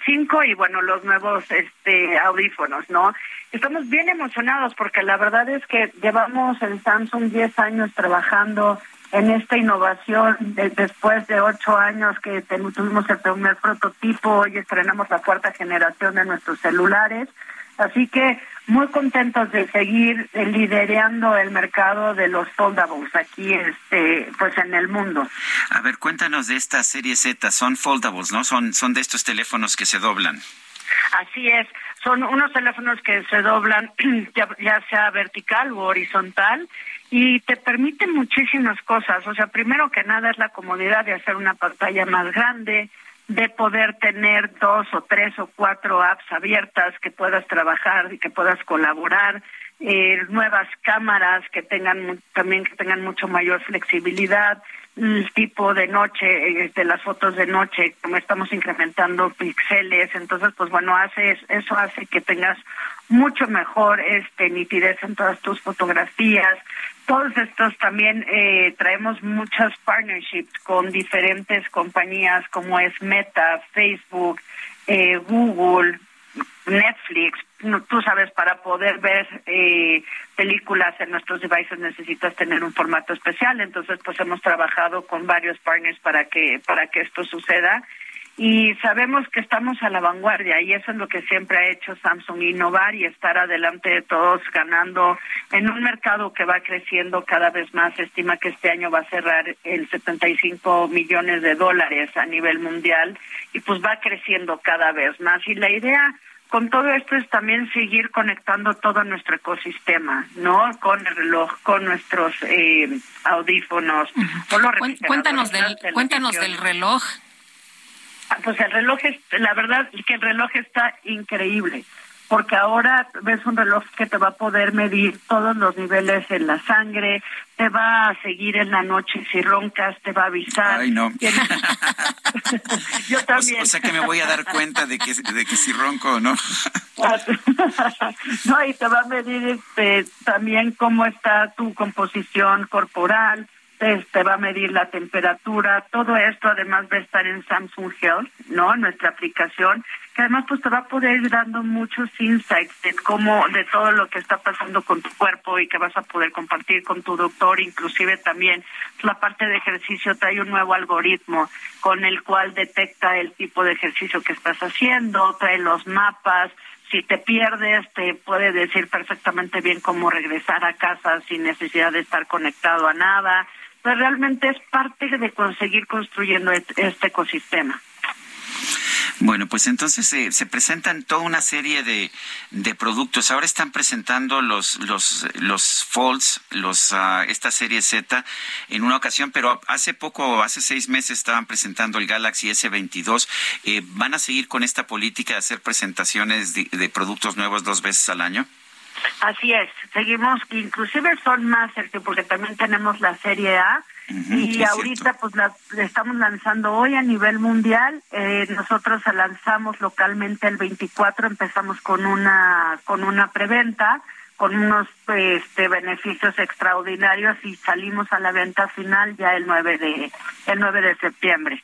5 y bueno, los nuevos este, audífonos, ¿no? Estamos bien emocionados porque la verdad es que llevamos en Samsung 10 años trabajando en esta innovación después de ocho años que tuvimos el primer prototipo y estrenamos la cuarta generación de nuestros celulares. Así que muy contentos de seguir liderando el mercado de los foldables aquí este pues en el mundo. A ver, cuéntanos de esta serie Z, son foldables, ¿no? Son son de estos teléfonos que se doblan. Así es, son unos teléfonos que se doblan ya sea vertical u horizontal y te permiten muchísimas cosas. O sea, primero que nada es la comodidad de hacer una pantalla más grande, de poder tener dos o tres o cuatro apps abiertas que puedas trabajar y que puedas colaborar, eh, nuevas cámaras que tengan también que tengan mucho mayor flexibilidad, el tipo de noche, de este, las fotos de noche, como estamos incrementando píxeles, entonces pues bueno, hace eso hace que tengas mucho mejor este nitidez en todas tus fotografías. Todos estos también eh, traemos muchas partnerships con diferentes compañías como es Meta, Facebook, eh, Google, Netflix, tú sabes, para poder ver eh, películas en nuestros devices necesitas tener un formato especial, entonces pues hemos trabajado con varios partners para que para que esto suceda y sabemos que estamos a la vanguardia y eso es lo que siempre ha hecho Samsung, innovar y estar adelante de todos, ganando en un mercado que va creciendo cada vez más. Se estima que este año va a cerrar el 75 millones de dólares a nivel mundial y pues va creciendo cada vez más. Y la idea con todo esto es también seguir conectando todo nuestro ecosistema, ¿no? Con el reloj, con nuestros eh, audífonos, Cuéntanos del, cuéntanos del reloj. Pues el reloj, es, la verdad es que el reloj está increíble, porque ahora ves un reloj que te va a poder medir todos los niveles en la sangre, te va a seguir en la noche si roncas, te va a avisar. Ay, no. Yo también. O, sea que me voy a dar cuenta de que, de que si ronco o no. no, y te va a medir este, también cómo está tu composición corporal, te va a medir la temperatura, todo esto además va a estar en Samsung Health, ¿no? Nuestra aplicación, que además pues te va a poder ir dando muchos insights de cómo, de todo lo que está pasando con tu cuerpo y que vas a poder compartir con tu doctor, inclusive también la parte de ejercicio trae un nuevo algoritmo con el cual detecta el tipo de ejercicio que estás haciendo, trae los mapas, si te pierdes, te puede decir perfectamente bien cómo regresar a casa sin necesidad de estar conectado a nada realmente es parte de conseguir construyendo este ecosistema. Bueno, pues entonces eh, se presentan toda una serie de, de, productos. Ahora están presentando los los los Folds, los uh, esta serie Z en una ocasión, pero hace poco, hace seis meses estaban presentando el Galaxy S22. Eh, ¿Van a seguir con esta política de hacer presentaciones de productos nuevos dos veces al año? Así es, seguimos, inclusive son más, porque también tenemos la Serie A y ahorita pues la, estamos lanzando hoy a nivel mundial. Eh, nosotros lanzamos localmente el 24, empezamos con una con una preventa con unos este, beneficios extraordinarios y salimos a la venta final ya el 9 de el 9 de septiembre.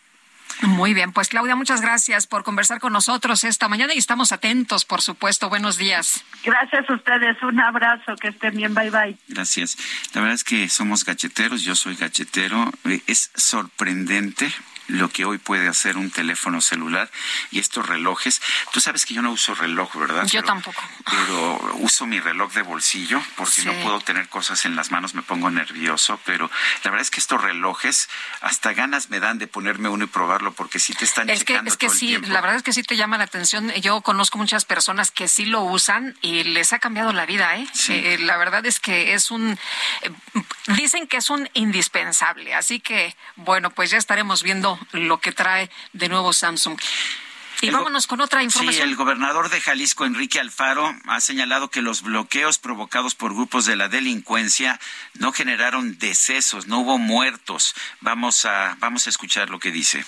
Muy bien, pues Claudia, muchas gracias por conversar con nosotros esta mañana y estamos atentos, por supuesto. Buenos días. Gracias a ustedes, un abrazo, que estén bien, bye bye. Gracias. La verdad es que somos gacheteros, yo soy gachetero. Eh, es sorprendente lo que hoy puede hacer un teléfono celular y estos relojes. Tú sabes que yo no uso reloj, ¿verdad? Yo tampoco. Pero uso mi reloj de bolsillo porque no puedo tener cosas en las manos, me pongo nervioso, pero la verdad es que estos relojes hasta ganas me dan de ponerme uno y probarlo porque sí te están es que es que sí, la verdad es que sí te llama la atención. Yo conozco muchas personas que sí lo usan y les ha cambiado la vida, ¿eh? eh la verdad es que es un eh, dicen que es un indispensable, así que bueno, pues ya estaremos viendo lo que trae de nuevo Samsung. Y vámonos con otra información. Sí, el gobernador de Jalisco, Enrique Alfaro, ha señalado que los bloqueos provocados por grupos de la delincuencia no generaron decesos, no hubo muertos. Vamos a, vamos a escuchar lo que dice.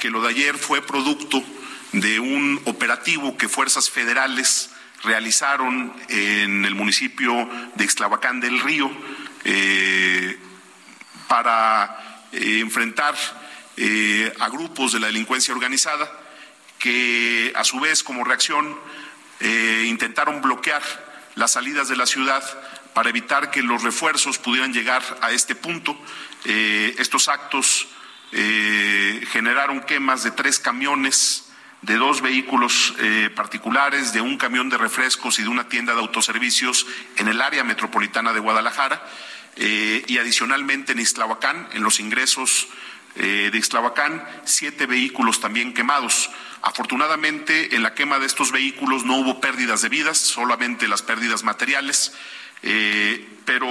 Que lo de ayer fue producto de un operativo que fuerzas federales realizaron en el municipio de Ixtlavacán del Río eh, para eh, enfrentar eh, a grupos de la delincuencia organizada que a su vez como reacción eh, intentaron bloquear las salidas de la ciudad para evitar que los refuerzos pudieran llegar a este punto. Eh, estos actos generaron quemas de tres camiones, de dos vehículos particulares, de un camión de refrescos y de una tienda de autoservicios en el área metropolitana de Guadalajara. y adicionalmente en Islahuacán, en los ingresos eh, de Ixtlavacán, siete vehículos también quemados. Afortunadamente, en la quema de estos vehículos no hubo pérdidas de vidas, solamente las pérdidas materiales, eh, pero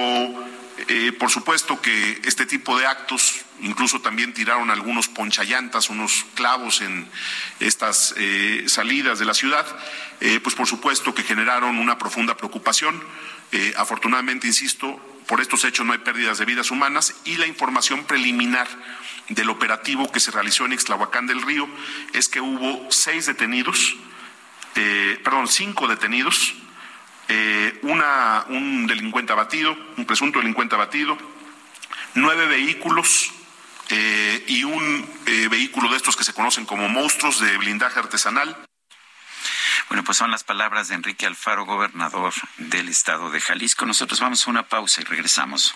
eh, por supuesto que este tipo de actos, incluso también tiraron algunos ponchallantas, unos clavos en estas salidas de la ciudad, pues por supuesto que generaron una profunda preocupación. afortunadamente, insisto, por estos hechos no hay pérdidas de vidas humanas y la información preliminar del operativo que se realizó en Ixtlahuacán del Río es que hubo seis detenidos, eh, perdón, cinco detenidos, eh, una, un delincuente abatido, un presunto delincuente abatido, nueve vehículos eh, y un vehículo de estos que se conocen como monstruos de blindaje artesanal. Bueno, pues son las palabras de Enrique Alfaro, gobernador del estado de Jalisco. Nosotros vamos a una pausa y regresamos.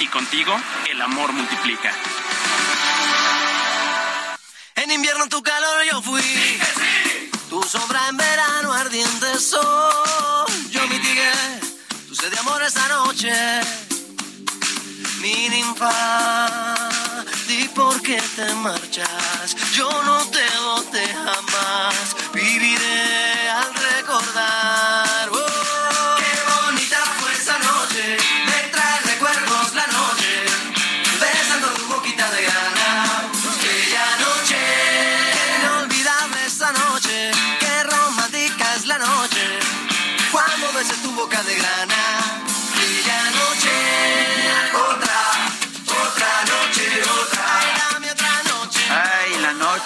y contigo el amor multiplica. En invierno tu calor yo fui. Tu sombra en verano ardiente sol. Yo mitigué tu sed de amor esa noche. Mi ninfa, di por qué te marchas. Yo no te boté jamás. Viviré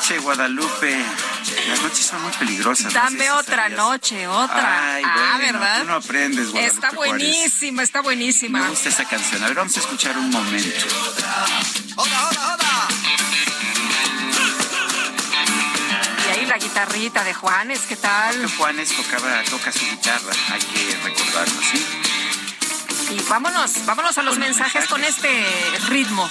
noche, Guadalupe. Las noches son muy peligrosas. no sé Dame si otra sabías. noche, otra. Ay, ah, bueno, ¿verdad? Tú no aprendes, Guadalupe Está Juárez. buenísima, está buenísima. Me gusta esa canción. A ver, vamos a escuchar un momento. Y ahí la guitarrita de Juanes, ¿qué tal? Juanes tocaba, toca su guitarra, hay que recordarlo, ¿sí? Y vámonos, vámonos a los mensajes con este ritmo.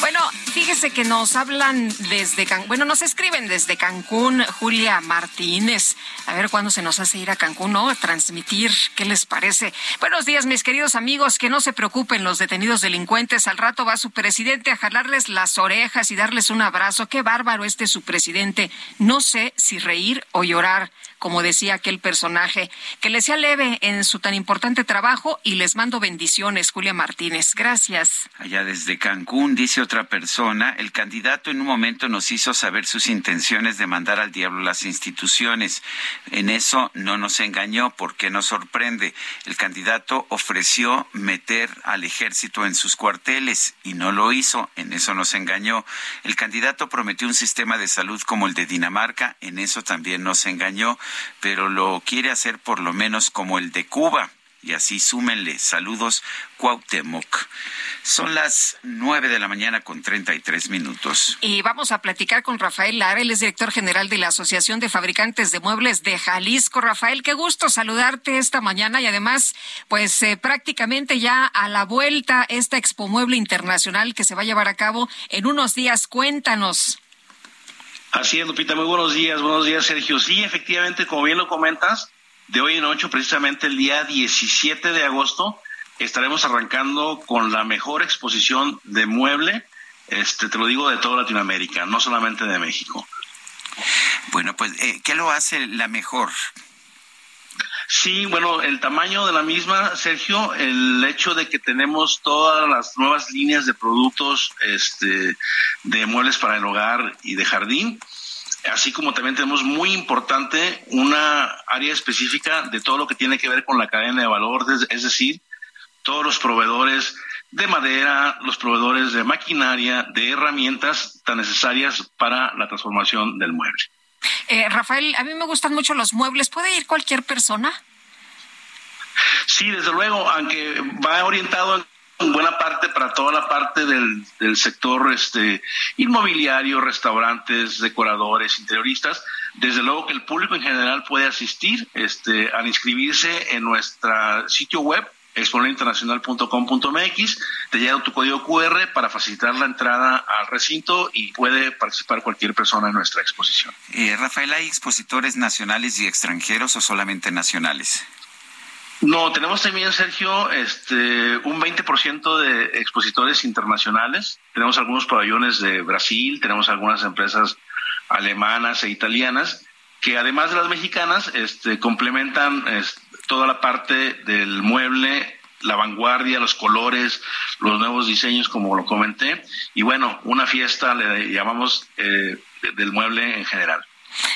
Bueno, fíjese que nos hablan desde Cancún, bueno, nos escriben desde Cancún, Julia Martínez. A ver cuándo se nos hace ir a Cancún, ¿no? A transmitir, ¿qué les parece? Buenos días, mis queridos amigos, que no se preocupen los detenidos delincuentes. Al rato va su presidente a jalarles las orejas y darles un abrazo. Qué bárbaro este su presidente. No sé si reír o llorar como decía aquel personaje, que les sea leve en su tan importante trabajo y les mando bendiciones, Julia Martínez. Gracias. Allá desde Cancún, dice otra persona, el candidato en un momento nos hizo saber sus intenciones de mandar al diablo las instituciones. En eso no nos engañó, porque nos sorprende. El candidato ofreció meter al ejército en sus cuarteles y no lo hizo. En eso nos engañó. El candidato prometió un sistema de salud como el de Dinamarca. En eso también nos engañó, pero lo quiere hacer por lo menos como el de Cuba. Y así súmenle. Saludos, Cuauhtémoc. Son las nueve de la mañana con treinta y tres minutos. Y vamos a platicar con Rafael Lara, él es director general de la Asociación de Fabricantes de Muebles de Jalisco. Rafael, qué gusto saludarte esta mañana y además, pues eh, prácticamente ya a la vuelta esta Expo Mueble Internacional que se va a llevar a cabo en unos días. Cuéntanos. Así es, Lupita, muy buenos días, buenos días, Sergio. Sí, efectivamente, como bien lo comentas, de hoy en ocho, precisamente el día 17 de agosto, estaremos arrancando con la mejor exposición de mueble, este, te lo digo, de toda Latinoamérica, no solamente de México. Bueno, pues, eh, ¿qué lo hace la mejor? Sí, bueno, el tamaño de la misma, Sergio, el hecho de que tenemos todas las nuevas líneas de productos este, de muebles para el hogar y de jardín, así como también tenemos muy importante una área específica de todo lo que tiene que ver con la cadena de valor, es- decir, todos los proveedores de madera, los proveedores de maquinaria, de herramientas tan necesarias para la transformación del mueble. Eh, Rafael, a mí me gustan mucho los muebles. ¿Puede ir cualquier persona? Sí, desde luego, aunque va orientado en buena parte para toda la parte del, sector este inmobiliario, restaurantes, decoradores, interioristas, desde luego que el público en general puede asistir este, al inscribirse en nuestro sitio web exponerinterncional.com.mx, te llega tu código QR para facilitar la entrada al recinto y puede participar cualquier persona en nuestra exposición. Eh, Rafael, ¿hay expositores nacionales y extranjeros o solamente nacionales? No, tenemos también, Sergio, este, un 20% de expositores internacionales. Tenemos algunos pabellones de Brasil, tenemos algunas empresas alemanas e italianas, que además de las mexicanas, este, complementan toda la parte del mueble, la vanguardia, los colores, los nuevos diseños, como lo comenté, y bueno, una fiesta le llamamos eh, del mueble en general.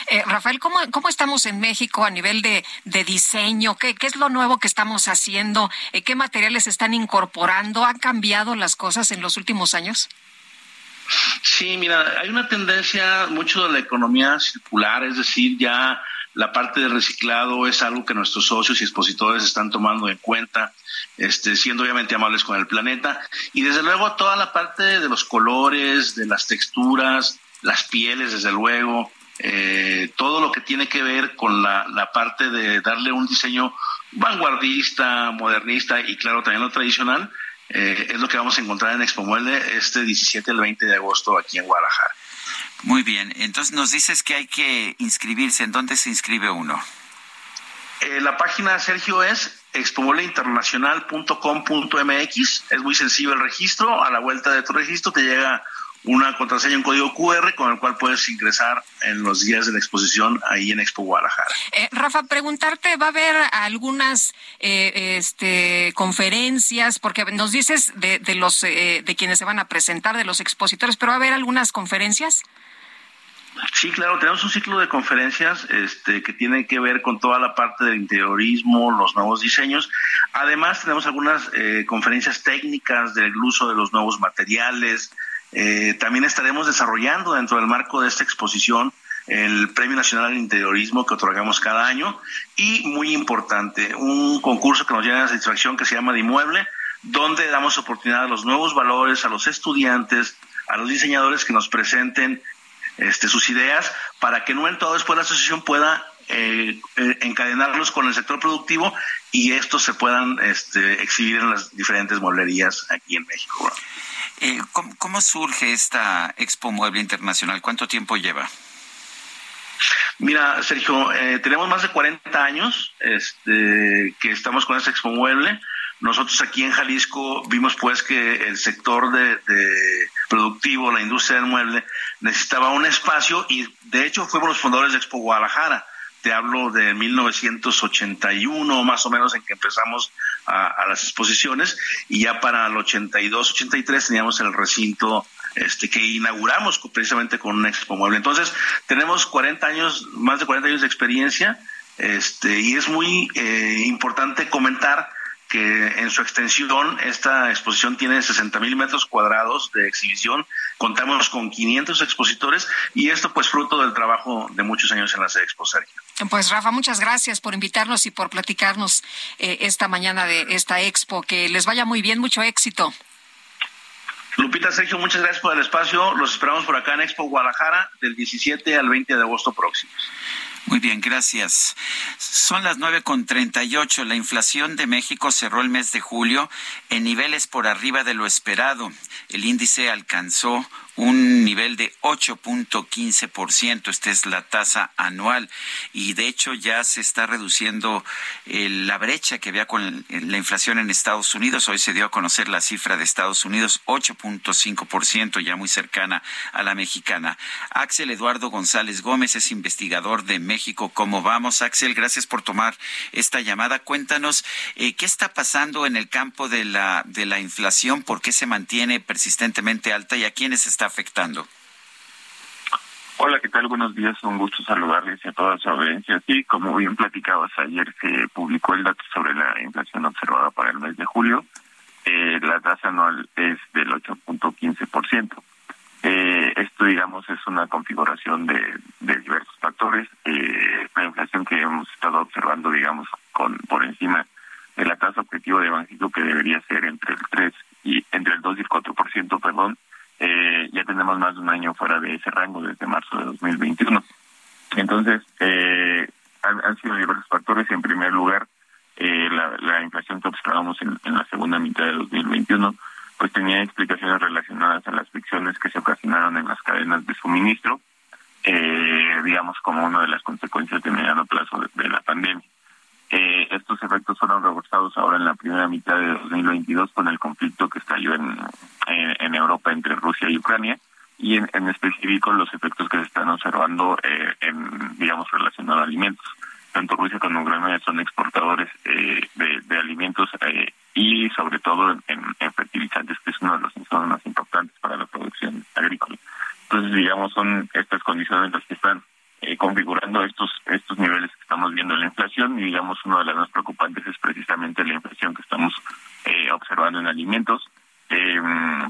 Eh, Rafael, ¿cómo, ¿cómo, estamos en México a nivel de, diseño? ¿Qué, ¿Qué, es lo nuevo que estamos haciendo? Eh, ¿Qué materiales están incorporando? ¿Han cambiado las cosas en los últimos años? Sí, mira, hay una tendencia mucho de la economía circular, es decir, ya la parte de reciclado es algo que nuestros socios y expositores están tomando en cuenta, este, siendo obviamente amables con el planeta. Y desde luego toda la parte de los colores, de las texturas, las pieles, desde luego, eh, todo lo que tiene que ver con la, la parte de darle un diseño vanguardista, modernista y claro, también lo tradicional, eh, es lo que vamos a encontrar en Expo Muelde este 17 al 20 de agosto aquí en Guadalajara. Muy bien, entonces nos dices que hay que inscribirse. ¿En dónde se inscribe uno? Eh, la página, Sergio, es expomoldeinternacional.com.mx. Es muy sencillo el registro. A la vuelta de tu registro te llega una contraseña, un código QR con el cual puedes ingresar en los días de la exposición ahí en Expo Guadalajara. Eh, Rafa, preguntarte, ¿va a haber algunas eh, este, conferencias? Porque nos dices de, de los eh, de quienes se van a presentar, de los expositores, pero ¿va a haber algunas conferencias? Sí, claro, tenemos un ciclo de conferencias este, que tienen que ver con toda la parte del interiorismo, los nuevos diseños. Además, tenemos algunas conferencias técnicas del uso de los nuevos materiales, eh, también estaremos desarrollando dentro del marco de esta exposición el Premio Nacional al Interiorismo que otorgamos cada año y muy importante, un concurso que nos llena de satisfacción que se llama de Inmueble, donde damos oportunidad a los nuevos valores, a los estudiantes, a los diseñadores que nos presenten este, sus ideas para que no en todo después la asociación pueda eh, eh, encadenarlos con el sector productivo y estos se puedan este, exhibir en las diferentes mueblerías aquí en México. Eh, ¿cómo, surge esta Expo Mueble Internacional? ¿Cuánto tiempo lleva? Mira, Sergio, eh, tenemos más de 40 años este, que estamos con esta Expo Mueble. Nosotros aquí en Jalisco vimos pues que el sector de, productivo, la industria del mueble, necesitaba un espacio y de hecho fuimos los fundadores de Expo Guadalajara te hablo de 1981 más o menos en que empezamos a, las exposiciones y ya para el 82, 83 teníamos el recinto este que inauguramos precisamente con un expo mueble. Entonces, tenemos 40 años, más de 40 años de experiencia este y es muy eh, importante comentar que en su extensión esta exposición tiene 60 mil metros cuadrados de exhibición, contamos con 500 expositores y esto pues fruto del trabajo de muchos años en las Expo, Sergio. Pues Rafa, muchas gracias por invitarnos y por platicarnos eh, esta mañana de esta expo. Que les vaya muy bien, mucho éxito. Lupita, Sergio, muchas gracias por el espacio. Los esperamos por acá en Expo Guadalajara del 17 al 20 de agosto próximos. Muy bien, gracias. Son las nueve con treinta y ocho. La inflación de México cerró el mes de julio en niveles por arriba de lo esperado. El índice alcanzó un nivel de 8.15%. Esta es la tasa anual. Y de hecho ya se está reduciendo eh, la brecha que había con la inflación en Estados Unidos. Hoy se dio a conocer la cifra de Estados Unidos, 8.5%, ya muy cercana a la mexicana. Axel Eduardo González Gómez es investigador de México. ¿Cómo vamos, Axel? Gracias por tomar esta llamada. Cuéntanos eh, qué está pasando en el campo de la, de la inflación, por qué se mantiene persistentemente alta y a quiénes está afectando? Hola, ¿qué tal? Buenos días, un gusto saludarles a toda su audiencia. Sí, como bien platicabas ayer, se publicó el dato sobre la inflación observada para el mes de julio. Eh, la tasa anual es del 8.15%. Eh, esto, digamos, es una configuración de, diversos factores. Eh, la inflación que hemos estado observando, digamos, con por encima de la tasa objetiva de Banxico, que debería ser entre el 3 y entre el 2 y el 4%, perdón, eh, ya tenemos más de un año fuera de ese rango desde marzo de 2021. Entonces, eh, han, sido diversos factores. En primer lugar, eh, la, inflación que observamos en, la segunda mitad de 2021 pues tenía explicaciones relacionadas a las fricciones que se ocasionaron en las cadenas de suministro, eh, digamos como una de las consecuencias de mediano plazo de la pandemia. Eh, estos efectos fueron reforzados ahora en la primera mitad de 2022 con el conflicto que estalló en, en, Europa entre Rusia y Ucrania y en, específico los efectos que se están observando eh, en, digamos, relacionados a alimentos. Tanto Rusia como Ucrania son exportadores eh, de, alimentos eh, y sobre todo en, fertilizantes, que es uno de los insumos más importantes para la producción agrícola. Entonces, digamos, son estas condiciones las que están configurando estos estos niveles que estamos viendo. En la inflación y digamos una de las más preocupantes es precisamente la inflación que estamos observando en alimentos. Eh,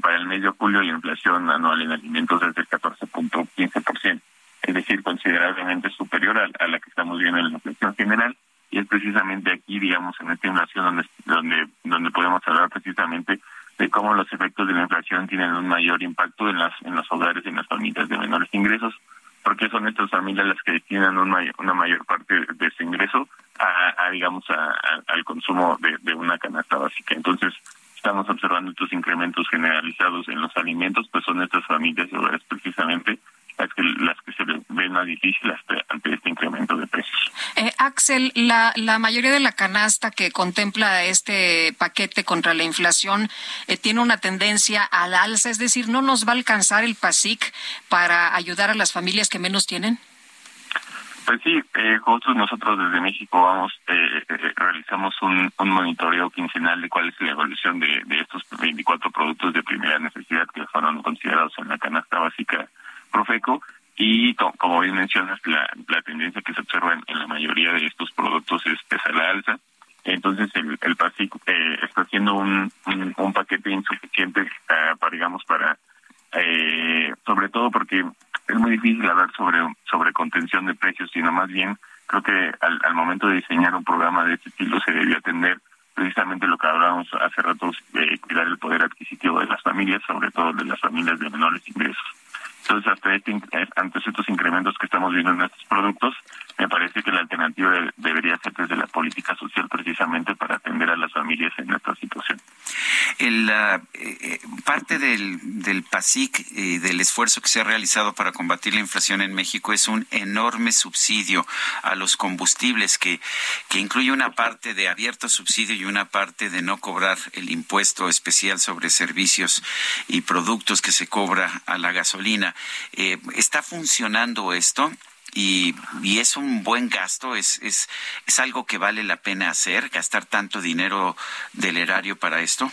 para el mes de julio la inflación anual en alimentos es del 14.15%, es decir, considerablemente superior a, la que estamos viendo en la inflación general. Y es precisamente aquí, digamos, en esta inflación donde, donde, donde podemos hablar precisamente de cómo los efectos de la inflación tienen un mayor impacto en las en los hogares y en las familias de menores ingresos, porque son estas familias las que destinan un una mayor parte de ese ingreso a, digamos, al consumo de, una canasta básica. Entonces, estamos observando estos incrementos generalizados en los alimentos, pues son estas familias precisamente las que, las que se ven más difíciles ante este incremento de precios. Eh, Axel, la, la mayoría de la canasta que contempla este paquete contra la inflación eh, tiene una tendencia al alza, es decir, ¿no nos va a alcanzar el PASIC para ayudar a las familias que menos tienen? Pues sí, eh, justo nosotros desde México vamos, eh, eh, realizamos un, un, monitoreo quincenal de cuál es la evolución de, de estos 24 productos de primera necesidad que fueron considerados en la canasta básica Profeco y como bien mencionas, la, la tendencia que se observa en, la mayoría de estos productos es, es a la alza. Entonces el, el PASIC eh, está haciendo un, un, paquete insuficiente, para, digamos, para, eh, sobre todo porque es muy difícil hablar sobre, sobre contención de precios, sino más bien creo que al, al momento de diseñar un programa de este estilo se debía atender precisamente lo que hablábamos hace rato, de cuidar el poder adquisitivo de las familias, sobre todo de las familias de menores ingresos. Entonces, hasta este, ante estos incrementos que estamos viendo en estos productos, me parece que la alternativa debería ser desde la política social precisamente para atender a las familias en esta situación. El, eh, eh, parte del, del PASIC y del esfuerzo que se ha realizado para combatir la inflación en México es un enorme subsidio a los combustibles que, que incluye una parte de abierto subsidio y una parte de no cobrar el impuesto especial sobre servicios y productos que se cobra a la gasolina. Eh, ¿Está funcionando esto? Y, y, es un buen gasto, es, es, es algo que vale la pena hacer, gastar tanto dinero del erario para esto.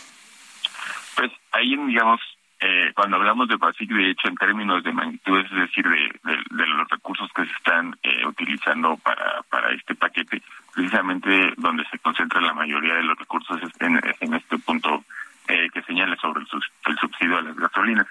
Pues ahí, digamos, eh, cuando hablamos de PASIC, de hecho, en términos de magnitud, es decir, de, de, los recursos que se están eh, utilizando para, para este paquete, precisamente donde se concentra la mayoría de los recursos es en, este punto eh, que señala sobre el, el subsidio a las gasolinas.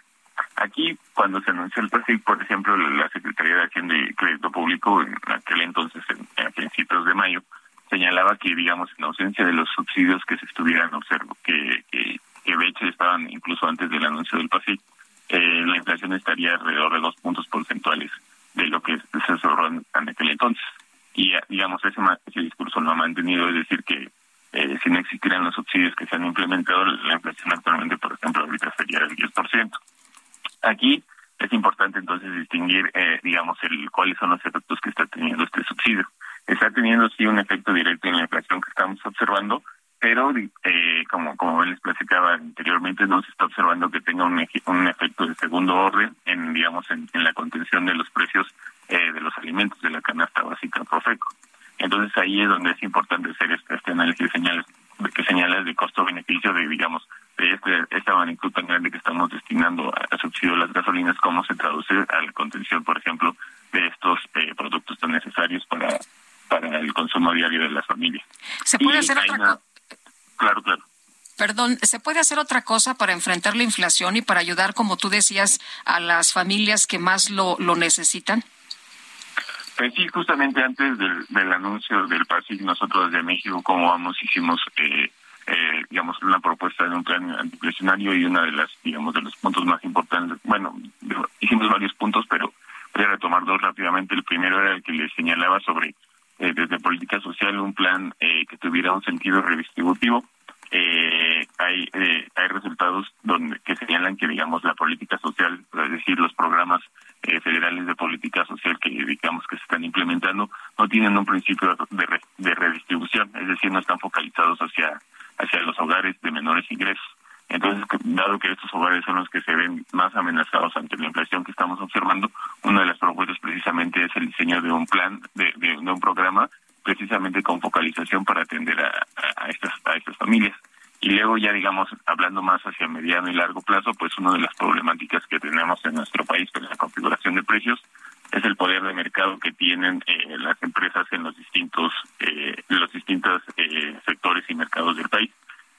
Aquí, cuando se anunció el PASIC, por ejemplo, la Secretaría de Hacienda y Crédito Público, en aquel entonces, en, a principios de mayo, señalaba que, digamos, en ausencia de los subsidios que se estuvieran observando, que, que, de hecho estaban incluso antes del anuncio del PASIC, eh, la inflación estaría alrededor de dos puntos porcentuales de lo que se observó en, aquel entonces. Y, digamos, ese, ese discurso lo ha mantenido, es decir, que eh, si no existieran los subsidios que se han implementado, la inflación actualmente, por ejemplo, ahorita sería del 10%. Aquí es importante entonces distinguir, eh, digamos, el cuáles son los efectos que está teniendo este subsidio. Está teniendo sí un efecto directo en la inflación que estamos observando, pero eh, como como les platicaba anteriormente, no se está observando que tenga un, un efecto de segundo orden en, digamos, en, la contención de los precios eh, de los alimentos de la canasta básica Profeco. Entonces ahí es donde es importante hacer este, este análisis de señales, que señales de costo-beneficio de, digamos, de este, esta magnitud tan grande que estamos destinando a, subsidio de las gasolinas, cómo se traduce a la contención, por ejemplo, de estos eh, productos tan necesarios para, para el consumo diario de las familias. ¿Se puede hacer otra cosa? Claro, claro. Perdón, ¿se puede hacer otra cosa para enfrentar la inflación y para ayudar, como tú decías, a las familias que más lo, lo necesitan? Pues sí, justamente antes del, del anuncio del PASIC, nosotros desde México, como vamos, hicimos eh, eh, digamos, una propuesta de un plan antiinflacionario y una de las, digamos, de los puntos más importantes, bueno, hicimos varios puntos, pero voy a retomar dos rápidamente. El primero era el que les señalaba sobre, eh, desde política social, un plan eh, que tuviera un sentido redistributivo. Eh, hay eh, hay resultados donde que señalan que digamos la política social es decir los programas eh, federales de política social que digamos que se están implementando no tienen un principio de, de redistribución es decir no están focalizados hacia hacia los hogares de menores ingresos. Entonces, dado que estos hogares son los que se ven más amenazados ante la inflación estamos observando, una de las propuestas precisamente es el diseño de un plan, de, de, un programa precisamente con focalización para atender a, a, estas, a estas familias. Y luego ya, digamos, hablando más hacia mediano y largo plazo, pues una de las problemáticas que tenemos en nuestro país con la configuración de precios es el poder de mercado que tienen eh, las empresas en los distintos eh, los distintos eh, sectores y mercados del país.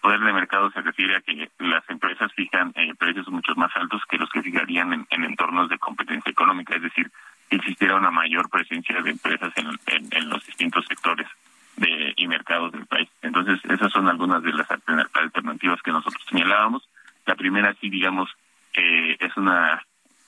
Poder de mercado se refiere a que las empresas fijan eh, precios mucho más altos que los que fijarían en, en, entornos de competencia económica, es decir, que existiera una mayor presencia de empresas en, en, en los distintos sectores de, y mercados del país. Entonces, esas son algunas de las alternativas que nosotros señalábamos. La primera, sí, digamos, eh, es una,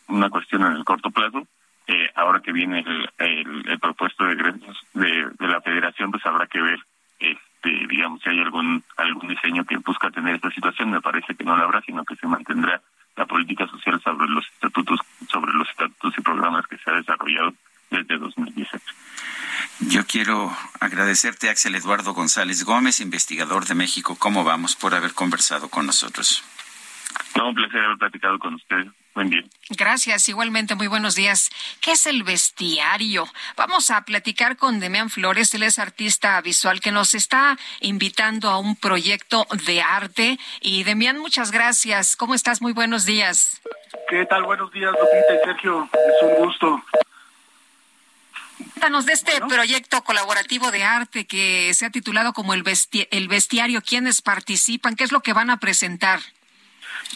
una cuestión en el corto plazo. Eh, ahora que viene el, el, el propuesto de, de, de la federación, pues habrá que ver, este, digamos, si hay algún, algún diseño que busca tener esta situación. Me parece que no la habrá, sino que se mantendrá la política social sobre los estatutos, sobre los estatutos y programas que se ha desarrollado desde 2018. Yo quiero agradecerte, Axel Eduardo González Gómez, investigador de México. ¿Cómo vamos por haber conversado con nosotros? No, un placer haber platicado con usted. Buen día. Gracias, igualmente, muy buenos días. ¿Qué es el bestiario? Vamos a platicar con Demián Flores, él es artista visual que nos está invitando a un proyecto de arte. Y Demián, muchas gracias. ¿Cómo estás? Muy buenos días. ¿Qué tal? Buenos días, Lupita y Sergio. Es un gusto. Cuéntanos de este bueno. proyecto colaborativo de arte que se ha titulado como el, besti el Bestiario. ¿Quiénes participan? ¿Qué es lo que van a presentar?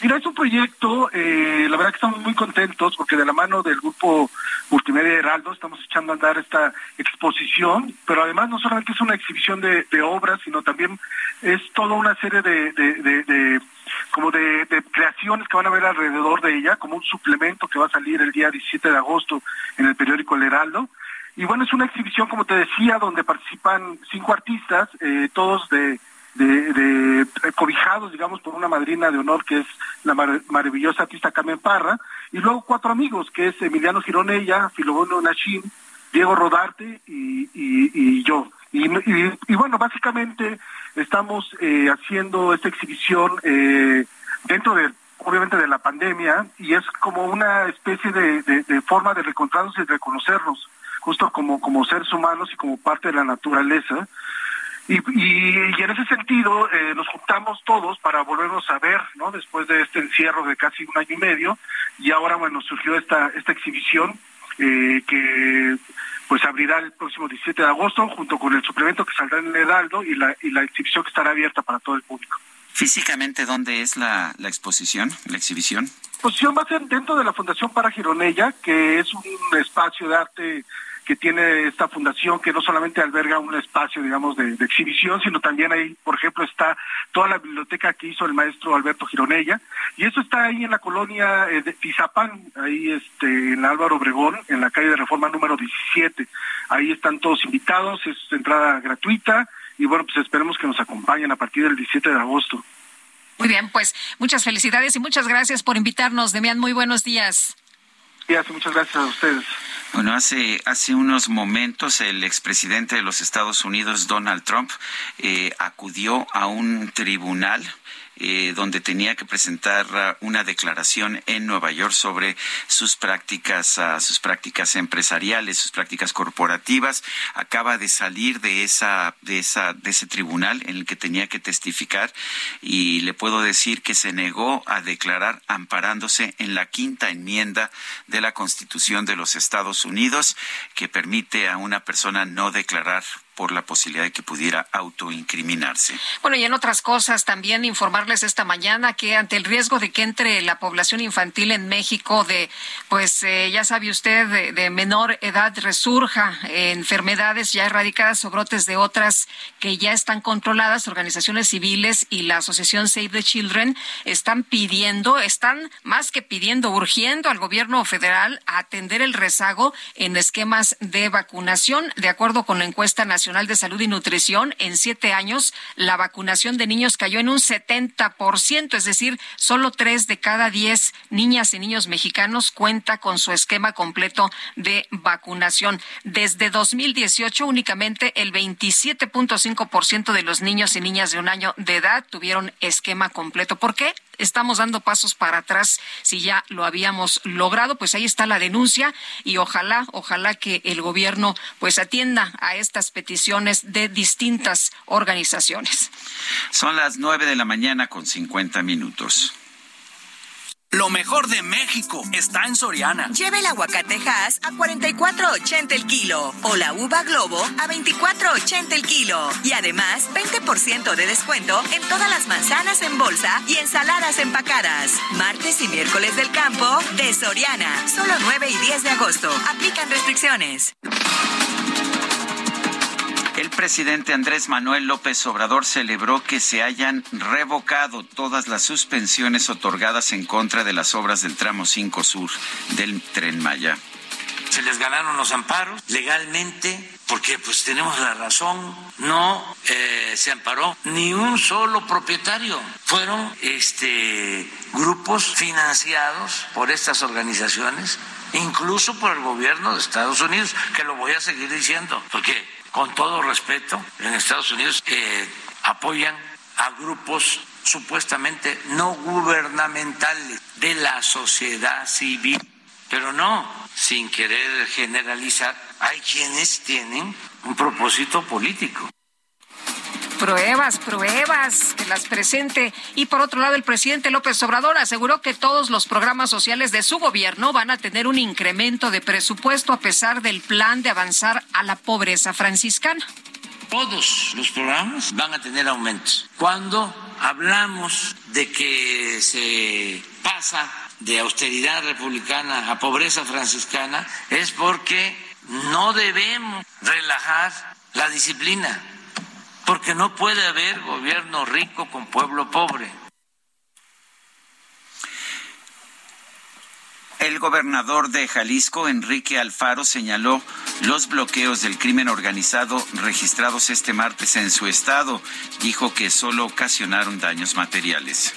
Mira, es un proyecto, eh, la verdad que estamos muy contentos porque de la mano del grupo Multimedia Heraldo estamos echando a andar esta exposición, pero además no solamente es una exhibición de, obras, sino también es toda una serie de, como de, creaciones que van a ver alrededor de ella, como un suplemento que va a salir el día 17 de agosto en el periódico El Heraldo. Y bueno, es una exhibición, como te decía, donde participan cinco artistas, eh, todos de, de, de, cobijados, digamos, por una madrina de honor que es la mar maravillosa artista Carmen Parra, y luego cuatro amigos, que es Emiliano Gironella, Filobono Nachín, Diego Rodarte y, y, yo. Y, bueno, básicamente estamos eh, haciendo esta exhibición eh, dentro de, obviamente, de la pandemia, y es como una especie de, forma de reencontrarnos y reconocernos justo como, como seres humanos y como parte de la naturaleza. Y, y, y en ese sentido eh, nos juntamos todos para volvernos a ver, ¿no? Después de este encierro de casi un año y medio, y ahora, bueno, surgió esta, esta exhibición eh, que pues abrirá el próximo 17 de agosto junto con el suplemento que saldrá en el Heraldo y la, y la exhibición que estará abierta para todo el público. Físicamente, ¿dónde es la, la exposición, la exhibición? La exposición va a ser dentro de la Fundación Para Gironella, que es un espacio de arte que tiene esta fundación que no solamente alberga un espacio, digamos, de, exhibición, sino también ahí, por ejemplo, está toda la biblioteca que hizo el maestro Alberto Gironella, y eso está ahí en la colonia eh, de Tizapán, ahí este, en Álvaro Obregón, en la calle de Reforma número 17. Ahí están todos invitados, es entrada gratuita, y bueno, pues esperemos que nos acompañen a partir del 17 de agosto. Muy bien, pues muchas felicidades y muchas gracias por invitarnos, Demián. Muy buenos días. Muchas gracias a ustedes. Bueno, hace, hace unos momentos el expresidente de los Estados Unidos, Donald Trump, eh, acudió a un tribunal eh, donde tenía que presentar uh, una declaración en Nueva York sobre sus prácticas, uh, sus prácticas empresariales, sus prácticas corporativas. Acaba de salir de esa, de esa, de ese tribunal en el que tenía que testificar y le puedo decir que se negó a declarar amparándose en la quinta enmienda de la Constitución de los Estados Unidos que permite a una persona no declarar por la posibilidad de que pudiera autoincriminarse. Bueno, y en otras cosas también informarles esta mañana que ante el riesgo de que entre la población infantil en México de, pues eh, ya sabe usted, de, menor edad resurja enfermedades ya erradicadas o brotes de otras que ya están controladas, organizaciones civiles y la Asociación Save the Children están pidiendo, están más que pidiendo, urgiendo al gobierno federal a atender el rezago en esquemas de vacunación, de acuerdo con la encuesta nacional Nacional de Salud y Nutrición, en siete años la vacunación de niños cayó en un 70%, es decir, solo tres de cada diez niñas y niños mexicanos cuenta con su esquema completo de vacunación. Desde 2018, únicamente el 27.5% de los niños y niñas de un año de edad tuvieron esquema completo. ¿Por qué? Estamos dando pasos para atrás si ya lo habíamos logrado. Pues ahí está la denuncia y ojalá, ojalá que el gobierno pues atienda a estas peticiones de distintas organizaciones. Son las nueve de la mañana con cincuenta minutos. Lo mejor de México está en Soriana. Lleve el aguacate Hass a 44.80 el kilo o la uva Globo a 24.80 el kilo. Y además, 20% de descuento en todas las manzanas en bolsa y ensaladas empacadas. Martes y miércoles del campo de Soriana. Solo 9 y 10 de agosto. Aplican restricciones. El presidente Andrés Manuel López Obrador celebró que se hayan revocado todas las suspensiones otorgadas en contra de las obras del tramo 5 Sur del tren Maya. Se les ganaron los amparos legalmente porque pues tenemos la razón, no eh, se amparó ni un solo propietario. Fueron este, grupos financiados por estas organizaciones, incluso por el gobierno de Estados Unidos, que lo voy a seguir diciendo, porque con todo respeto, en Estados Unidos eh, apoyan a grupos supuestamente no gubernamentales de la sociedad civil, pero no, sin querer generalizar, hay quienes tienen un propósito político. Pruebas, pruebas, que las presente. Y por otro lado, el presidente López Obrador aseguró que todos los programas sociales de su gobierno van a tener un incremento de presupuesto a pesar del plan de avanzar a la pobreza franciscana. Todos los programas van a tener aumentos. Cuando hablamos de que se pasa de austeridad republicana a pobreza franciscana, es porque no debemos relajar la disciplina porque no puede haber gobierno rico con pueblo pobre. El gobernador de Jalisco, Enrique Alfaro, señaló los bloqueos del crimen organizado registrados este martes en su estado. Dijo que solo ocasionaron daños materiales.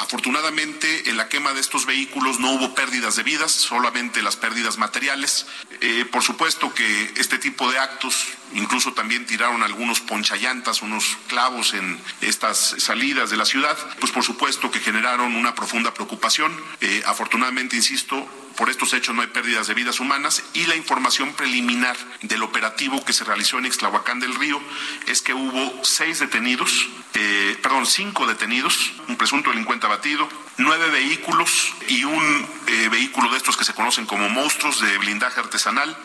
Afortunadamente, en la quema de estos vehículos no hubo pérdidas de vidas, solamente las pérdidas materiales. Eh, por supuesto que este tipo de actos, incluso también tiraron algunos ponchallantas, unos clavos en estas salidas de la ciudad, pues por supuesto que generaron una profunda preocupación. Eh, afortunadamente, insisto, por estos hechos no hay pérdidas de vidas humanas y la información preliminar del operativo que se realizó en Ixtlahuacán del Río es que hubo seis detenidos, eh, perdón, cinco detenidos, un presunto delincuente abatido, nueve vehículos y un eh, vehículo de estos que se conocen como monstruos de blindaje artesanal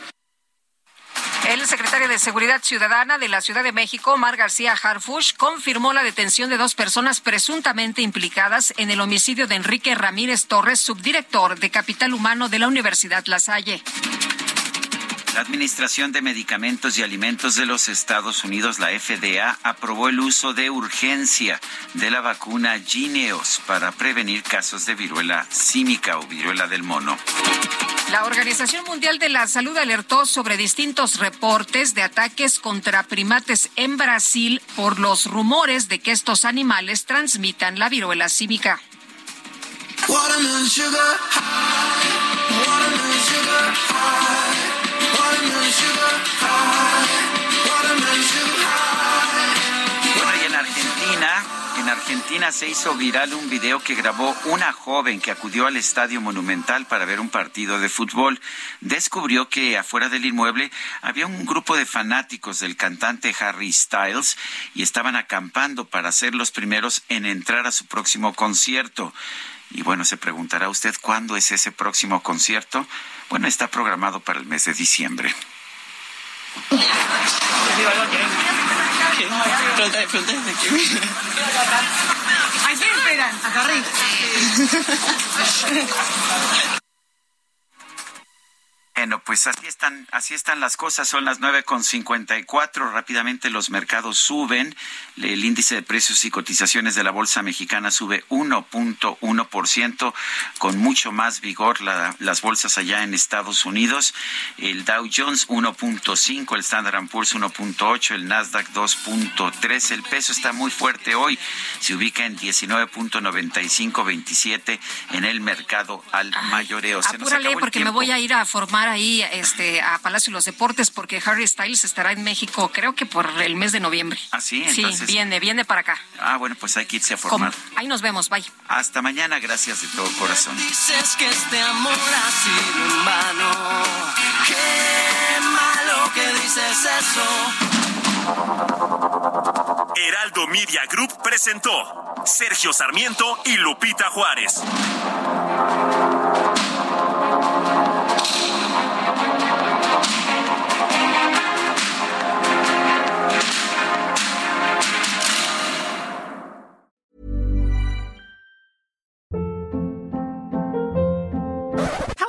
el secretario de Seguridad Ciudadana de la Ciudad de México, Mar García Harfush, confirmó la detención de dos personas presuntamente implicadas en el homicidio de Enrique Ramírez Torres, subdirector de Capital Humano de la Universidad La Salle. La Administración de Medicamentos y Alimentos de los Estados Unidos, la FDA, aprobó el uso de urgencia de la vacuna Gineos para prevenir casos de viruela símica o viruela del mono. La Organización Mundial de la Salud alertó sobre distintos reportes de ataques contra primates en Brasil por los rumores de que estos animales transmitan la viruela símica. Bueno, y Argentina se hizo viral un video que grabó una joven que acudió al Estadio Monumental para ver un partido de fútbol. Descubrió que afuera del inmueble había un grupo de fanáticos del cantante Harry Styles y estaban acampando para ser los primeros en entrar a su próximo concierto. Y bueno, se preguntará usted cuándo es ese próximo concierto. Bueno, está programado para el mes de diciembre. ¿A quién esperan? Bueno, pues así están, así están las cosas. Son las nueve con cincuenta y cuatro. Rápidamente los mercados suben. El índice de precios y cotizaciones de la bolsa mexicana sube 1.1%, con mucho más vigor las bolsas allá en Estados Unidos. El Dow Jones 1.5, el Standard Poor's 1.8, el Nasdaq 2.3. El peso está muy fuerte hoy. Se ubica en 19.9527 en el mercado al mayoreo. apúrale porque me voy a ir a formar ahí este, a Palacio de los Deportes porque Harry Styles estará en México, creo que por el mes de noviembre. ¿Ah, sí? Sí, viene, viene para acá. Ah, bueno, pues hay que irse a formar. Ahí nos vemos, bye. Hasta mañana, gracias de todo corazón. Dices que este amor ha sido en vano. Qué malo que dices eso. Heraldo Media Group presentó Sergio Sarmiento y Lupita Juárez.